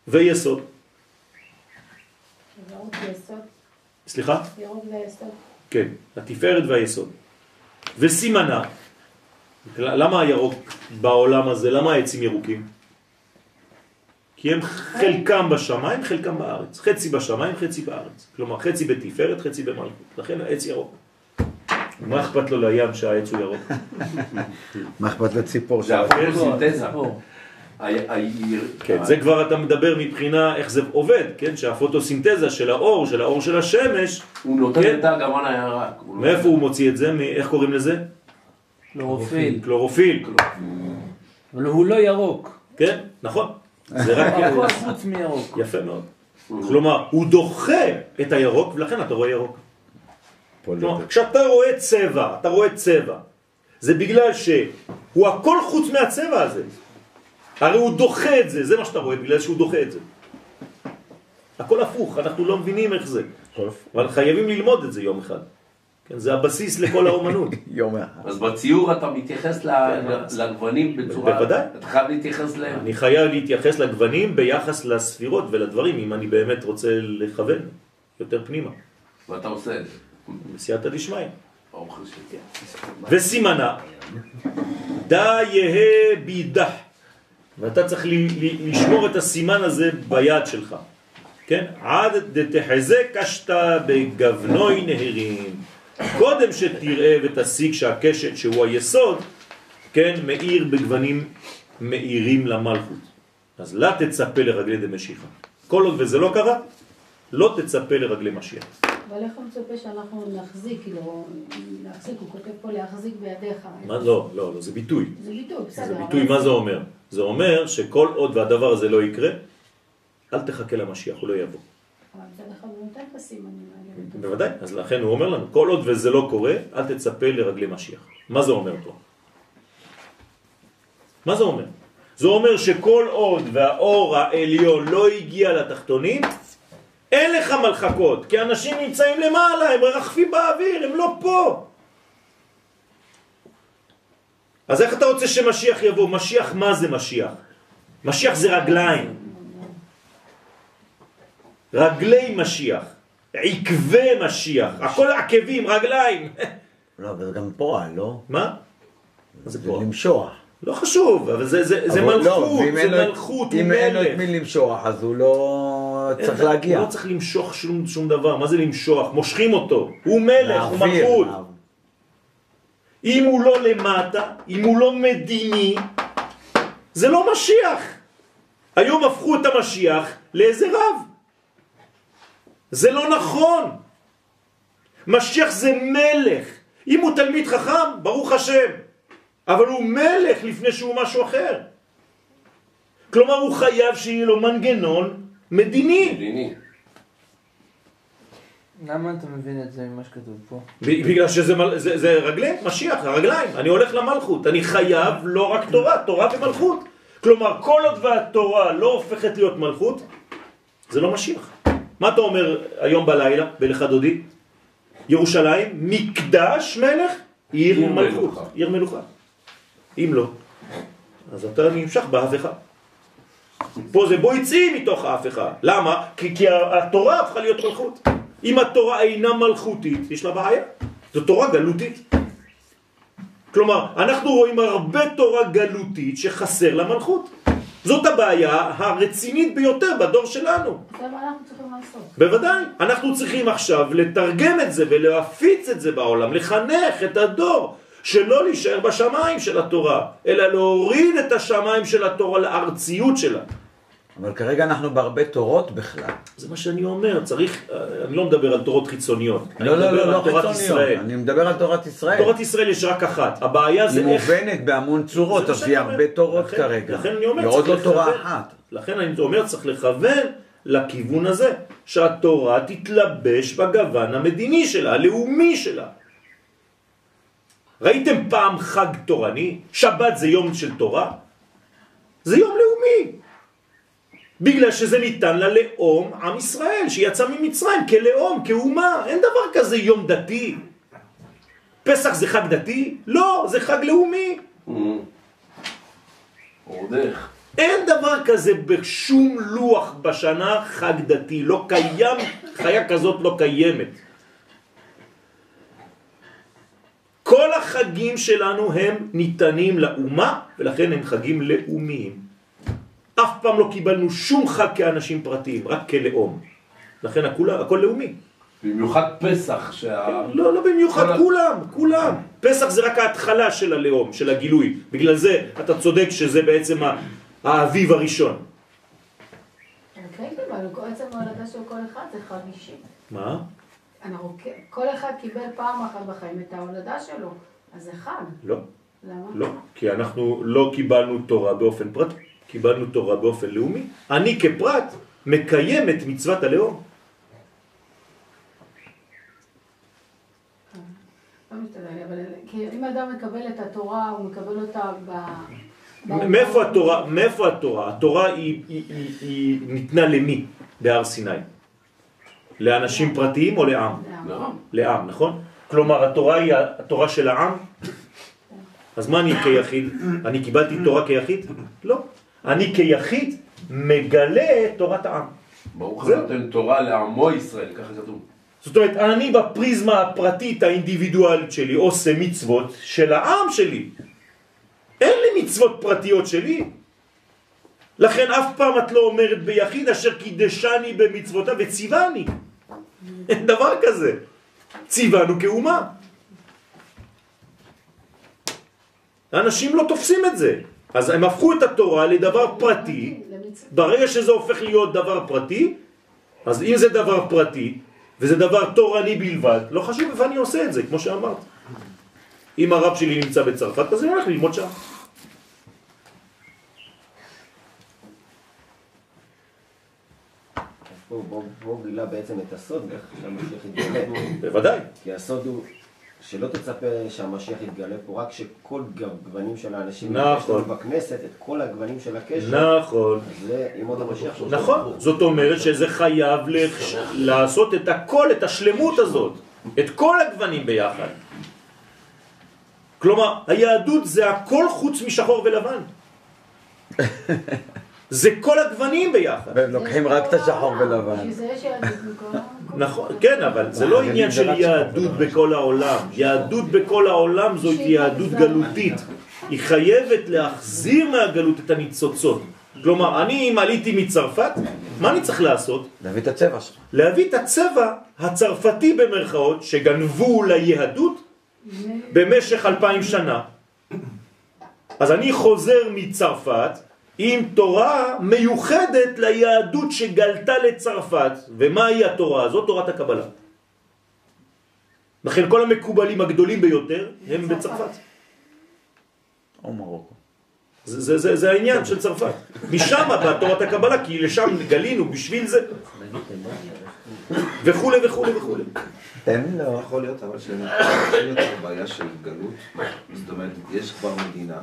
Speaker 1: ויסוד.
Speaker 3: ירוק זה יסוד.
Speaker 1: סליחה?
Speaker 3: ירוק זה יסוד.
Speaker 1: כן, התפארת והיסוד. וסימנה, למה הירוק בעולם הזה, למה העצים ירוקים? כי הם חלקם בשמיים, חלקם בארץ. חצי בשמיים, חצי בארץ. כלומר, חצי בתפארת, חצי במלכות. לכן העץ ירוק. מה אכפת לו לים שהעץ הוא ירוק?
Speaker 5: מה אכפת לציפור
Speaker 6: זה. הפוטוסינתזה.
Speaker 7: ציפור.
Speaker 6: ה- ה-
Speaker 1: כן, זה כבר אתה מדבר מבחינה איך זה עובד, כן? שהפוטוסינתזה של האור, של האור של השמש,
Speaker 6: הוא נותן
Speaker 1: כן.
Speaker 6: את הגוון הירק. הוא לא-
Speaker 1: מאיפה הוא מוציא את זה? איך קוראים לזה?
Speaker 7: קלורופיל.
Speaker 1: קלורופיל.
Speaker 7: אבל הוא לא ירוק.
Speaker 1: כן, נכון. זה רק...
Speaker 7: הכל חוץ מירוק.
Speaker 1: יפה מאוד. כלומר, הוא דוחה את הירוק, ולכן אתה רואה ירוק. כלומר, כשאתה רואה צבע, אתה רואה צבע, זה בגלל שהוא הכל חוץ מהצבע הזה. הרי הוא דוחה את זה, זה מה שאתה רואה, בגלל שהוא דוחה את זה. הכל הפוך, אנחנו לא מבינים איך זה. אבל חייבים ללמוד את זה יום אחד. כן, זה הבסיס לכל האומנות.
Speaker 5: יום אחד.
Speaker 6: אז בציור אתה מתייחס ל- לגוונים בצורה...
Speaker 1: כן, בוודאי.
Speaker 6: אתה חייב להתייחס אליהם.
Speaker 1: אני חייב להתייחס לגוונים ביחס לספירות ולדברים, אם אני באמת רוצה לכוון יותר פנימה.
Speaker 6: ואתה עושה את זה.
Speaker 1: בסייעתא דשמיא. וסימנה, דה יהא בידח. ואתה צריך לשמור את הסימן הזה ביד שלך. כן? עד דתחזה קשתה בגבנוי נהרים. קודם שתראה ותשיג שהקשת שהוא היסוד, כן, מאיר בגוונים מאירים למלכות. אז לא תצפה לרגלי דמשיחה. כל עוד וזה לא קרה, לא תצפה לרגלי משיח.
Speaker 3: אבל איך הוא מצפה שאנחנו נחזיק, כאילו, להחזיק, הוא כותב פה להחזיק בידיך.
Speaker 1: מה? לא, לא, לא, זה ביטוי.
Speaker 3: זה ביטוי, בסדר.
Speaker 1: זה ביטוי, מה זה אומר? זה אומר שכל עוד והדבר הזה לא יקרה, אל תחכה למשיח, הוא לא יבוא.
Speaker 3: אבל מצד אחד הוא נותן את הסימנים.
Speaker 1: בוודאי, אז לכן הוא אומר לנו, כל עוד וזה לא קורה, אל תצפה לרגלי משיח. מה זה אומר פה? מה זה אומר? זה אומר שכל עוד והאור העליון לא הגיע לתחתונים, אין לך מלחקות, כי אנשים נמצאים למעלה, הם מרחפים באוויר, הם לא פה. אז איך אתה רוצה שמשיח יבוא? משיח, מה זה משיח? משיח זה רגליים. רגלי משיח, עקבי משיח, הכל עקבים, רגליים.
Speaker 5: לא, אבל זה גם פועל, לא?
Speaker 1: מה? מה זה פה?
Speaker 5: למשוח.
Speaker 1: לא חשוב, אבל זה, זה, זה
Speaker 5: אבל לא,
Speaker 1: מלכות, זה מלכות, הוא
Speaker 5: אם אין לו את. מי למשוח, אז הוא לא צריך
Speaker 1: הוא
Speaker 5: להגיע.
Speaker 1: לא צריך למשוך שום, שום דבר, מה זה למשוך? מושכים אותו, הוא מלך, הוא מלכות. אם הוא לא למטה, אם הוא לא מדיני, זה לא משיח. היום הפכו את המשיח לאיזה רב. זה לא נכון. משיח זה מלך. אם הוא תלמיד חכם, ברוך השם. אבל הוא מלך לפני שהוא משהו אחר. כלומר, הוא חייב שיהיה לו מנגנון מדיני.
Speaker 6: מדיני.
Speaker 7: למה אתה מבין את זה ממה שכתוב פה?
Speaker 1: בגלל שזה מל- זה, זה רגלי משיח, הרגליים. אני הולך למלכות. אני חייב לא רק תורה, תורה ומלכות. כלומר, כל עוד והתורה לא הופכת להיות מלכות, זה לא משיח. מה אתה אומר היום בלילה, בלך דודי? ירושלים, מקדש מלך, עיר
Speaker 6: עיר
Speaker 1: מלכות,
Speaker 6: מלוכה.
Speaker 1: עיר מלוכה. אם לא, אז אתה נמשך בהפכה. פה זה בוא יצאי מתוך ההפכה. למה? כי, כי התורה הפכה להיות מלכות. אם התורה אינה מלכותית, יש לה בעיה. זו תורה גלותית. כלומר, אנחנו רואים הרבה תורה גלותית שחסר למלכות. זאת הבעיה הרצינית ביותר בדור שלנו.
Speaker 3: זה מה אנחנו צריכים לעשות.
Speaker 1: בוודאי. אנחנו צריכים עכשיו לתרגם את זה ולהפיץ את זה בעולם, לחנך את הדור, שלא להישאר בשמיים של התורה, אלא להוריד את השמיים של התורה לארציות שלה.
Speaker 5: אבל כרגע אנחנו בהרבה תורות בכלל.
Speaker 1: זה מה שאני אומר, צריך, אני לא מדבר על תורות חיצוניות, אני
Speaker 5: לא, לא, לא, לא
Speaker 1: תורת
Speaker 5: חיצוניות.
Speaker 1: ישראל.
Speaker 5: אני מדבר על תורת ישראל.
Speaker 1: תורת ישראל יש רק אחת, הבעיה זה
Speaker 5: היא
Speaker 1: איך...
Speaker 5: מובנת בהמון צורות, אז היא. הרבה תורות
Speaker 1: לכן-
Speaker 5: כרגע.
Speaker 1: לכן אני אומר,
Speaker 5: ועוד
Speaker 1: צריך
Speaker 5: לא תורה
Speaker 1: לכוון.
Speaker 5: אחת.
Speaker 1: לכן אני אומר, צריך לכוון לכיוון הזה, שהתורה תתלבש בגוון המדיני שלה, הלאומי שלה. ראיתם פעם חג תורני? שבת זה יום של תורה? זה יום לאומי. בגלל שזה ניתן ללאום עם ישראל, שיצא ממצרים כלאום, כאומה. אין דבר כזה יום דתי. פסח זה חג דתי? לא, זה חג לאומי.
Speaker 6: עוד איך.
Speaker 1: אין דבר כזה בשום לוח בשנה חג דתי, לא קיים, חיה כזאת לא קיימת. כל החגים שלנו הם ניתנים לאומה, ולכן הם חגים לאומיים. אף פעם לא קיבלנו שום חג כאנשים פרטיים, רק כלאום. לכן הכל, הכל לאומי.
Speaker 6: במיוחד פסח, שה...
Speaker 1: לא, לא במיוחד,
Speaker 6: כל
Speaker 1: כולם, כולם. פסח זה רק ההתחלה של הלאום, של הגילוי. בגלל זה אתה צודק שזה בעצם האביב הראשון.
Speaker 3: כן, עצם ההולדה של כל אחד זה חג אישי.
Speaker 1: מה?
Speaker 3: אנחנו, כן- כל אחד קיבל פעם אחת בחיים את ההולדה שלו, אז זה חג.
Speaker 1: לא,
Speaker 3: למה?
Speaker 1: לא. כי אנחנו לא קיבלנו תורה באופן פרטי. קיבלנו תורה באופן לאומי, אני כפרט מקיים את מצוות הלאום.
Speaker 3: לא אם אדם מקבל את התורה, הוא מקבל אותה ב...
Speaker 1: מאיפה התורה? מאיפה התורה? התורה היא, היא, היא, היא ניתנה למי בהר סיני? לאנשים פרטיים או לעם? לעם, נכון? כלומר התורה היא התורה של העם? אז מה אני כיחיד? אני קיבלתי תורה כיחיד? לא. אני כיחיד מגלה את תורת העם.
Speaker 6: ברוך. הנותן תורה לעמו ישראל, ככה כתוב.
Speaker 1: זאת אומרת, אני בפריזמה הפרטית האינדיבידואלית שלי עושה מצוות של העם שלי. אין לי מצוות פרטיות שלי. לכן אף פעם את לא אומרת ביחיד אשר קידשני במצוותיו וציווני. אין דבר כזה. ציוונו כאומה. האנשים לא תופסים את זה. אז הם הפכו את התורה לדבר פרטי. ברגע שזה הופך להיות דבר פרטי, אז אם זה דבר פרטי, וזה דבר תורני בלבד, לא חשוב איפה אני עושה את זה, כמו שאמרת. אם הרב שלי נמצא בצרפת, אז אני הולך ללמוד שם.
Speaker 8: פה גילה בעצם את הסוד, איך שהמשיח יתגלה.
Speaker 1: בוודאי.
Speaker 8: כי הסוד הוא שלא תצפה שהמשיח יתגלה פה, רק שכל גוונים של האנשים
Speaker 1: נכון.
Speaker 8: יש לנו בכנסת, את כל הגוונים של הקשר,
Speaker 1: נכון.
Speaker 8: זה ימות המשיח.
Speaker 1: נכון. זאת אומרת שזה חייב לח- לעשות את הכל, את השלמות הזאת. את כל הגוונים ביחד. כלומר, היהדות זה הכל חוץ משחור ולבן. זה כל הגוונים ביחד.
Speaker 5: והם לוקחים רק את השחור ולבן.
Speaker 1: נכון, כן, אבל זה לא עניין של יהדות בכל העולם. יהדות בכל העולם זאת יהדות גלותית. היא חייבת להחזיר מהגלות את הניצוצות. כלומר, אני אם עליתי מצרפת, מה אני צריך לעשות?
Speaker 5: להביא את הצבע שלך.
Speaker 1: להביא את הצבע הצרפתי במרכאות שגנבו ליהדות במשך אלפיים שנה. אז אני חוזר מצרפת עם תורה מיוחדת ליהדות שגלתה לצרפת. ומהי התורה הזאת? תורת הקבלה. לכן כל המקובלים הגדולים ביותר הם בצרפת.
Speaker 5: או מרוקו.
Speaker 1: זה, זה, זה, זה העניין של צרפת. משם באה תורת הקבלה, כי לשם גלינו בשביל זה. וכולי וכולי וכולי.
Speaker 5: תן לו.
Speaker 11: יכול להיות אבל שיכול להיות בעיה של גלות, זאת אומרת, יש כבר מדינה,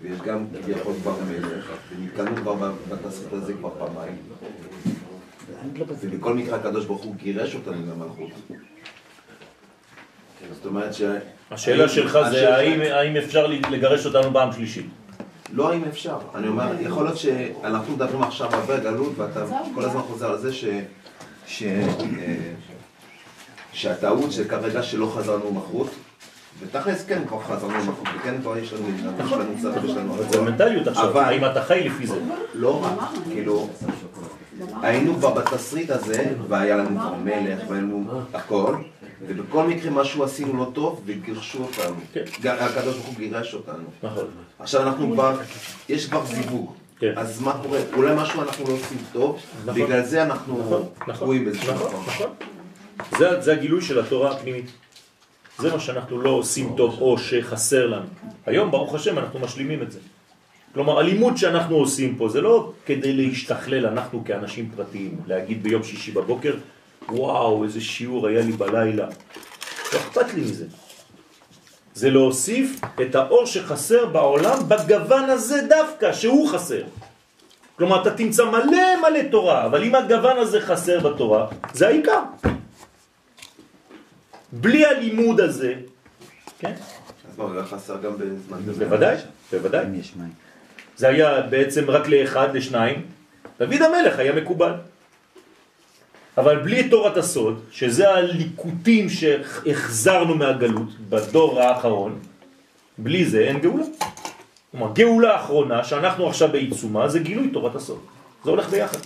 Speaker 11: ויש גם כביכול כבר מלך, ונתקלנו כבר בתסריט הזה כבר פעמיים. ובכל מקרה הקדוש ברוך הוא גירש אותנו למלכות. זאת אומרת ש...
Speaker 1: השאלה שלך זה האם, אפשר לגרש אותנו פעם שלישית.
Speaker 11: לא האם אפשר, אני אומר, יכול להיות שאנחנו מדברים עכשיו הרבה על גלות, ואתה כל הזמן חוזר על זה ש... ש... אה, שהטעות שכרגע שלא חזרנו מלכות, ותכלס כן כבר חזרנו מלכות, וכן כבר יש לנו מדינה, יש לנו צבא, יש לנו
Speaker 1: אבל. זה מנטליות עכשיו, האם אתה חי לפי זה?
Speaker 11: לא רק, כאילו, היינו כבר בתסריט הזה, והיה לנו כבר מלך, והיה לנו הכל, ובכל מקרה משהו עשינו לא טוב, וגירשו אותנו.
Speaker 1: כן.
Speaker 11: הקדוש ברוך הוא גירש אותנו.
Speaker 1: נכון.
Speaker 11: עכשיו אנחנו כבר, יש כבר זיווג.
Speaker 1: כן.
Speaker 11: אז מה קורה? אולי משהו אנחנו לא עושים טוב,
Speaker 1: נכון.
Speaker 11: בגלל זה אנחנו
Speaker 1: נכון, נכון,
Speaker 11: תקועים באיזשהו
Speaker 1: נכון,
Speaker 11: מקום.
Speaker 1: נכון. זה הגילוי של התורה הפנימית. זה מה שאנחנו לא עושים טוב או שחסר לנו. היום, ברוך השם, אנחנו משלימים את זה. כלומר, הלימוד שאנחנו עושים פה זה לא כדי להשתכלל אנחנו כאנשים פרטיים, להגיד ביום שישי בבוקר, וואו, איזה שיעור היה לי בלילה. לא אכפת לי מזה. זה להוסיף את האור שחסר בעולם בגוון הזה דווקא, שהוא חסר. כלומר, אתה תמצא מלא מלא תורה, אבל אם הגוון הזה חסר בתורה, זה העיקר. בלי הלימוד הזה, כן?
Speaker 11: אז מה, הוא היה חסר גם בזמן?
Speaker 1: בוודאי, בוודאי. זה היה בעצם רק לאחד, לשניים. דוד המלך היה מקובל. אבל בלי תורת הסוד, שזה הליקוטים שהחזרנו מהגלות בדור האחרון, בלי זה אין גאולה. כלומר, גאולה האחרונה שאנחנו עכשיו בעיצומה זה גילוי תורת הסוד. זה הולך ביחד.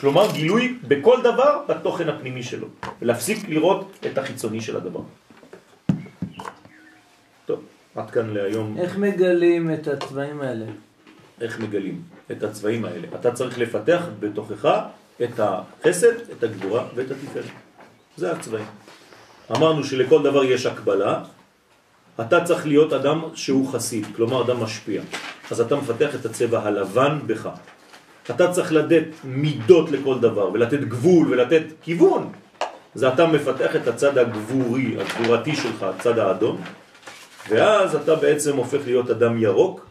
Speaker 1: כלומר, גילוי בכל דבר בתוכן הפנימי שלו. ולהפסיק לראות את החיצוני של הדבר. טוב, עד כאן להיום.
Speaker 7: איך מגלים את הצבעים האלה?
Speaker 1: איך מגלים את הצבעים האלה. אתה צריך לפתח בתוכך את החסד, את הגבורה ואת התפארת. זה הצבעים. אמרנו שלכל דבר יש הקבלה. אתה צריך להיות אדם שהוא חסיד, כלומר אדם משפיע. אז אתה מפתח את הצבע הלבן בך. אתה צריך לתת מידות לכל דבר, ולתת גבול, ולתת כיוון. אז אתה מפתח את הצד הגבורי, הגבורתי שלך, הצד האדום, ואז אתה בעצם הופך להיות אדם ירוק,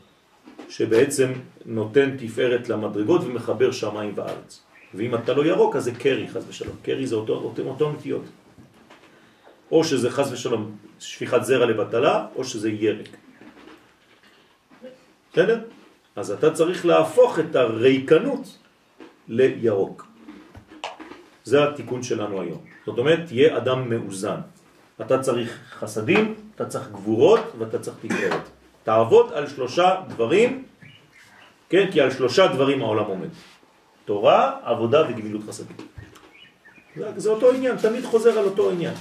Speaker 1: שבעצם נותן תפארת למדרגות ומחבר שמיים וארץ. ואם אתה לא ירוק, אז זה קרי, חס ושלום. קרי זה אותו, אותו, אותו נטיות. או שזה חס ושלום שפיכת זרע לבטלה, או שזה ירק. בסדר? אז אתה צריך להפוך את הריקנות לירוק. זה התיקון שלנו היום. זאת אומרת, תהיה אדם מאוזן. אתה צריך חסדים, אתה צריך גבורות ואתה צריך תקרת. תעבוד על שלושה דברים, כן? כי על שלושה דברים העולם עומד. תורה, עבודה וגמילות חסדים. זה, זה אותו עניין, תמיד חוזר על אותו עניין.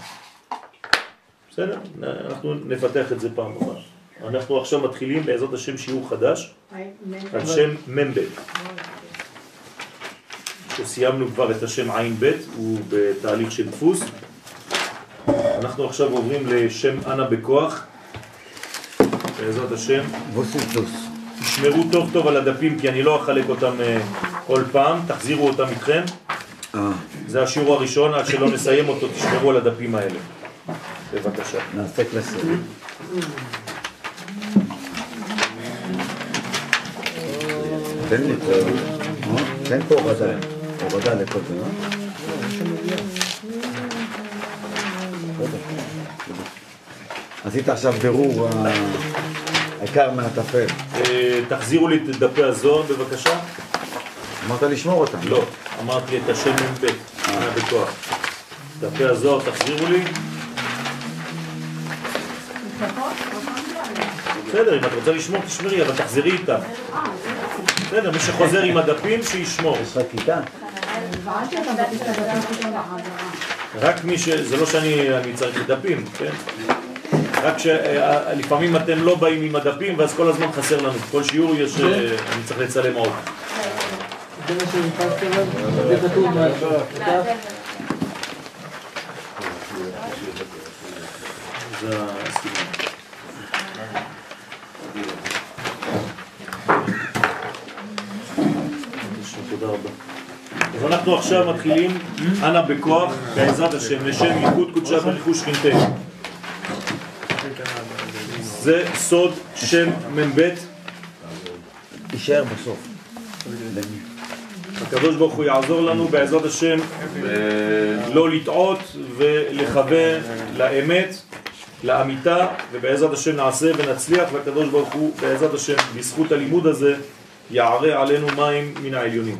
Speaker 1: בסדר? אנחנו נפתח את זה פעם אחת. אנחנו עכשיו מתחילים בעזרת השם שיעור חדש על שם מ"ב. שסיימנו כבר את השם עין ב', הוא בתהליך של דפוס. אנחנו עכשיו עוברים לשם אנה בכוח, בעזרת השם.
Speaker 5: ווסיסדוס.
Speaker 1: תשמרו טוב טוב על הדפים כי אני לא אחלק אותם אה, כל פעם, תחזירו אותם איתכם.
Speaker 5: אה,
Speaker 1: זה השיעור הראשון, עד שלא נסיים אותו תשמרו על הדפים האלה. בבקשה.
Speaker 5: נעשה קלסר. תן לי פה? תן פה הורדה, הורדה לכל זה, אה? עשית עכשיו בירור אה, העיקר מהטפל.
Speaker 1: אה, תחזירו לי את דפי הזוהר בבקשה.
Speaker 5: אמרת לשמור אותם.
Speaker 1: לא, אמרתי את השם מ"ב, אנה בכוח. דפי הזוהר תחזירו לי. בסדר, אם את רוצה לשמור תשמרי, אבל תחזרי איתם. בסדר, מי שחוזר עם הדפים שישמור.
Speaker 5: יש לך כיתה?
Speaker 1: רק מי ש... זה לא שאני אני צריך דפים, כן? רק שלפעמים אתם לא באים עם הדפים ואז כל הזמן חסר לנו. כל שיעור יש... אה, אני צריך לצלם עוד.
Speaker 7: זה מה שנתפסתם עליו? זה כתוב מהכתב?
Speaker 1: זה הסימן. תודה רבה. אז אנחנו עכשיו מתחילים, אנא בכוח, בעזרת השם, לשם ייחוד קודשה בריחוש שכינתנו. זה סוד שם מ"ב,
Speaker 5: יישאר בסוף.
Speaker 1: הקדוש ברוך הוא יעזור לנו בעזרת השם לא לטעות ולכוון לאמת, לאמיתה, ובעזרת השם נעשה ונצליח, והקדוש ברוך הוא בעזרת השם בזכות הלימוד הזה יערה עלינו מים מן העליונים.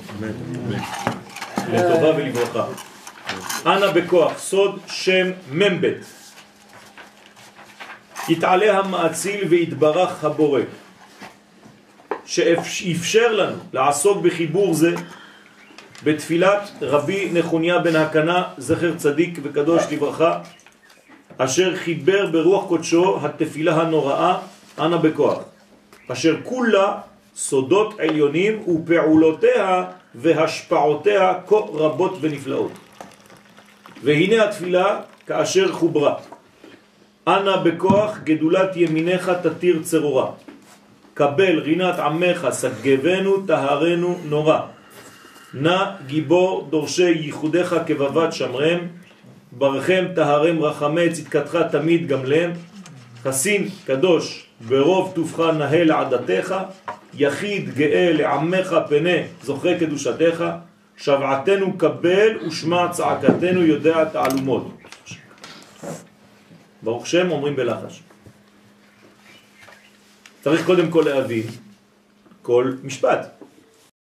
Speaker 1: לטובה ולברכה. אנא בכוח, סוד שם מ"ב. יתעלה המאציל ויתברך הבורא, שאפשר לנו לעסוק בחיבור זה בתפילת רבי נחוניה בן הקנה, זכר צדיק וקדוש לברכה, אשר חיבר ברוח קודשו התפילה הנוראה, אנא בכוח, אשר כולה סודות עליונים ופעולותיה והשפעותיה כה רבות ונפלאות. והנה התפילה כאשר חוברה. אנא בכוח גדולת ימיניך תתיר צרורה. קבל רינת עמך סגבנו טהרנו נורא. נא גיבור דורשי ייחודיך כבבת שמרם. ברכם טהרם רחמי צדקתך תמיד גמלם. חסין קדוש ברוב טובך נהל עדתך. יחיד גאה לעמך פנה זוכרי קדושתך. שבעתנו קבל ושמע צעקתנו יודע תעלומות. ברוך שם אומרים בלחש. צריך קודם כל להבין כל משפט.